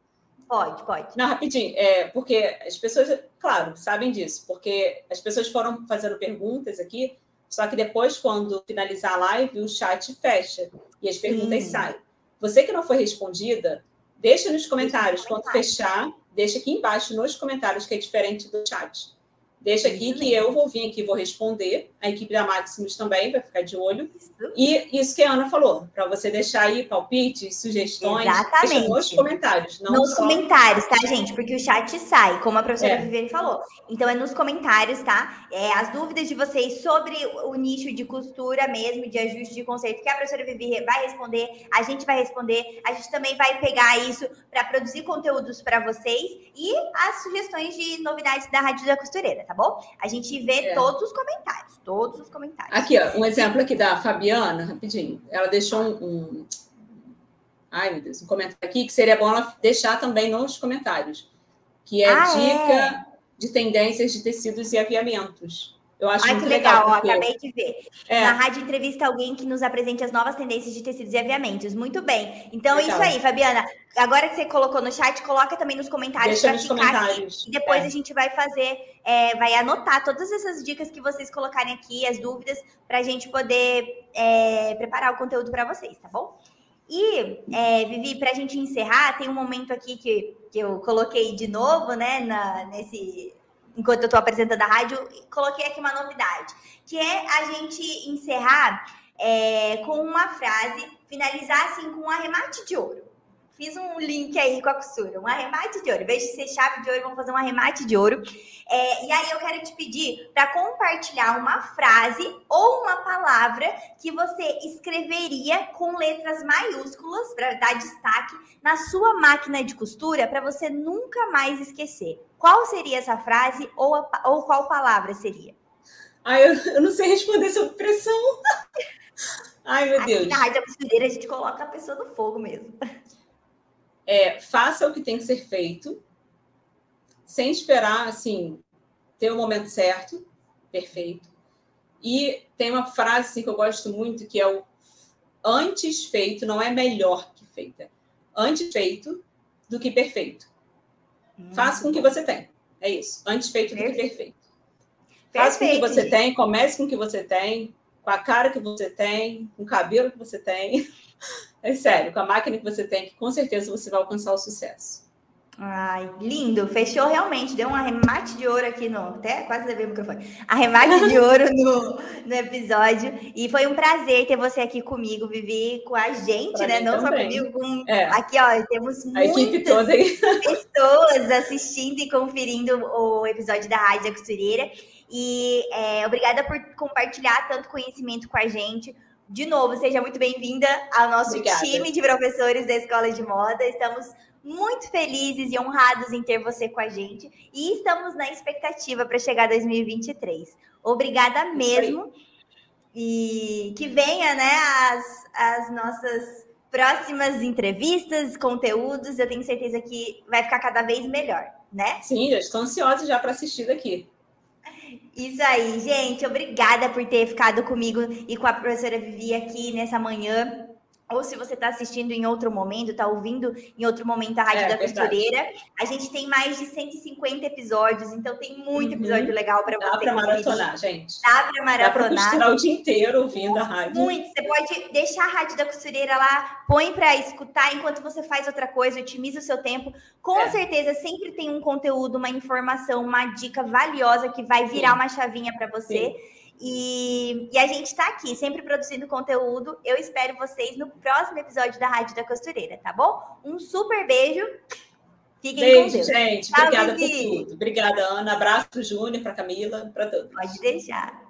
Pode, pode. Não, rapidinho. É, porque as pessoas, claro, sabem disso, porque as pessoas foram fazendo perguntas aqui, só que depois, quando finalizar a live, o chat fecha e as perguntas Hum. saem. Você que não foi respondida, deixa nos comentários. Quando comentários. fechar, deixa aqui embaixo nos comentários, que é diferente do chat. Deixa aqui que eu vou vir aqui e vou responder. A equipe da Maximus também vai ficar de olho. Isso. E isso que a Ana falou, para você deixar aí palpites, sugestões, Exatamente. nos comentários. Não nos só... comentários, tá, gente? Porque o chat sai, como a professora É. Viviane falou. Então é nos comentários, tá? É, as dúvidas de vocês sobre o nicho de costura mesmo, de ajuste de conceito, que a professora Vivi vai responder, a gente vai responder, a gente também vai pegar isso para produzir conteúdos para vocês e as sugestões de novidades da Rádio da Costureira, tá bom? A gente vê É. todos os comentários, todos os comentários. Aqui, ó, um exemplo aqui da Fabiana, rapidinho. Ela deixou um, um- Ai, meu Deus, um comentário aqui que seria bom ela deixar também nos comentários. Que é Ah, dica de tendências de tecidos e aviamentos. Eu acho Ai, muito que legal, legal porque... ó, acabei de ver. É. Na rádio entrevista alguém que nos apresente as novas tendências de tecidos e aviamentos. Muito bem. Então, legal. isso aí, Fabiana. Agora que você colocou no chat, coloca também nos comentários para ficar comentários. aqui. E depois é. a gente vai fazer, é, vai anotar todas essas dicas que vocês colocarem aqui, as dúvidas, para a gente poder é, preparar o conteúdo para vocês, tá bom? E, é, Vivi, para a gente encerrar, tem um momento aqui que, que eu coloquei de novo, né, na, nesse, enquanto eu estou apresentando a rádio, coloquei aqui uma novidade, que é a gente encerrar é, com uma frase, finalizar assim com um arremate de ouro. Fiz um link aí com a costura, um arremate de ouro. Em vez de ser chave de ouro, vamos fazer um arremate de ouro. É, e aí eu quero te pedir para compartilhar uma frase ou uma palavra que você escreveria com letras maiúsculas para dar destaque na sua máquina de costura para você nunca mais esquecer. Qual seria essa frase ou, a, ou qual palavra seria? Ah, eu, eu não sei responder sob pressão. Ai, meu Deus. Na rádio costureira a gente coloca a pessoa no fogo mesmo é, faça o que tem que ser feito, sem esperar, assim, ter o momento certo, perfeito. E tem uma frase assim, que eu gosto muito, que é o antes feito não é melhor que feita. Antes feito do que perfeito. Hum, Faça com o que você tem. É isso. Antes feito perfeito. do que perfeito. Faça com o que você tem, comece com o que você tem, com a cara que você tem, com o cabelo que você tem. É sério, com a máquina que você tem, que com certeza você vai alcançar o sucesso. Ai, lindo. Fechou realmente. Deu um arremate de ouro aqui no. Até quase levei o microfone. Arremate de ouro no, no episódio. E foi um prazer ter você aqui comigo, Vivi, com a gente, pra né? Não também. só comigo, com. É. Aqui, ó, temos a aí. pessoas assistindo e conferindo o episódio da Rádio da Costureira. E é, obrigada por compartilhar tanto conhecimento com a gente. De novo, seja muito bem-vinda ao nosso Obrigada. time de professores da Escola de Moda. Estamos muito felizes e honrados em ter você com a gente e estamos na expectativa para chegar 2023. Obrigada mesmo. E que venha, né, as, as nossas próximas entrevistas, conteúdos. Eu tenho certeza que vai ficar cada vez melhor, né? Sim, eu estou ansiosa já para assistir daqui. Isso aí, gente. Obrigada por ter ficado comigo e com a professora Vivi aqui nessa manhã ou se você está assistindo em outro momento, está ouvindo em outro momento a Rádio é, da Costureira. A gente tem mais de 150 episódios, então tem muito uhum. episódio legal para você. Dá para maratonar, gente. Dá para maratonar. Dá para o dia inteiro ouvindo a rádio. Muito. Você pode deixar a Rádio da Costureira lá, põe para escutar enquanto você faz outra coisa, otimiza o seu tempo. Com é. certeza, sempre tem um conteúdo, uma informação, uma dica valiosa que vai virar Sim. uma chavinha para você. Sim. E, e, a gente está aqui, sempre produzindo conteúdo. Eu espero vocês no próximo episódio da Rádio da Costureira, tá bom? Um super beijo. Fiquem beijo, com Deus. gente. Obrigada por tudo. Obrigada, Ana. Abraço para o Júnior, para Camila, para todos. Pode deixar.